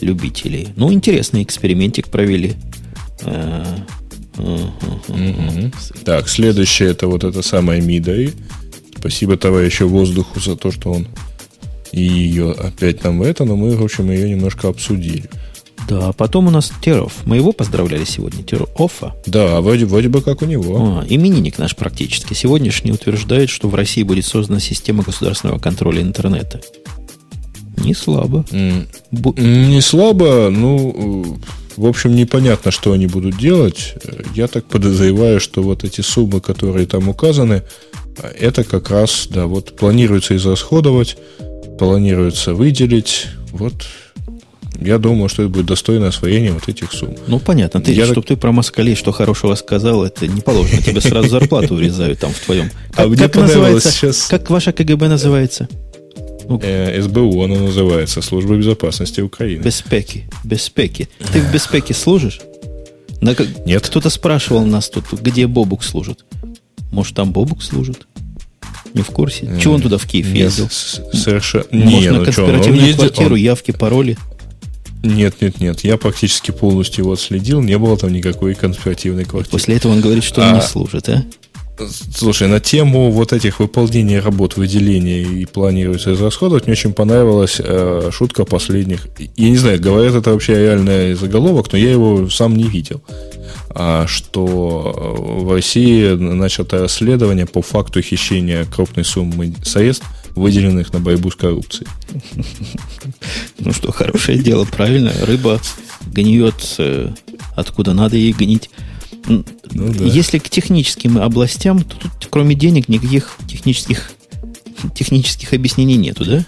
любителей. Ну, интересный экспериментик провели. Так, следующее это вот это самое Мидай. Спасибо товарищу воздуху за то, что он и ее опять нам это, но мы, в общем, ее немножко обсудили. Да, потом у нас Теров. Мы его поздравляли сегодня, Терофа. Да, вроде, вроде бы как у него. А, именинник наш практически. Сегодняшний утверждает, что в России будет создана система государственного контроля интернета. Не слабо. Mm. Бу- не слабо, ну, в общем, непонятно, что они будут делать. Я так подозреваю, что вот эти суммы, которые там указаны, это как раз, да, вот планируется израсходовать, планируется выделить. Вот я думаю, что это будет достойное освоение вот этих сумм. Ну, понятно. Ты, я чтобы так... ты про москалей что хорошего сказал, это не положено. Тебе сразу зарплату урезают там в твоем. Как, а мне как называется? Сейчас... Как ваша КГБ называется? Ну, э, СБУ она называется, Служба безопасности Украины. Беспеки. Беспеки. Ты в Беспеке служишь? На, Нет. Кто-то спрашивал нас тут, где Бобук служит. Может, там Бобук служит? Не в курсе? Mm. Чего он туда в Киев Нет, ездил? Совершенно. Может, не, на ну конспиративную ездил, квартиру, он... явки, пароли? Нет, нет, нет. Я практически полностью его отследил. Не было там никакой конспиративной квартиры. И после этого он говорит, что а... он не служит, а? Слушай, на тему вот этих выполнения работ, выделения и планируется израсходовать, мне очень понравилась э, шутка последних. Я не знаю, говорят это вообще реальный заголовок, но я его сам не видел. А, что э, в России начато расследование по факту хищения крупной суммы средств, выделенных на борьбу с коррупцией. Ну что, хорошее дело, правильно. Рыба гниет э, откуда надо ей гнить. Ну, да. Если к техническим областям, то тут кроме денег никаких технических, технических объяснений нету, да?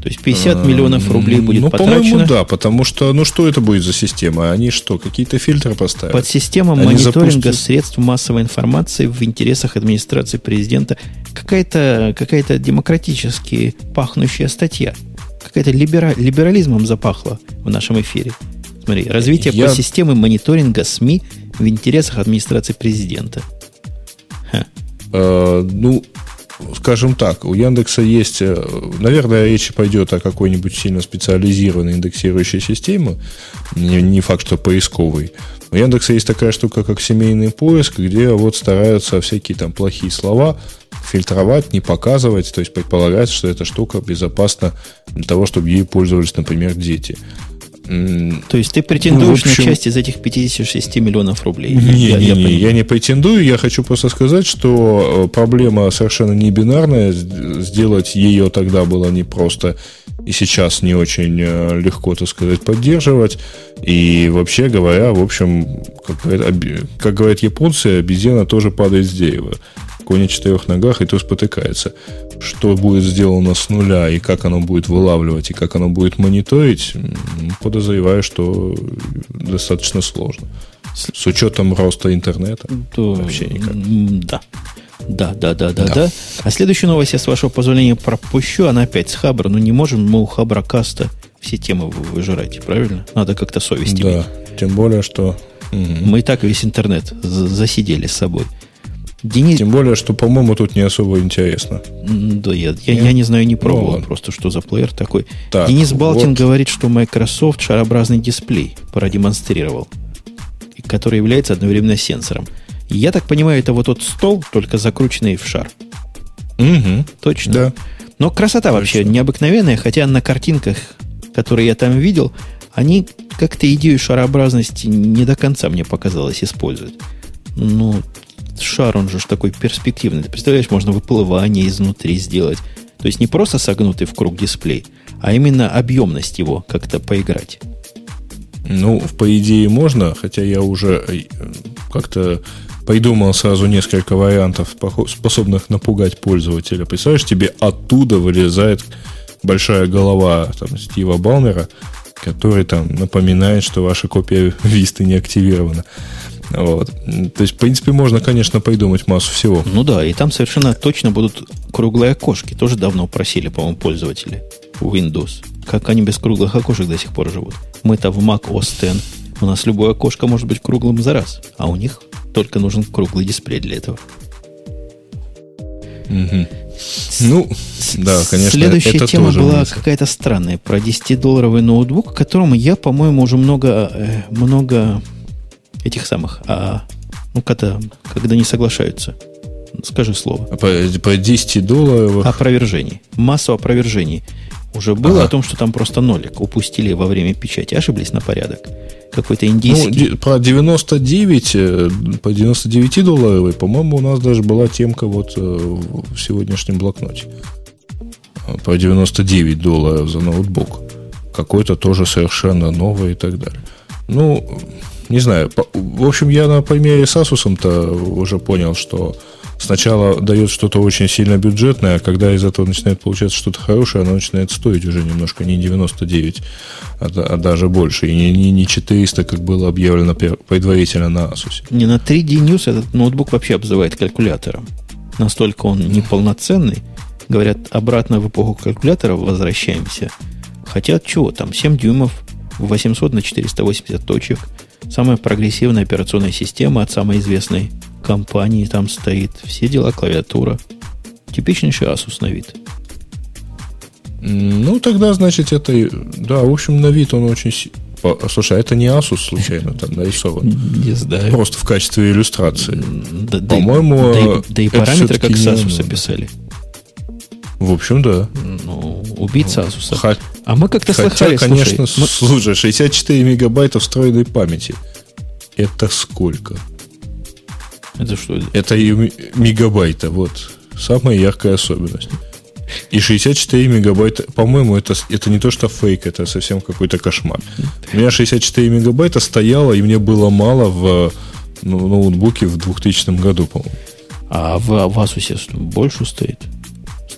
То есть 50 а, миллионов рублей будет ну, потрачено. по-моему, да, потому что, ну что это будет за система? Они что, какие-то фильтры поставят? Под система Они мониторинга запустят... средств массовой информации в интересах администрации президента. Какая-то какая демократически пахнущая статья. Какая-то либера... либерализмом запахло в нашем эфире. Смотри, развитие Я... по системе мониторинга СМИ в интересах администрации президента. Э, ну, скажем так, у Яндекса есть, э, наверное, речь пойдет о какой-нибудь сильно специализированной индексирующей системе, не, не факт, что поисковой. У Яндекса есть такая штука, как семейный поиск, где вот стараются всякие там плохие слова фильтровать, не показывать, то есть предполагается, что эта штука безопасна для того, чтобы ей пользовались, например, дети. То есть ты претендуешь ну, общем... на часть из этих 56 миллионов рублей? Не, я, не, я, не, я не претендую, я хочу просто сказать, что э, проблема совершенно не бинарная, сделать ее тогда было непросто. и сейчас не очень э, легко, так сказать, поддерживать. И вообще говоря, в общем, как говорят, как говорят японцы, обезьяна тоже падает с дерева. Конь на четырех ногах и то спотыкается. Что будет сделано с нуля и как оно будет вылавливать и как оно будет мониторить, подозреваю, что достаточно сложно. С учетом роста интернета. То, вообще никак. Да. Да, да, да, да, да. А следующую новость я, с вашего позволения, пропущу. Она опять с Хабра. Ну, не можем мы у Хабра каста все темы выжирать, правильно? Надо как-то совесть Да, иметь. тем более, что... Мы и так весь интернет засидели с собой. Денис... Тем более, что, по-моему, тут не особо интересно. Да, я, я, я не знаю, не пробовал ну, просто, что за плеер такой. Так, Денис Балтин вот. говорит, что Microsoft шарообразный дисплей продемонстрировал, который является одновременно сенсором. Я так понимаю, это вот тот стол, только закрученный в шар. Угу. Точно. Да. Но красота Точно. вообще необыкновенная, хотя на картинках, которые я там видел, они как-то идею шарообразности не до конца, мне показалось, используют. Ну, шар, он же такой перспективный. Ты представляешь, можно выплывание изнутри сделать. То есть не просто согнутый в круг дисплей, а именно объемность его как-то поиграть. Ну, по идее можно, хотя я уже э, как-то придумал сразу несколько вариантов, способных напугать пользователя. Представляешь, тебе оттуда вылезает большая голова там, Стива Балмера, который там напоминает, что ваша копия Висты не активирована. Вот. То есть, в принципе, можно, конечно, придумать массу всего. Ну да, и там совершенно точно будут круглые окошки. Тоже давно просили, по-моему, пользователи Windows. Как они без круглых окошек до сих пор живут? Мы-то в Mac OS X. У нас любое окошко может быть круглым за раз, а у них только нужен круглый дисплей для этого. Угу. Ну, да, конечно. Следующая это тема тоже была какая-то странная про 10-долларовый ноутбук, которому я, по-моему, уже много, э, много этих самых, а, ну, когда, когда не соглашаются. Скажи слово. А по, по 10 долларов? Опровержений. Массу опровержений. Уже было ага. о том, что там просто нолик упустили во время печати. Ошиблись на порядок какой-то индийский. Ну, по 99, э, по 99 долларовой, по-моему, у нас даже была темка вот э, в сегодняшнем блокноте. По 99 долларов за ноутбук. Какой-то тоже совершенно новый и так далее. Ну, не знаю. В общем, я на примере с Asus-то уже понял, что сначала дает что-то очень сильно бюджетное, а когда из этого начинает получаться что-то хорошее, оно начинает стоить уже немножко не 99, а, а даже больше. И не, не, не 400, как было объявлено предварительно на Asus. Не на 3D News этот ноутбук вообще обзывает калькулятором. Настолько он неполноценный. Говорят, обратно в эпоху калькуляторов возвращаемся. Хотя, чего там, 7 дюймов, 800 на 480 точек. Самая прогрессивная операционная система от самой известной компании там стоит. Все дела, клавиатура. Типичнейший Asus на вид. Ну, тогда, значит, это... Да, в общем, на вид он очень... Слушай, а это не Asus случайно там нарисован? Не знаю. Просто в качестве иллюстрации. По-моему, да, и, да и параметры как с Asus описали. В общем, да. Ну, убийца Asus. Х... А мы как-то Хотя, слыхали, конечно, слушай, мы... слушай, 64 мегабайта встроенной памяти. Это сколько? Это что? Это и мегабайта, вот. Самая яркая особенность. И 64 мегабайта, по-моему, это, это не то, что фейк, это совсем какой-то кошмар. У меня 64 мегабайта стояло, и мне было мало в ну, ноутбуке в 2000 году, по-моему. А в, в Asus больше стоит?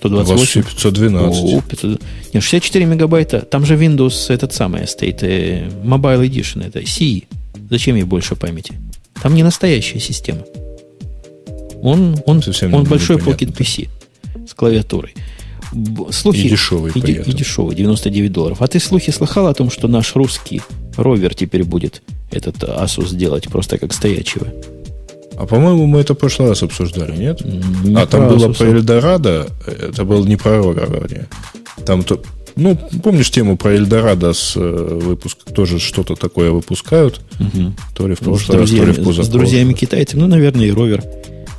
128? 512. О, 500... Нет, 64 мегабайта. Там же Windows этот самый стоит. Э, Mobile Edition. Это CE. Зачем ей больше памяти? Там не настоящая система. Он, он, Совсем он большой Pocket PC с клавиатурой. Слухи, и дешевый. И, и дешевый, 99 долларов. А ты слухи слыхал о том, что наш русский ровер теперь будет этот Asus делать просто как стоячего? А по-моему, мы это в прошлый раз обсуждали, нет? Не а там было про Эльдорадо, это был не про ровер, Там то, ну, помнишь тему про Эльдорадо с э, выпуска, тоже что-то такое выпускают, угу. то ли в прошлый раз, то ли в позапрошлый. С друзьями китайцами, ну, наверное, и ровер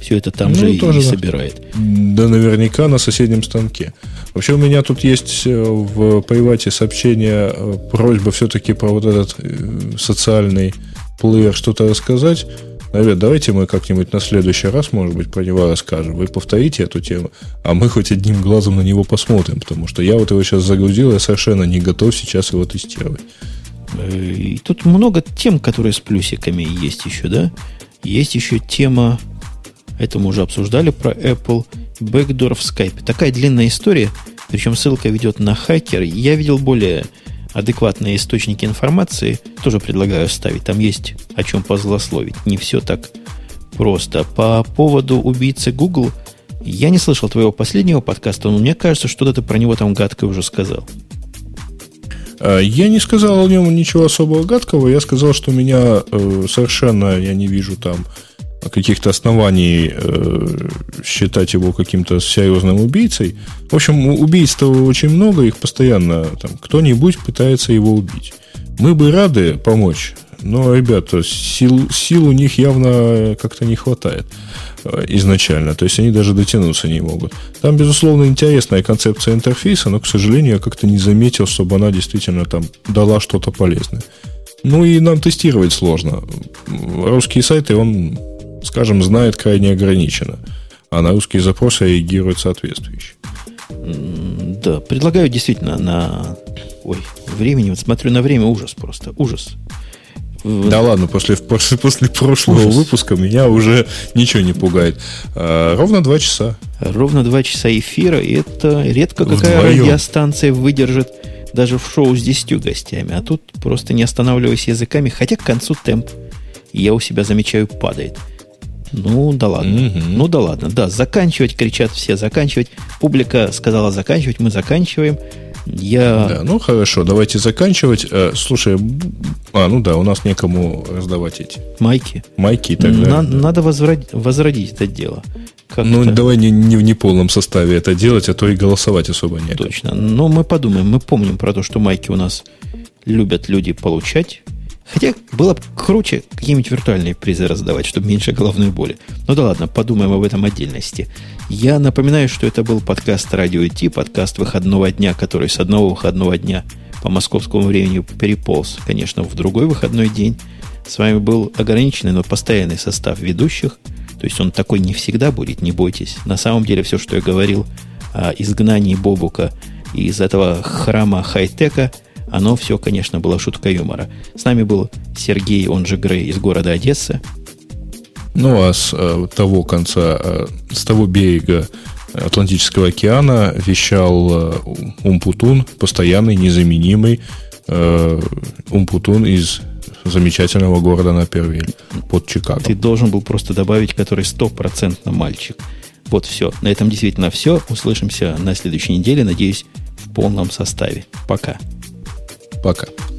все это там ну, же тоже и, собирает. Да, наверняка на соседнем станке. Вообще у меня тут есть э, в привате сообщение, э, просьба все-таки про вот этот социальный плеер что-то рассказать. Ребят, давайте мы как-нибудь на следующий раз, может быть, про него расскажем. Вы повторите эту тему, а мы хоть одним глазом на него посмотрим, потому что я вот его сейчас загрузил, я совершенно не готов сейчас его тестировать. Э, и тут много тем, которые с плюсиками есть еще, да? Есть еще тема, это мы уже обсуждали про Apple, Backdoor в Skype. Такая длинная история, причем ссылка ведет на хакер. Я видел более адекватные источники информации, тоже предлагаю ставить. Там есть о чем позлословить. Не все так просто. По поводу убийцы Google, я не слышал твоего последнего подкаста, но мне кажется, что-то ты про него там гадко уже сказал. А, я не сказал о нем ничего особого гадкого. Я сказал, что меня э, совершенно я не вижу там каких-то оснований э, считать его каким-то серьезным убийцей. В общем, убийств очень много, их постоянно там кто-нибудь пытается его убить. Мы бы рады помочь, но, ребята, сил, сил у них явно как-то не хватает э, изначально. То есть они даже дотянуться не могут. Там, безусловно, интересная концепция интерфейса, но, к сожалению, я как-то не заметил, чтобы она действительно там дала что-то полезное. Ну и нам тестировать сложно. Русские сайты, он скажем, знает крайне ограниченно, а на русские запросы реагирует соответствующе. Да, предлагаю действительно на... Ой, времени, вот смотрю на время, ужас просто, ужас. Да ладно, после, после, после прошлого Ужас. выпуска меня уже ничего не пугает. А, ровно два часа. Ровно два часа эфира, и это редко какая Вдвоем. радиостанция выдержит даже в шоу с десятью гостями. А тут просто не останавливаясь языками, хотя к концу темп, я у себя замечаю, падает. Ну, да ладно. Mm-hmm. Ну, да ладно. Да, заканчивать, кричат все, заканчивать. Публика сказала заканчивать, мы заканчиваем. Я... Да, ну хорошо, давайте заканчивать. Э, слушай, а, ну да, у нас некому раздавать эти. Майки? Майки далее. На, да. Надо возродить, возродить это дело. Как ну, давай не, не в неполном составе это делать, а то и голосовать особо нет. Точно. Но мы подумаем, мы помним про то, что майки у нас любят люди получать. Хотя было бы круче какие-нибудь виртуальные призы раздавать, чтобы меньше головной боли. Ну да ладно, подумаем об этом отдельности. Я напоминаю, что это был подкаст «Радио Ти», подкаст выходного дня, который с одного выходного дня по московскому времени переполз, конечно, в другой выходной день. С вами был ограниченный, но постоянный состав ведущих. То есть он такой не всегда будет, не бойтесь. На самом деле все, что я говорил о изгнании Бобука из этого храма хай-тека – оно все, конечно, было шутка юмора. С нами был Сергей, он же Грей, из города Одесса. Ну, а с э, того конца, э, с того берега Атлантического океана вещал э, Умпутун, постоянный, незаменимый э, Умпутун из замечательного города Напервиль под Чикаго. Ты должен был просто добавить, который стопроцентно мальчик. Вот все. На этом действительно все. Услышимся на следующей неделе. Надеюсь, в полном составе. Пока. Пока.